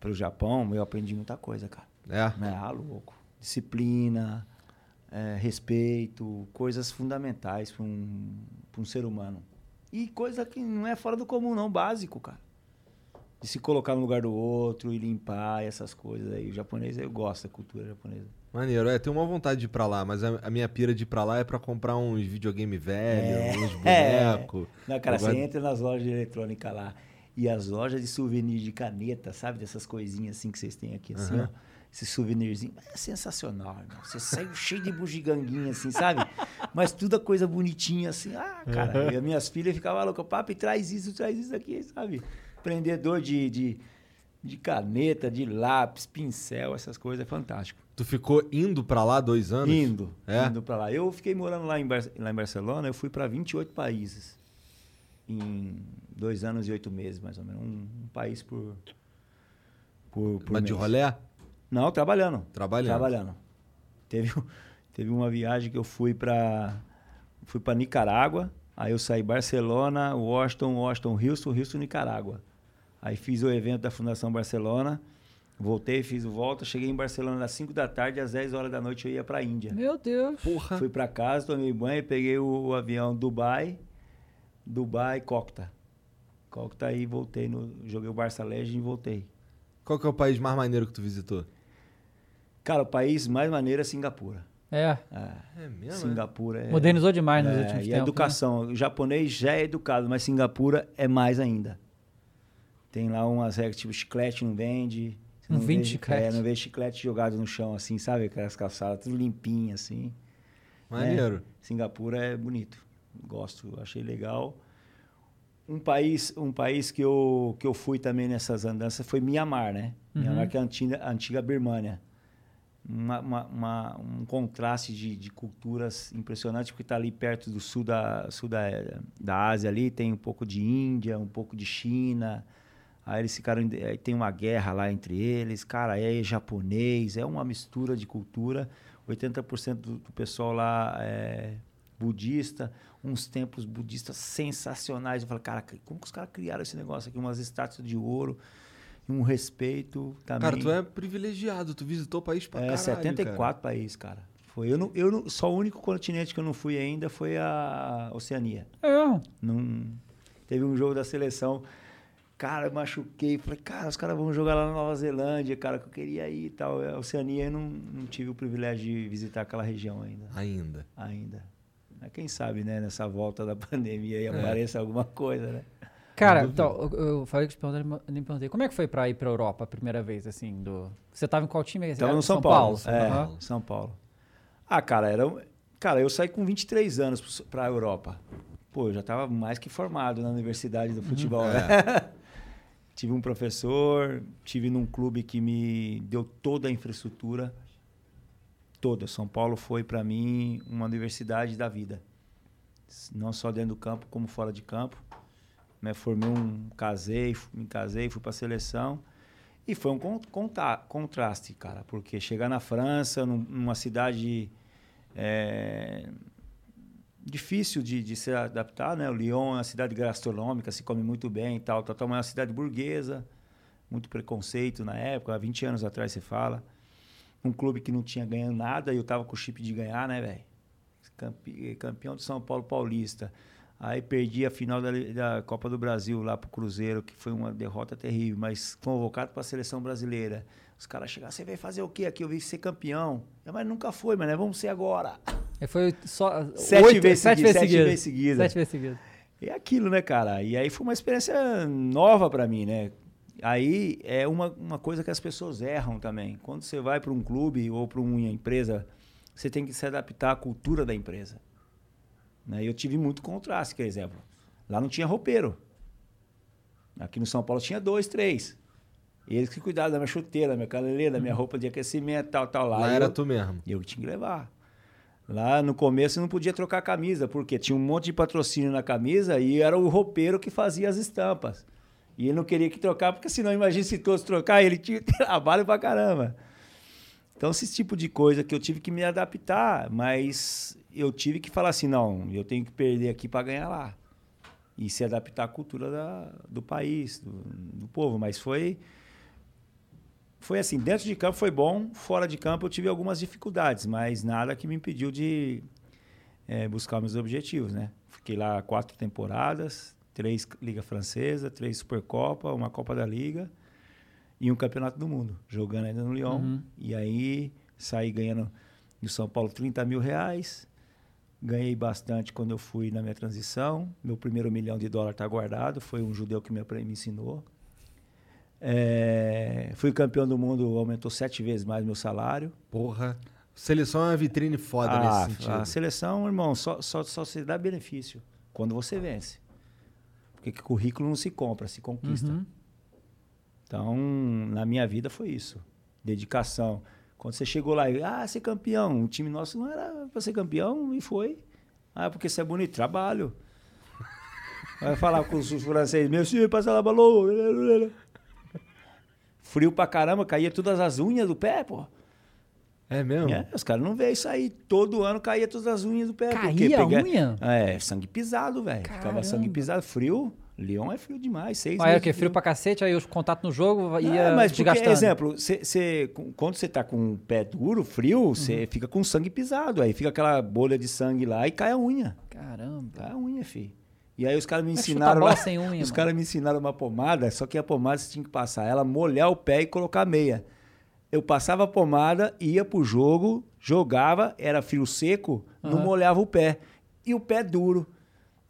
pro Japão, eu aprendi muita coisa, cara. É. É, ah, louco. Disciplina, é, respeito, coisas fundamentais para um, pra um ser humano. E coisa que não é fora do comum, não, básico, cara. De se colocar no lugar do outro e limpar essas coisas aí. O japonês, eu gosto da cultura japonesa. Maneiro, é, tenho uma vontade de ir pra lá, mas a, a minha pira de ir pra lá é pra comprar uns videogame velho, uns [LAUGHS] bonecos. Não, cara, você entra nas lojas de eletrônica lá e as lojas de souvenir de caneta, sabe? Dessas coisinhas assim que vocês têm aqui, assim, ó. Esse souvenirzinho é sensacional, irmão. Você saiu cheio de bugiganguinha, assim, sabe? Mas tudo a coisa bonitinha, assim. Ah, cara, e as minhas filhas ficavam loucas. Papi, traz isso, traz isso aqui, sabe? Prendedor de, de, de caneta, de lápis, pincel, essas coisas, é fantástico. Tu ficou indo pra lá dois anos? Indo, É? indo pra lá. Eu fiquei morando lá em, Bar- lá em Barcelona, eu fui para 28 países. Em dois anos e oito meses, mais ou menos. Um, um país por. por, por Mas de mês. rolé? Não, trabalhando. Trabalhando. Trabalhando. Teve, teve uma viagem que eu fui para fui para Nicarágua. Aí eu saí Barcelona, Washington, Washington, Houston, Houston, Nicarágua. Aí fiz o evento da Fundação Barcelona. Voltei, fiz o volta, cheguei em Barcelona às 5 da tarde, às 10 horas da noite eu ia para Índia. Meu Deus. Porra. Fui para casa, tomei banho, peguei o, o avião Dubai, Dubai, Cocta. Cocta e voltei no joguei o Barça Legend e voltei. Qual que é o país mais maneiro que tu visitou? Cara, o país mais maneiro é Singapura. É. É, É mesmo? Singapura é. Modernizou demais nos é, últimos E tempos. a né? educação. O japonês já é educado, mas Singapura é mais ainda. Tem lá umas regras, tipo, chiclete não vende. Você Não vende chiclete? É, não vê chiclete jogado no chão, assim, sabe? Aquelas calçadas tudo limpinhas, assim. Maneiro. né? Singapura é bonito. Gosto, achei legal. Um país, um país que eu, que eu fui também nessas andanças foi Mianmar, né? Uhum. Mianmar, que é a antiga, a antiga Birmânia. Uma, uma- uma- um contraste de, de culturas impressionante, porque está ali perto do sul, da, sul da, da Ásia ali, tem um pouco de Índia, um pouco de China. Aí eles ficaram. Aí tem uma guerra lá entre eles, cara, é japonês, é uma mistura de cultura. 80% do, do pessoal lá é budista, uns templos budistas sensacionais. Eu falo, cara, como que os caras criaram esse negócio aqui? Umas estátuas de ouro, um respeito também. Cara, tu é privilegiado, tu visitou o país pra É, caralho, 74 cara. países, cara. Foi. Eu não, eu não, só o único continente que eu não fui ainda foi a Oceania. É. Não, teve um jogo da seleção. Cara, eu machuquei. Falei, cara, os caras vão jogar lá na Nova Zelândia, cara, que eu queria ir e tal. A Oceania eu não, não tive o privilégio de visitar aquela região ainda. Ainda. Ainda. Mas quem sabe, né, nessa volta da [LAUGHS] pandemia aí apareça alguma coisa, né? Cara, então, eu, eu falei que te perguntei. Como é que foi pra ir pra Europa a primeira vez, assim, do... Você tava em qual time? Tava Era no São, Paulo. É, Aham. São Paulo. Ah, cara, era. Cara, eu saí com 23 anos pra Europa. Pô, eu já tava mais que formado na universidade do futebol, né? [LAUGHS] tive um professor, tive num clube que me deu toda a infraestrutura. Toda. São Paulo foi pra mim uma universidade da vida. Não só dentro do campo, como fora de campo. Me formei um, casei, me casei, fui pra seleção. E foi um contraste, cara, porque chegar na França, num- numa cidade é, difícil de, de se adaptar, né? O Lyon é uma cidade gastronômica, se come muito bem e tal, tal, tal, mas é uma cidade burguesa, muito preconceito na época, há 20 anos atrás você fala. Um clube que não tinha ganhado nada e eu tava com o chip de ganhar, né, velho? Campe- Campeão de São Paulo Paulista. Aí perdi a final da, da Copa do Brasil lá pro Cruzeiro, que foi uma derrota terrível, mas convocado para a seleção brasileira. Os caras chegaram, você vai fazer o quê aqui? Eu vim ser campeão. Eu, mas nunca foi, mas vamos ser agora. E foi só... [LAUGHS] Sete oito- vezes sete vezes sete seguidas. vezes seguidas. Sete vezes seguidas. E é aquilo, né, cara? E aí foi uma experiência nova para mim, né? Aí é uma, uma coisa que as pessoas erram também. Quando você vai para um clube ou para uma empresa, você tem que se adaptar à cultura da empresa. Né? E eu tive muito contraste, por exemplo. Lá não tinha roupeiro. Aqui no São Paulo tinha dois, três. Eles que cuidavam da minha chuteira, da minha caneleira, da minha roupa de aquecimento, tal, tal. Lá, Lá eu- era tu mesmo. e eu que tinha que levar. Lá no começo eu não podia trocar a camisa, porque tinha um monte de patrocínio na camisa e era o roupeiro que fazia as estampas. E ele não queria que trocar, porque senão, imagina se todos trocar, ele tinha [LAUGHS] trabalho pra caramba. Então, esse tipo de coisa que eu tive que me adaptar, mas eu tive que falar assim: não, eu tenho que perder aqui para ganhar lá. E se adaptar à cultura da- do país, do, do povo. Mas foi. Foi assim: dentro de campo foi bom, fora de campo eu tive algumas dificuldades, mas nada que me impediu de eh, buscar meus objetivos, né? Fiquei lá quatro temporadas, três Liga Francesa, três Supercopa, uma Copa da Liga e um Campeonato do Mundo, jogando ainda no Lyon. Uhum. E aí saí ganhando no São Paulo 30 mil reais. Ganhei bastante quando eu fui na minha transição. Meu primeiro milhão de dólar está guardado. Foi um judeu que me, me ensinou. É, fui campeão do mundo, aumentou sete vezes mais meu salário. Porra. Seleção é uma vitrine foda Ah, nesse sentido. A seleção, irmão, só, só, só se dá benefício quando você vence. Porque que currículo não se compra, se conquista. Uhum. Então, na minha vida foi isso. Dedicação. Quando você chegou lá e, ah, ser campeão. O time nosso não era para ser campeão e foi. Ah, porque você é bonito. Trabalho. Vai falar com os franceses, meu senhor, passa lá, balou. Frio pra caramba, caía todas as unhas do pé, pô. É mesmo? É, os caras não veem isso aí. Todo ano caía todas as unhas do pé. porque Caía a pega- unha? É, sangue pisado, velho. Ficava sangue pisado. Frio. Leão é frio demais. Seis Ah, meses quê? de Frio pra cacete, aí os contatos no jogo ia é, mas porque, desgastando. exemplo, cê, cê- quando você tá com o pé duro, frio, você Uhum. fica com sangue pisado. Aí fica aquela bolha de sangue lá e cai a unha. Caramba. Cai a unha, filho. E aí os caras me Mas ensinaram. lá- sem unha, os caras me ensinaram uma pomada, só que a pomada você tinha que passar ela, molhar o pé e colocar meia. Eu passava a pomada, ia pro jogo, jogava, era frio seco, não Aham. molhava o pé. E o pé duro.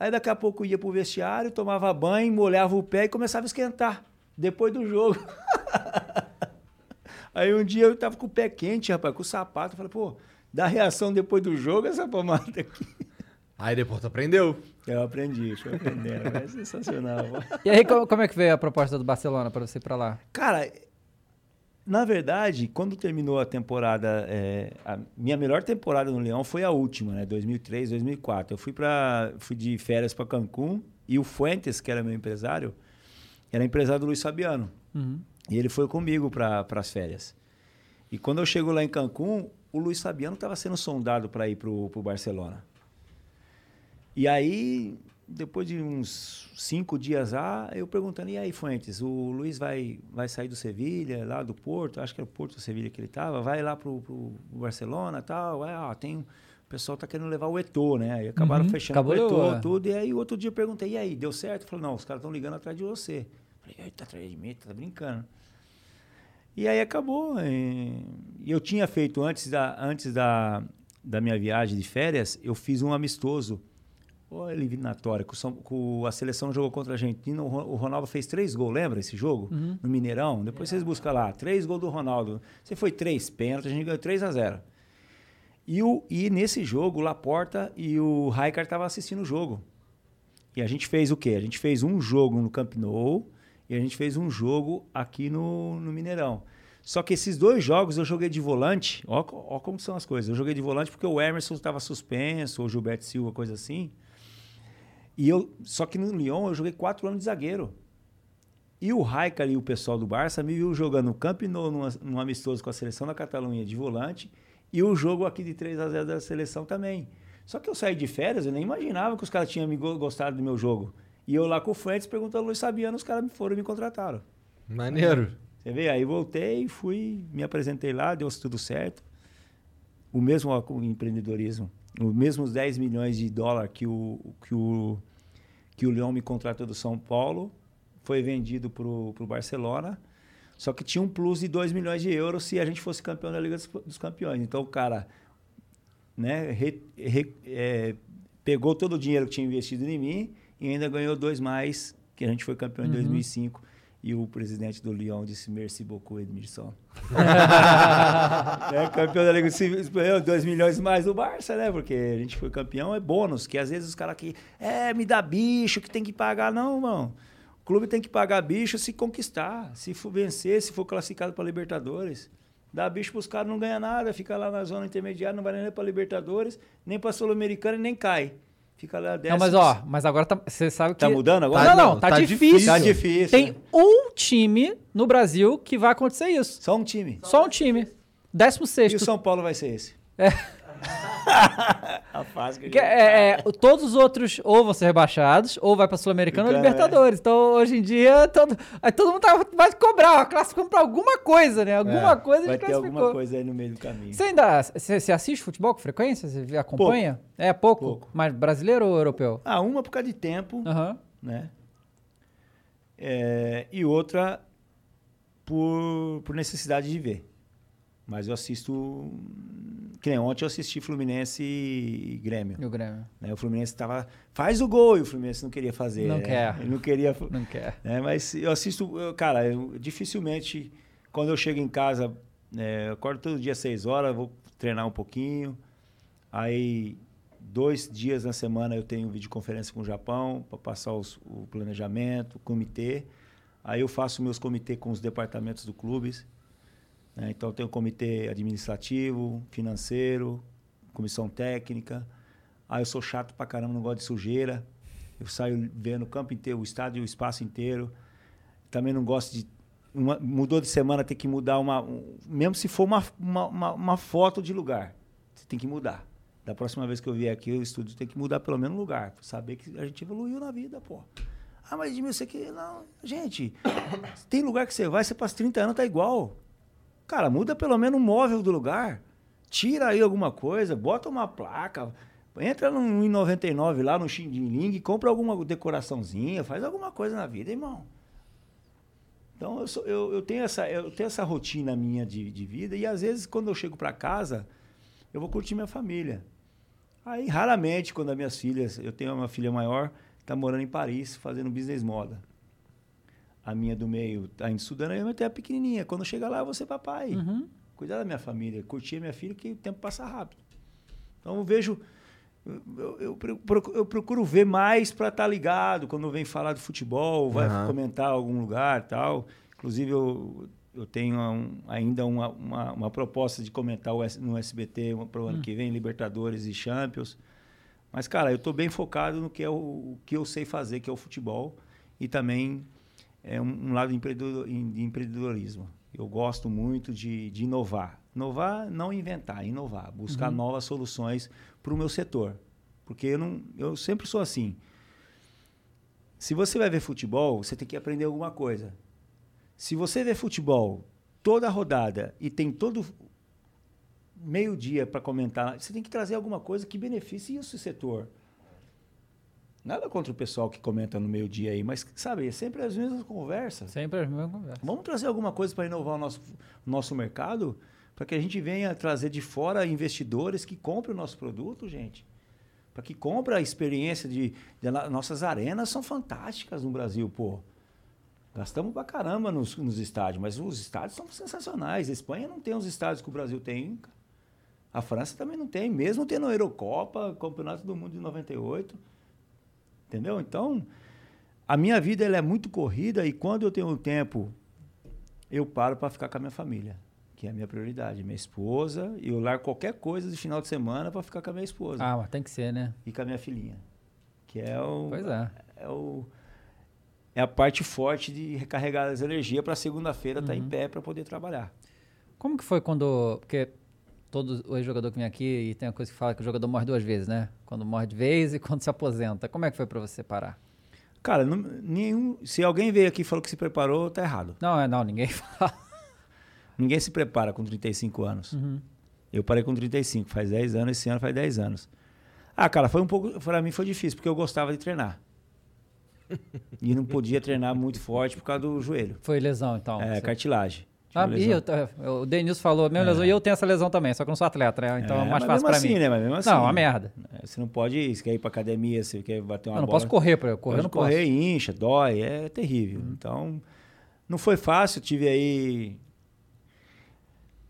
Aí daqui a pouco ia pro vestiário, tomava banho, molhava o pé e começava a esquentar. Depois do jogo. [LAUGHS] Aí um dia eu tava com o pé quente, rapaz, com o sapato. Eu falei, pô, dá reação depois do jogo essa pomada aqui. Aí depois tu aprendeu. Eu aprendi, fui aprendendo. É sensacional. E aí, co- como é que veio a proposta do Barcelona pra você ir pra lá? Cara, na verdade, quando terminou a temporada, é, a minha melhor temporada no Leão foi a última, né? 2003, 2004. Eu fui para, fui de férias para Cancún e o Fuentes, que era meu empresário, era empresário do Luiz Fabiano. Uhum. E ele foi comigo para as férias. E quando eu chego lá em Cancún, o Luiz Fabiano estava sendo sondado para ir pro, pro Barcelona. E aí depois de uns cinco dias lá, eu perguntando, e aí, Fuentes, o Luiz vai, vai sair do Sevilha, lá do Porto, acho que era o Porto Sevilha que ele estava, vai lá pro, pro Barcelona e tal, ah, tem, o pessoal tá querendo levar o Eto'o, né? Aí acabaram Uhum, fechando o Eto'o, levando. tudo, e aí o outro dia eu perguntei, e aí, deu certo? Falou, não, os caras estão ligando atrás de você. Eu falei, tá atrás de mim, tá brincando. E aí acabou. E e eu tinha feito antes da, antes da, da minha viagem de férias, eu fiz um amistoso. Eliminatória, com, São- com a seleção jogou contra a Argentina. O Ro- o Ronaldo fez três gols, lembra esse jogo? No Mineirão. Depois vocês buscam lá. Três gols do Ronaldo. Você foi três pênaltis, a gente ganhou 3 a 0 e, o, e nesse jogo, o Laporta e o Raikar estavam assistindo o jogo. E a gente fez o quê? A gente fez um jogo no Camp Nou e a gente fez um jogo aqui no, no Mineirão. Só que esses dois jogos eu joguei de volante. Ó, ó como são as coisas. Eu joguei de volante porque o Emerson estava suspenso, ou o Gilberto Silva, coisa assim. E eu, só que no Lyon eu joguei quatro anos de zagueiro. E o Raikar e o pessoal do Barça me viu jogando no Camp Nou, num, num amistoso com a seleção da Catalunha de volante, e o jogo aqui de 3 a 0 da seleção também. Só que eu saí de férias, eu nem imaginava que os caras tinham me go- gostado do meu jogo. E eu lá com o Fuentes perguntando ao Luiz Sabiano, os caras me foram e me contrataram. Maneiro. Você vê? Aí voltei, fui, me apresentei lá, deu tudo certo. O mesmo ó, com o empreendedorismo, os mesmos 10 milhões de dólar que o, que o, que o Leão me contratou do São Paulo, foi vendido para o Barcelona. Só que tinha um plus de 2 milhões de euros se a gente fosse campeão da Liga dos, dos Campeões. Então o cara né, re- re- é, pegou todo o dinheiro que tinha investido em mim e ainda ganhou dois mais, que a gente foi campeão em 2005. E o presidente do Lyon disse merci beaucoup, Edmilson. [LAUGHS] é, campeão da Liga Espanhola, 2 milhões mais do Barça, né? Porque a gente foi campeão, é bônus, que às vezes os caras aqui, é, me dá bicho, que tem que pagar. Não, irmão. O clube tem que pagar bicho se conquistar, se for vencer, se for classificado para Libertadores. Dá bicho pros caras, não ganha nada, fica lá na zona intermediária, não vai nem para Libertadores, nem para Sul-Americana e nem cai. Fica lá Não, décimo. mas ó, mas agora tá- você sabe que. Tá mudando agora? Não, não, Não, tá, tá difícil. difícil. Tá difícil. Tem um time no Brasil que vai acontecer isso. Só um time. Só um time. Décimo E o sexto. São Paulo vai ser esse? É. [LAUGHS] A fase que a gente- é, é, todos os outros ou vão ser rebaixados, ou vai pra Sul-Americana ou é. Libertadores. Então, hoje em dia, todo, aí todo mundo tá, vai cobrar, ó, classificando pra alguma coisa, né? Alguma coisa a É, vai gente ter classificou. alguma coisa aí no meio do caminho. Você ainda você, você assiste futebol com frequência? Você acompanha? É pouco? Pouco. Mas brasileiro ou europeu? Ah, uma por causa de tempo, Aham. né? É, e outra por, por necessidade de ver. Mas eu assisto. Que nem ontem eu assisti Fluminense e Grêmio. E o Grêmio? né? O Fluminense tava. Faz o gol! E o Fluminense não queria fazer. Não né? quer. Ele não queria. Não quer. né? Mas eu assisto, eu- cara, eu, dificilmente, quando eu chego em casa, é, eu acordo todo dia às 6 horas, vou treinar um pouquinho. Aí, dois dias na semana eu tenho videoconferência com o Japão para passar os- o planejamento, o comitê. Aí eu faço meus comitês com os departamentos do clubes. Né? Então eu tenho comitê administrativo, financeiro, comissão técnica. Aí eu sou chato pra caramba, não gosto de sujeira. Eu saio vendo o campo inteiro, o estádio, o espaço inteiro. Também não gosto de. uma- mudou de semana, tem que mudar uma. um- mesmo se for uma, uma, uma, foto de lugar, você tem que mudar. Da próxima vez que eu vier aqui, o estúdio tem que mudar pelo menos lugar. Pra saber que a gente evoluiu na vida, pô. Ah, mas Edmil, você que. Não, gente, [COUGHS] tem lugar que você vai, você passa 30 anos, tá igual. Cara, muda pelo menos o móvel do lugar. Tira aí alguma coisa, bota uma placa. Entra no 1,99 lá no Xing compra alguma decoraçãozinha, faz alguma coisa na vida, irmão. Então eu, sou- eu, eu tenho, essa, eu tenho essa rotina minha de, de vida e às vezes quando eu chego para casa, eu vou curtir minha família. Aí raramente, quando as minhas filhas, eu tenho uma filha maior, está morando em Paris, fazendo business moda. A minha do meio está indo estudando, eu tenho a pequenininha. Quando chega lá, eu vou ser papai. Cuidar da minha família, curtir a minha filha, que o tempo passa rápido. Então eu vejo, eu, eu, procuro, eu procuro ver mais para estar ligado quando vem falar de futebol, vai Aham. comentar algum lugar tal. Inclusive eu, eu tenho um- ainda uma, uma, uma proposta de comentar no SBT para o ano que vem, Libertadores e Champions. Mas, cara, eu estou bem focado no que, é o, o que eu sei fazer, que é o futebol. E também é um, um lado de empreendedor- de empreendedorismo. Eu gosto muito de, de inovar. Inovar, não inventar, inovar. Buscar novas soluções para o meu setor. Porque eu, não, eu sempre sou assim. Se você vai ver futebol, você tem que aprender alguma coisa. Se você vê futebol toda a rodada e tem todo meio-dia para comentar, você tem que trazer alguma coisa que beneficie esse setor. Nada contra o pessoal que comenta no meio-dia aí, mas, sabe, é sempre as mesmas conversas. Sempre as mesmas conversas. Vamos trazer alguma coisa para inovar o nosso, nosso mercado? Para que a gente venha trazer de fora investidores que comprem o nosso produto, gente. Para que comprem a experiência de, de. Nossas arenas são fantásticas no Brasil, pô. Gastamos pra caramba nos, nos estádios, mas os estádios são sensacionais. A Espanha não tem os estádios que o Brasil tem. A França também não tem, mesmo tendo a Eurocopa, Campeonato do Mundo de 98. Entendeu? Então, a minha vida ela é muito corrida e quando eu tenho tempo, eu paro para ficar com a minha família, que é a minha prioridade. Minha esposa, e eu largo qualquer coisa de final de semana para ficar com a minha esposa. Ah, mas tem que ser, né? E com a minha filhinha. Que é o. Pois é. É o é a parte forte de recarregar as energias para segunda-feira estar tá em pé para poder trabalhar. Como que foi quando. Porque todo o jogador que vem aqui e tem a coisa que fala que o jogador morre duas vezes, né? Quando morre de vez e [LAUGHS] quando se aposenta. Como é que foi para você parar? Cara, não, nenhum. Se alguém veio aqui e falou que se preparou, tá errado. Não, é não, ninguém [LAUGHS] fala. Ninguém se prepara com 35 anos. Uhum. Eu parei com 35, faz 10 anos, esse ano faz 10 anos. Ah, cara, foi um pouco. Para mim foi difícil, porque eu gostava de treinar [LAUGHS] e não podia treinar muito forte por causa do joelho. Foi lesão, então? É, você... cartilagem. Ah, e eu, o Denilson falou, mesmo é. lesão, e eu tenho essa lesão também, só que eu não sou atleta, né? Então é, é mais fácil pra assim, mim. Né? Mas mesmo assim, não, uma merda. É, você não pode, você quer ir pra academia, você quer bater uma eu não bola. posso correr, pra eu correr não correr, posso. incha, dói, é terrível. Uhum. Então, não foi fácil, tive aí...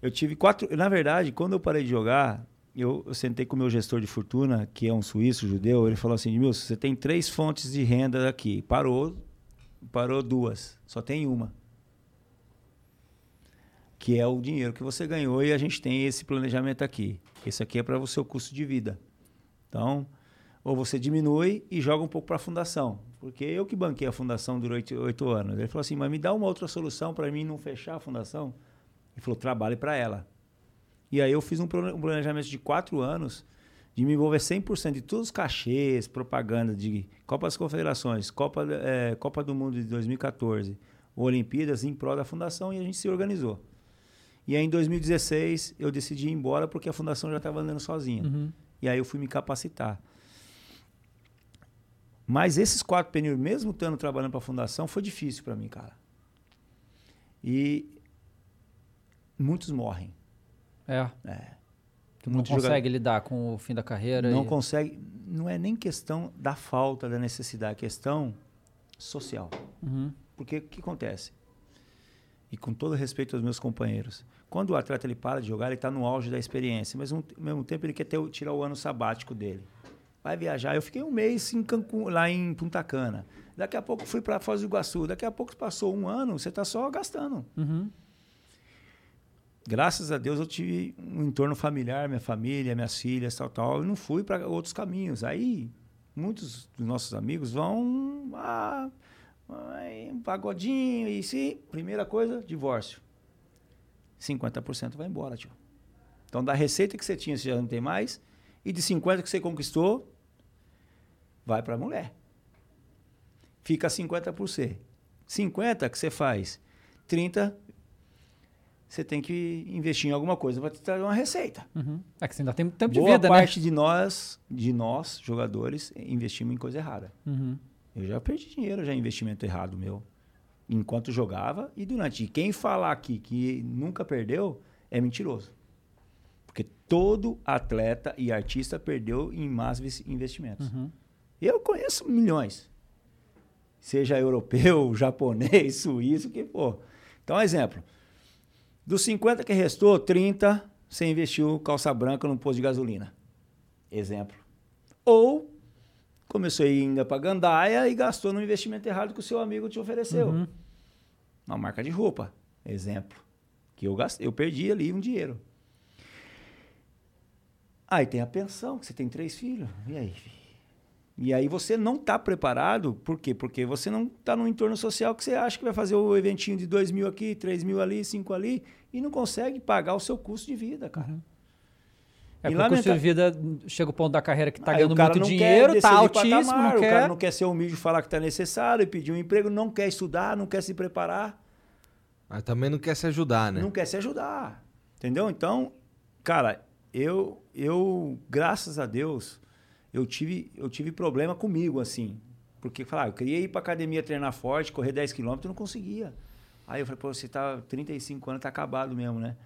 Eu tive quatro... Na verdade, quando eu parei de jogar, eu, eu, sentei com o meu gestor de fortuna, que é um suíço judeu, ele falou assim, Milson, você tem três fontes de renda aqui. Parou, parou duas, só tem uma. Que é o dinheiro que você ganhou e a gente tem esse planejamento aqui. Esse aqui é para o seu custo de vida. Então, ou você diminui e joga um pouco para a fundação. Porque eu que banquei a fundação durante oito anos. Ele falou assim, mas me dá uma outra solução para mim não fechar a fundação. Ele falou, trabalhe para ela. E aí eu fiz um planejamento de quatro anos de me envolver 100% de todos os cachês, propaganda de Copa das Confederações, Copa, é, Copa do Mundo de 2014, Olimpíadas em prol da fundação e a gente se organizou. E aí em 2016 eu decidi ir embora porque a fundação já estava andando sozinha. Uhum. E aí eu fui me capacitar. Mas esses quatro períodos, mesmo estando trabalhando para a fundação, foi difícil para mim, cara. E muitos morrem. É. É. Tu não consegue jogador... lidar com o fim da carreira? Não e... consegue. Não é nem questão da falta da necessidade, é questão social. Uhum. Porque o que acontece? E com todo respeito aos meus companheiros, quando o atleta ele para de jogar, ele está no auge da experiência, mas ao mesmo tempo ele quer ter, tirar o ano sabático dele. Vai viajar. Eu fiquei um mês em Cancún, lá em Punta Cana. Daqui a pouco fui para Foz do Iguaçu. Daqui a pouco passou um ano, você está só gastando. Uhum graças a Deus eu tive um entorno familiar, minha família, minhas filhas, tal, tal. e não fui para outros caminhos. Aí muitos dos nossos amigos vão a um pagodinho e se primeira coisa, divórcio. 50% vai embora, tio. Então da receita que você tinha, você já não tem mais, e de 50 que você conquistou, vai para a mulher. Fica 50 por você. 50 que você faz, 30 você tem que investir em alguma coisa para te trazer uma receita. Uhum. É que você ainda tem tempo Boa de vida, né? parte né? de nós, de nós, jogadores, investimos em coisa errada. Uhum. Eu já perdi dinheiro, já investimento errado meu. Enquanto jogava e durante. E quem falar aqui que nunca perdeu é mentiroso. Porque todo atleta e artista perdeu em más investimentos. Uhum. Eu conheço milhões. Seja europeu, [LAUGHS] japonês, suíço, que for. Então, exemplo. Dos 50 que restou, 30 você investiu calça branca num posto de gasolina. Exemplo. Ou começou a ir ainda para gandaia e gastou no investimento errado que o seu amigo te ofereceu. Uhum. Uma marca de roupa. Exemplo. Que eu gastei, eu perdi ali um dinheiro. Aí tem a pensão, que você tem três filhos. E aí? E aí você não está preparado, por quê? Porque você não está no entorno social que você acha que vai fazer o eventinho de 2 mil aqui, 3 mil ali, 5 ali, e não consegue pagar o seu custo de vida, cara. Uhum. É E porque o lamenta- de vida chega o ponto da carreira que tá Aí ganhando o muito dinheiro, tá de altíssimo, patamar, não O quer. cara não quer ser humilde e falar que tá necessário, pedir um emprego, não quer estudar, não quer se preparar. Mas também não quer se ajudar, né? não quer se ajudar. Entendeu? Então, cara, eu, eu graças a Deus, eu tive, eu tive problema comigo, assim. Porque, falar, eu queria ir pra academia treinar forte, correr 10 quilômetros, não conseguia. Aí eu falei, pô, você tá 35 anos, tá acabado mesmo, né?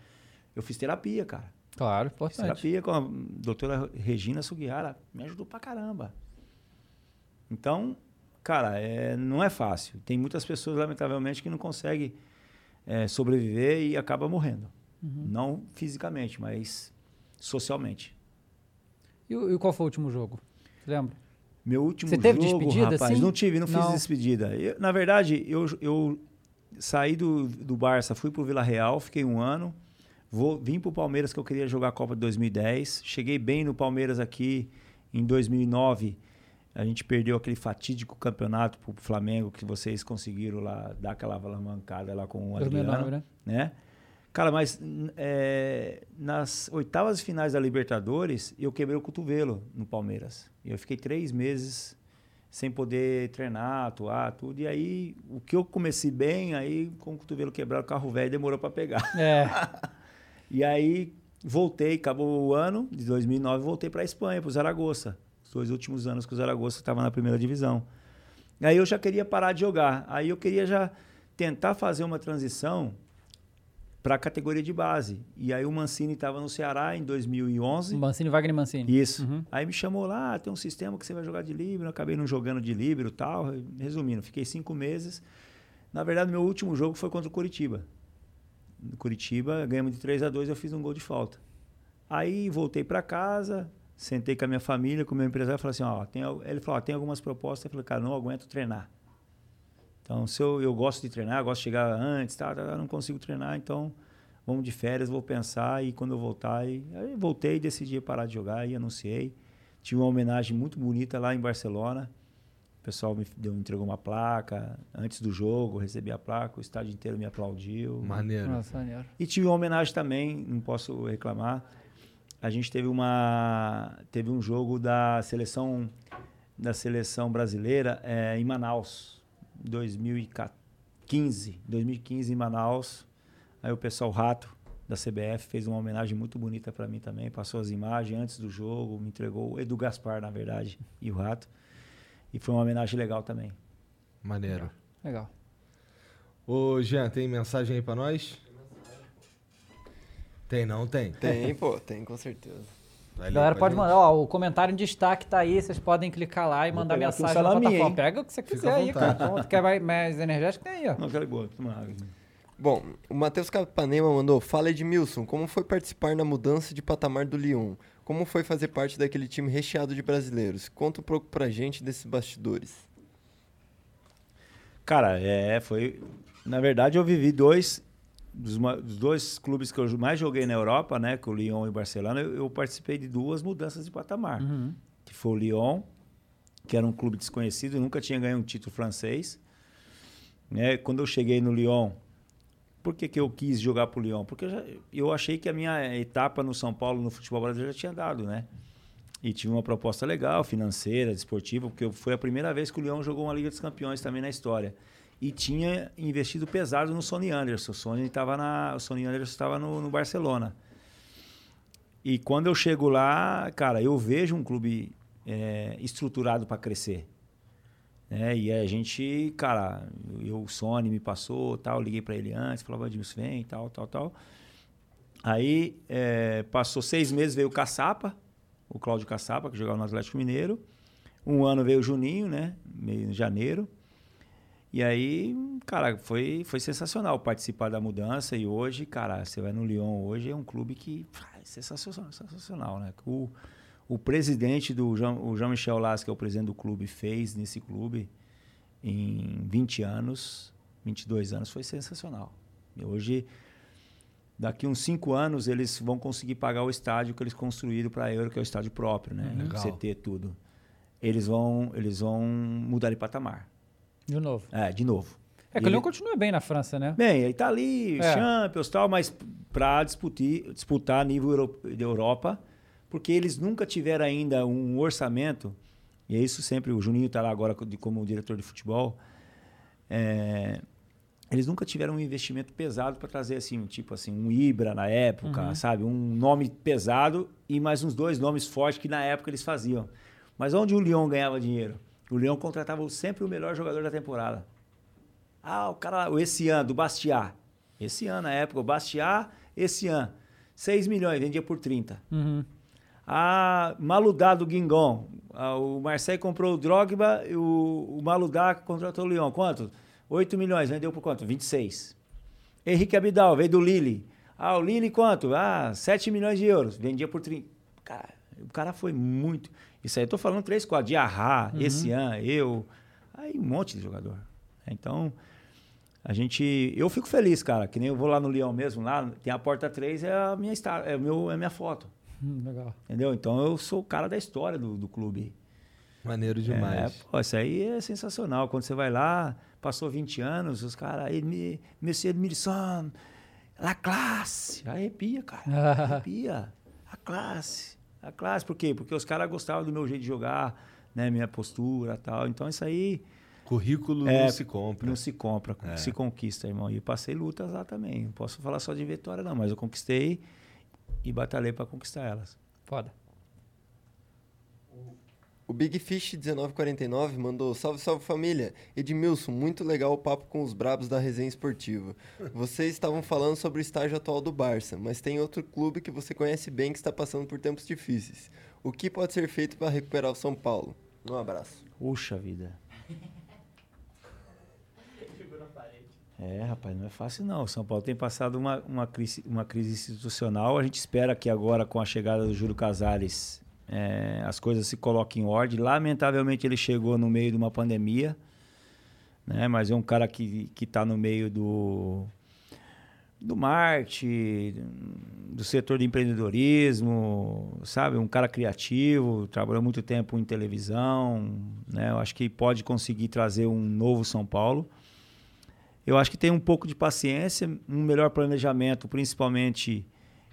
Eu fiz terapia, cara. Claro, Fiz importante. terapia com a doutora Regina Sugiara, me ajudou pra caramba. Então, cara, é, não é fácil. Tem muitas pessoas, lamentavelmente, que não conseguem é, sobreviver e acaba morrendo. Uhum. Não fisicamente, mas socialmente. E, e qual foi o último jogo? Lembra? Meu último Você teve jogo, despedida, rapaz, assim? não tive, não fiz Não. despedida. Eu- na verdade, eu, eu saí do, do Barça, fui pro Vila Real, fiquei um ano, vou, vim pro Palmeiras que eu queria jogar a Copa de 2010, cheguei bem no Palmeiras aqui em 2009, a gente perdeu aquele fatídico campeonato pro Flamengo que vocês conseguiram lá, dar aquela alavancada lá com o 2009, Adriano, né? né? Cara, mas é, nas oitavas finais da Libertadores, eu quebrei o cotovelo no Palmeiras. Eu fiquei três meses sem poder treinar, atuar, tudo. E aí, o que eu comecei bem, aí com o cotovelo quebrado, o carro velho demorou para pegar. É. [LAUGHS] E aí, voltei, acabou o ano de 2009, voltei para a Espanha, para o Zaragoza. Os dois últimos anos que o Zaragoza estava na primeira divisão. Aí eu já queria parar de jogar. Aí eu queria já tentar fazer uma transição para a categoria de base. E aí o Mancini estava no Ceará em 2011. Mancini, Wagner Mancini. Isso. Uhum. Aí me chamou lá, "Ah, tem um sistema que você vai jogar de livre. Eu acabei não jogando de livre e tal. Resumindo, fiquei cinco meses. Na verdade, meu último jogo foi contra o Curitiba. Curitiba, ganhamos de 3 a 2 eu fiz um gol de falta. Aí voltei para casa, sentei com a minha família, com o meu empresário falei assim: ó, tem, ele falou: ó, tem algumas propostas. Eu falei, cara, não aguento treinar. Então, se eu, eu gosto de treinar, gosto de chegar antes, tá, tá, não consigo treinar, então vamos de férias, vou pensar e quando eu voltar. E, aí voltei, decidi parar de jogar e anunciei. Tive uma homenagem muito bonita lá em Barcelona. O pessoal me deu, entregou uma placa. Antes do jogo, recebi a placa, o estádio inteiro me aplaudiu. Maneiro. Nossa, maneiro. E tive uma homenagem também, não posso reclamar. A gente teve uma teve um jogo da seleção da seleção brasileira eh, em Manaus, em 2015, 2015 em Manaus. Aí o pessoal Rato da CBF fez uma homenagem muito bonita para mim também, passou as imagens antes do jogo, me entregou o Edu Gaspar, na verdade, e o Rato. E foi uma homenagem legal também. Maneiro. Legal. Ô, Jean, tem mensagem aí pra nós? Tem, não tem? Tem, pô, tem, com certeza. Galera, pode gente? mandar, ó, o comentário em destaque tá aí, vocês podem clicar lá e Vou mandar mensagem na plataforma. hein? Pega o que você quiser aí, cara. quer mais, mais energético? Tem aí, ó. Não, quero boa, toma água. Bom, o Matheus Capanema mandou: Fala Edmilson, como foi participar na mudança de patamar do Lyon? Como foi fazer parte daquele time recheado de brasileiros? Conta um pouco pra gente desses bastidores. Cara, é, foi. Na verdade, eu vivi dois. Dos, dois clubes que eu mais joguei na Europa, né? Que o Lyon e o Barcelona, eu, eu participei de duas mudanças de patamar. Uhum. Que foi o Lyon, que era um clube desconhecido, nunca tinha ganho um título francês. Né? Quando eu cheguei no Lyon, por que, que eu quis jogar pro Lyon? Porque eu, já- eu achei que a minha etapa no São Paulo, no futebol brasileiro, já tinha dado, né? E tive uma proposta legal, financeira, desportiva, porque foi a primeira vez que o Lyon jogou uma Liga dos Campeões também na história. E tinha investido pesado no Sonny Anderson. O Sonny estava na, o Sonny Anderson estava no, no Barcelona. E quando eu chego lá, cara, eu vejo um clube é, estruturado para crescer. Né? e a gente, cara, eu, o Sony me passou, tal, liguei para ele antes, falava, Edilson, vem, tal, tal, tal. Aí é, passou seis meses, veio o Caçapa, o Cláudio Caçapa, que jogava no Atlético Mineiro. Um ano veio o Juninho, né? Meio em janeiro. E aí, cara, foi, foi sensacional participar da mudança. E hoje, cara, você vai no Lyon hoje, é um clube que é sensacional, sensacional né? O, o presidente do Jean- o Jean-Michel Las, que é o presidente do clube, fez nesse clube em 20 anos, 22 anos, foi sensacional. E hoje, daqui uns 5 anos, eles vão conseguir pagar o estádio que eles construíram para a Euro, que é o estádio próprio, né? Legal. CT, tudo. Eles vão, eles vão mudar de patamar. De novo. É, de novo. É que o Lyon continua bem na França, né? Bem, aí tá ali, É. Champions e tal, mas para disputar, disputar nível euro- de Europa, porque eles nunca tiveram ainda um orçamento, e é isso sempre, o Juninho está lá agora como diretor de futebol, é, eles nunca tiveram um investimento pesado para trazer assim, um tipo assim, um Ibra na época, Uhum. sabe? Um nome pesado e mais uns dois nomes fortes que na época eles faziam. Mas onde o Lyon ganhava dinheiro? O Lyon contratava sempre o melhor jogador da temporada. Ah, o cara, o esse ano, do Bastiat. Esse ano, na época, o Bastiat, esse ano. 6 milhões, vendia por 30. Uhum. Ah, Maludá do Guingon. Ah, o Marseille comprou o Drogba e o, o Maludá contratou o Lyon. Quanto? 8 milhões, vendeu por quanto? 26. Henrique Abidal, veio do Lille. Ah, o Lille quanto? Ah, 7 milhões de euros. Vendia por 30. Cara, o cara foi muito. Isso aí eu tô falando 3, 4. Diarra, Uhum. esse ano, eu. Aí um monte de jogador. Então, a gente. Eu fico feliz, cara. Que nem eu vou lá no Leão mesmo, lá, tem a porta 3, é a minha, star, é meu, é a minha foto. Hum, legal. Entendeu? Então eu sou o cara da história do, do clube. Maneiro demais. É, pô, isso aí é sensacional. Quando você vai lá, passou 20 anos, os caras aí, me- Monsieur Milson, la classe. Arrepia, cara. [LAUGHS] Arrepia. A classe. A classe, por quê? Porque os caras gostavam do meu jeito de jogar, né? Minha postura e tal. Então isso aí. Currículo É, não se compra. Não se compra, É. se conquista, irmão. E eu passei lutas lá também. Não posso falar só de vitória, não, mas eu conquistei e batalhei para conquistar elas. Foda. O Big Fish 1949 mandou salve, salve família. Edmilson, muito legal o papo com os brabos da resenha esportiva. Vocês estavam falando sobre o estágio atual do Barça, mas tem outro clube que você conhece bem que está passando por tempos difíceis. O que pode ser feito para recuperar o São Paulo? Um abraço. Puxa vida. É, rapaz, não é fácil não. O São Paulo tem passado uma, uma, crise, uma crise institucional. A gente espera que agora, com a chegada do Júlio Casares, é, as coisas se coloquem em ordem. Lamentavelmente, ele chegou no meio de uma pandemia, né? mas é um cara que está no meio do, do marketing, do setor de empreendedorismo, sabe? Um cara criativo, trabalhou muito tempo em televisão, né? Eu acho que pode conseguir trazer um novo São Paulo. Eu acho que tem um pouco de paciência, um melhor planejamento, principalmente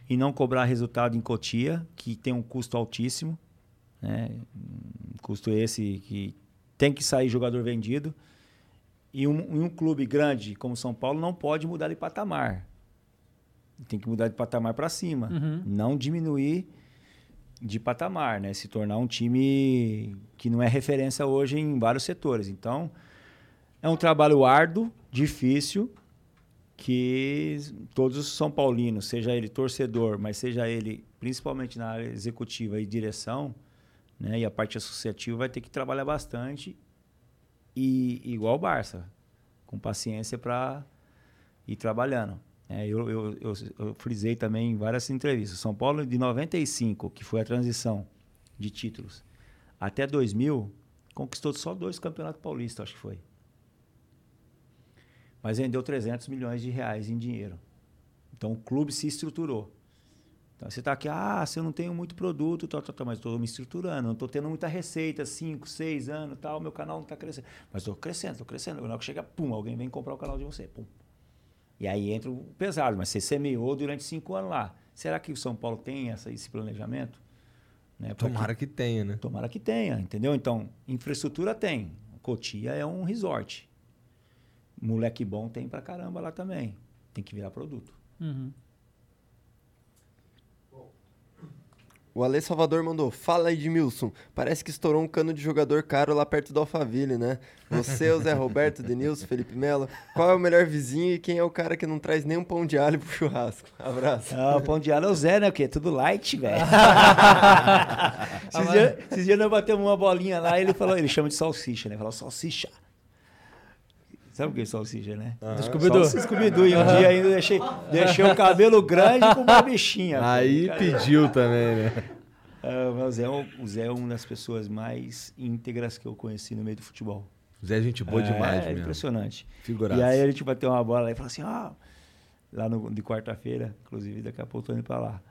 em não cobrar resultado em Cotia, que tem um custo altíssimo, né? Um custo esse que tem que sair jogador vendido. E um, um clube grande como São Paulo não pode mudar de patamar. Tem que mudar de patamar para cima, Uhum. não diminuir de patamar, né? Se tornar um time que não é referência hoje em vários setores. Então, é um trabalho árduo, difícil, que todos os São Paulinos, seja ele torcedor, mas seja ele principalmente na área executiva e direção, né, e a parte associativa vai ter que trabalhar bastante e igual o Barça, com paciência para ir trabalhando. É, eu, eu, eu, eu frisei também em várias entrevistas. São Paulo de 95, que foi a transição de títulos, até 2000, conquistou só dois campeonatos paulistas, acho que foi mas vendeu 300 milhões de reais em dinheiro. Então o clube se estruturou. Então você está aqui, ah, se eu não tenho muito produto, tal, tal, tal, mas estou me estruturando, não estou tendo muita receita, 5, 6 anos, tal, meu canal não está crescendo. Mas estou crescendo, estou crescendo. Na hora que chega, pum, alguém vem comprar o canal de você, pum. E aí entra o pesado, mas você semeou durante cinco anos lá. Será que o São Paulo tem essa, esse planejamento? Né, Tomara que tenha, né? Tomara que tenha, entendeu? Então, infraestrutura tem. Cotia é um resort. Moleque bom tem pra caramba lá também. Tem que virar produto. Uhum. O Ale Salvador mandou, fala Edmilson, parece que estourou um cano de jogador caro lá perto do Alphaville, né? Você, o Zé Roberto, Denilson, Felipe Melo, qual é o melhor vizinho e quem é o cara que não traz nem um pão de alho pro churrasco? [LAUGHS] Abraço. Ah, o pão de alho é o Zé, né? Porque é tudo light, velho. [LAUGHS] esses, dias, esses dias nós batemos uma bolinha lá e ele falou, ele chama de salsicha, né? Falou salsicha. Sabe o que é salsicha, né? Do Scooby-Doo. E um dia ainda deixei, deixei o cabelo grande com uma bichinha. Aí Cara, pediu também, né? Ah, mas o, Zé, é um- o Zé é uma das pessoas mais íntegras que eu conheci no meio do futebol. Zé é gente boa É, demais É mesmo. impressionante. Figuraça. E aí a gente bateu uma bola lá e falou assim, ó, lá no, de quarta-feira, inclusive daqui a pouco eu tô indo pra lá.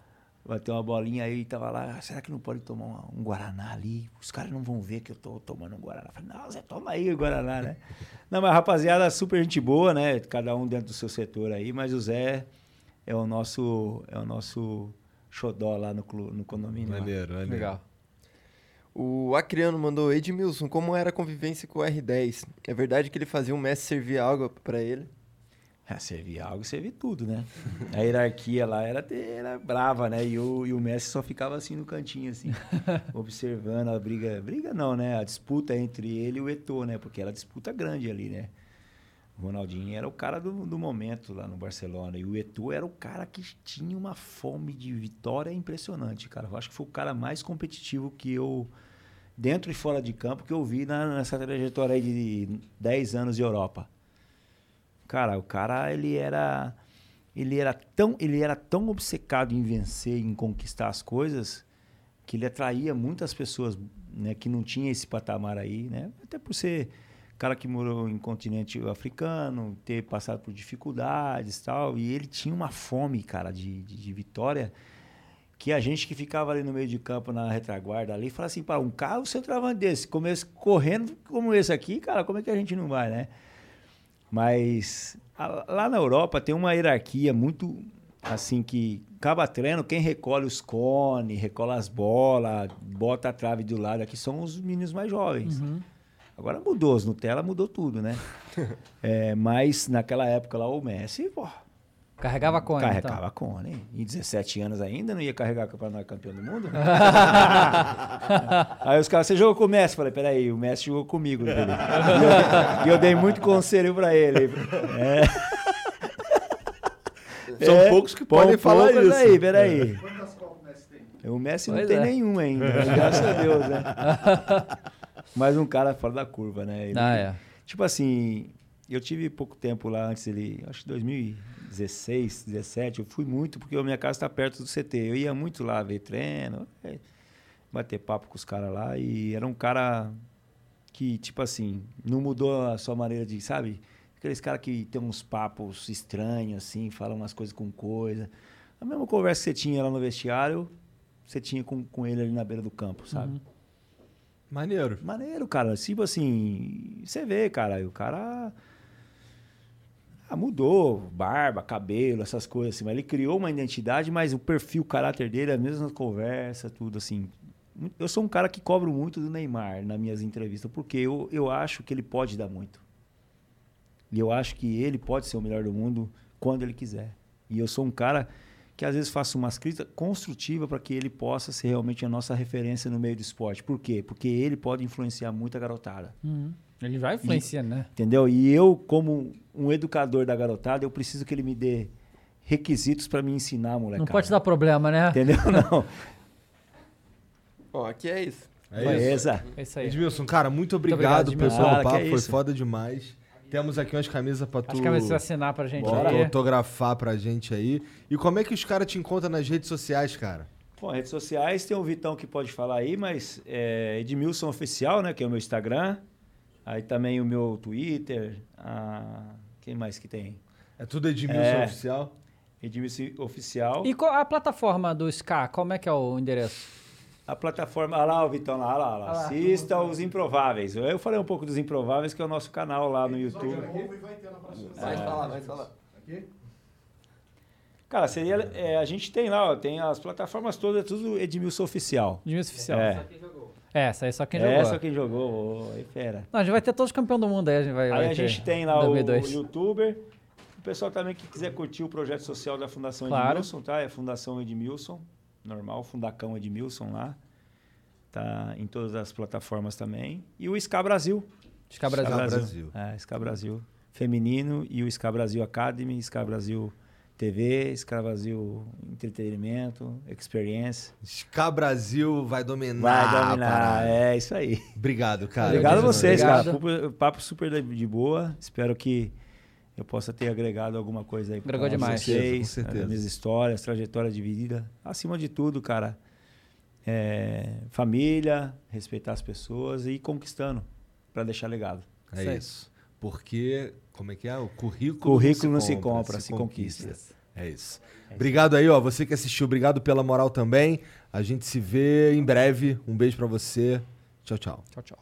Bateu uma bolinha aí e tava lá, "Ah, será que não pode tomar uma- um Guaraná ali? Os caras não vão ver que eu tô tomando um Guaraná. Eu falei, não, Zé, toma aí o Guaraná, né? [LAUGHS] não, mas rapaziada, super gente boa, né? Cada um dentro do seu setor aí, mas o Zé é o nosso, é o nosso xodó lá no, clu- no condomínio. Maneiro, maneiro. Legal. O Acriano mandou Edmilson, como era a convivência com o R10? É verdade que ele fazia um mestre servir água pra ele? Ah, servia algo, servia tudo, né? A hierarquia lá era, era brava, né? E o, e o Messi só ficava assim no cantinho, assim, [LAUGHS] observando a briga. Briga não, né? A disputa entre ele e o Eto'o, né? Porque era disputa grande ali, né? O Ronaldinho era o cara do, do momento lá no Barcelona. E o Eto'o era o cara que tinha uma fome de vitória impressionante, cara. Eu acho que foi o cara mais competitivo que eu, dentro e fora de campo, que eu vi na- nessa trajetória aí de 10 anos de Europa. Cara, o cara, ele era ele era tão ele era tão obcecado em vencer, em conquistar as coisas, que ele atraía muitas pessoas, né, que não tinha esse patamar aí, né? Até por ser cara que morou em continente africano, ter passado por dificuldades, tal, e ele tinha uma fome, cara, de, de, de vitória que a gente que ficava ali no meio de campo na retaguarda ali, fala assim, para um cara, o centroavante desse, começa correndo como esse aqui, cara, como é que a gente não vai, né? Mas a- lá na Europa tem uma hierarquia muito assim que acaba treino, quem recolhe os cones, recolhe as bolas, bota a trave do lado aqui são os meninos mais jovens. Agora mudou, os Nutella mudou tudo, né? [LAUGHS] É, mas naquela época lá o Messi, pô, Carregava cone, carregava então. cone. Em 17 anos ainda não ia carregar para nós campeão do mundo? [LAUGHS] Aí os caras, você jogou com o Messi? Falei, peraí, o Messi jogou comigo. entendeu? E eu, e eu dei muito conselho para ele. É. São É, poucos que pô, podem falar poucos isso. Aí, peraí. O Messi não Pois tem é. nenhum ainda, [LAUGHS] graças a Deus, né? [LAUGHS] Mas um cara fora da curva, né? Ele- Ah, é. Tipo assim, eu tive pouco tempo lá antes dele, acho que 2016, 17, eu fui muito porque a minha casa está perto do CT. Eu ia muito lá ver treino, bater papo com os caras lá e era um cara que, tipo assim, não mudou a sua maneira de, sabe? Aqueles caras que tem uns papos estranhos, assim, falam umas coisas com coisa. A mesma conversa que você tinha lá no vestiário, você tinha com, com ele ali na beira do campo, sabe? Maneiro. Maneiro, cara. Tipo assim, você vê, cara, o cara ah, mudou, barba, cabelo, essas coisas assim, mas ele criou uma identidade, mas o perfil, o caráter dele, é a mesma conversa, tudo assim. Eu sou um cara que cobro muito do Neymar nas minhas entrevistas, porque eu, eu acho que ele pode dar muito. E eu acho que ele pode ser o melhor do mundo quando ele quiser. E eu sou um cara que às vezes faço umas críticas construtivas para que ele possa ser realmente a nossa referência no meio do esporte. Por quê? Porque ele pode influenciar muito a garotada. Uhum. Ele vai influenciando, né? Entendeu? E eu, como um educador da garotada, eu preciso que ele me dê requisitos para me ensinar, moleque. Não pode dar problema, né? Entendeu? [LAUGHS] Não. Bom, aqui é isso. É isso. Beleza. É isso aí. Edmilson, cara, muito obrigado, obrigado, Edmilson. pelo Ah, papo, que foi foda demais. Temos aqui umas camisas pra tu vai se assinar pra gente Bora. aí. autografar pra gente aí. E como é que os caras te encontram nas redes sociais, cara? Bom, redes sociais tem o Vitão que pode falar aí, mas é Edmilson Oficial, né? Que é o meu Instagram. Aí também o meu Twitter. A... Quem mais que tem? É tudo Edmilson É. Oficial? Edmilson Oficial. E qual a plataforma do Ska, como é que é o endereço? A plataforma. Olha lá o Vitão lá, lá, lá. Assista os Improváveis. Eu falei um pouco dos Improváveis, que é o nosso canal lá no YouTube. Vai falar, vai falar. Cara, seria. é, a gente tem lá, ó, tem as plataformas todas, é tudo Edmilson Oficial. Edmilson Oficial. É. É, essa aí só quem é jogou. só quem jogou, aí fera. Não, a gente vai ter todos os campeões do mundo aí. A gente vai, vai Aí a ter gente tem lá o, 2002. youtuber. O pessoal também que quiser curtir o projeto social da Fundação Claro. Edmilson, tá? É Fundação Edmilson, normal, Fundacão Edmilson lá. Tá em todas as plataformas também. E o Ska Brasil. Ska Brasil. Ska Brasil. É, Ska Brasil feminino e o Ska Brasil Academy, Ska Brasil TV, Ska Brasil Entretenimento, Experience. Ska Brasil vai dominar. Vai dominar, é isso aí. Obrigado, cara. Obrigado a vocês, obrigado. cara. Papo- super de- boa. Espero que eu possa ter agregado alguma coisa aí para Agregou demais. vocês. Com certeza. As minhas histórias, trajetória de vida. Acima de tudo, cara, é, família, respeitar as pessoas e ir conquistando para deixar legado. É aí. isso. Porque, como é que é? O currículo, Currículo não se compra, se conquista. É isso. Obrigado aí, ó. Você que assistiu, obrigado pela moral também. A gente se vê em breve. Um beijo pra você. Tchau, tchau. Tchau, tchau.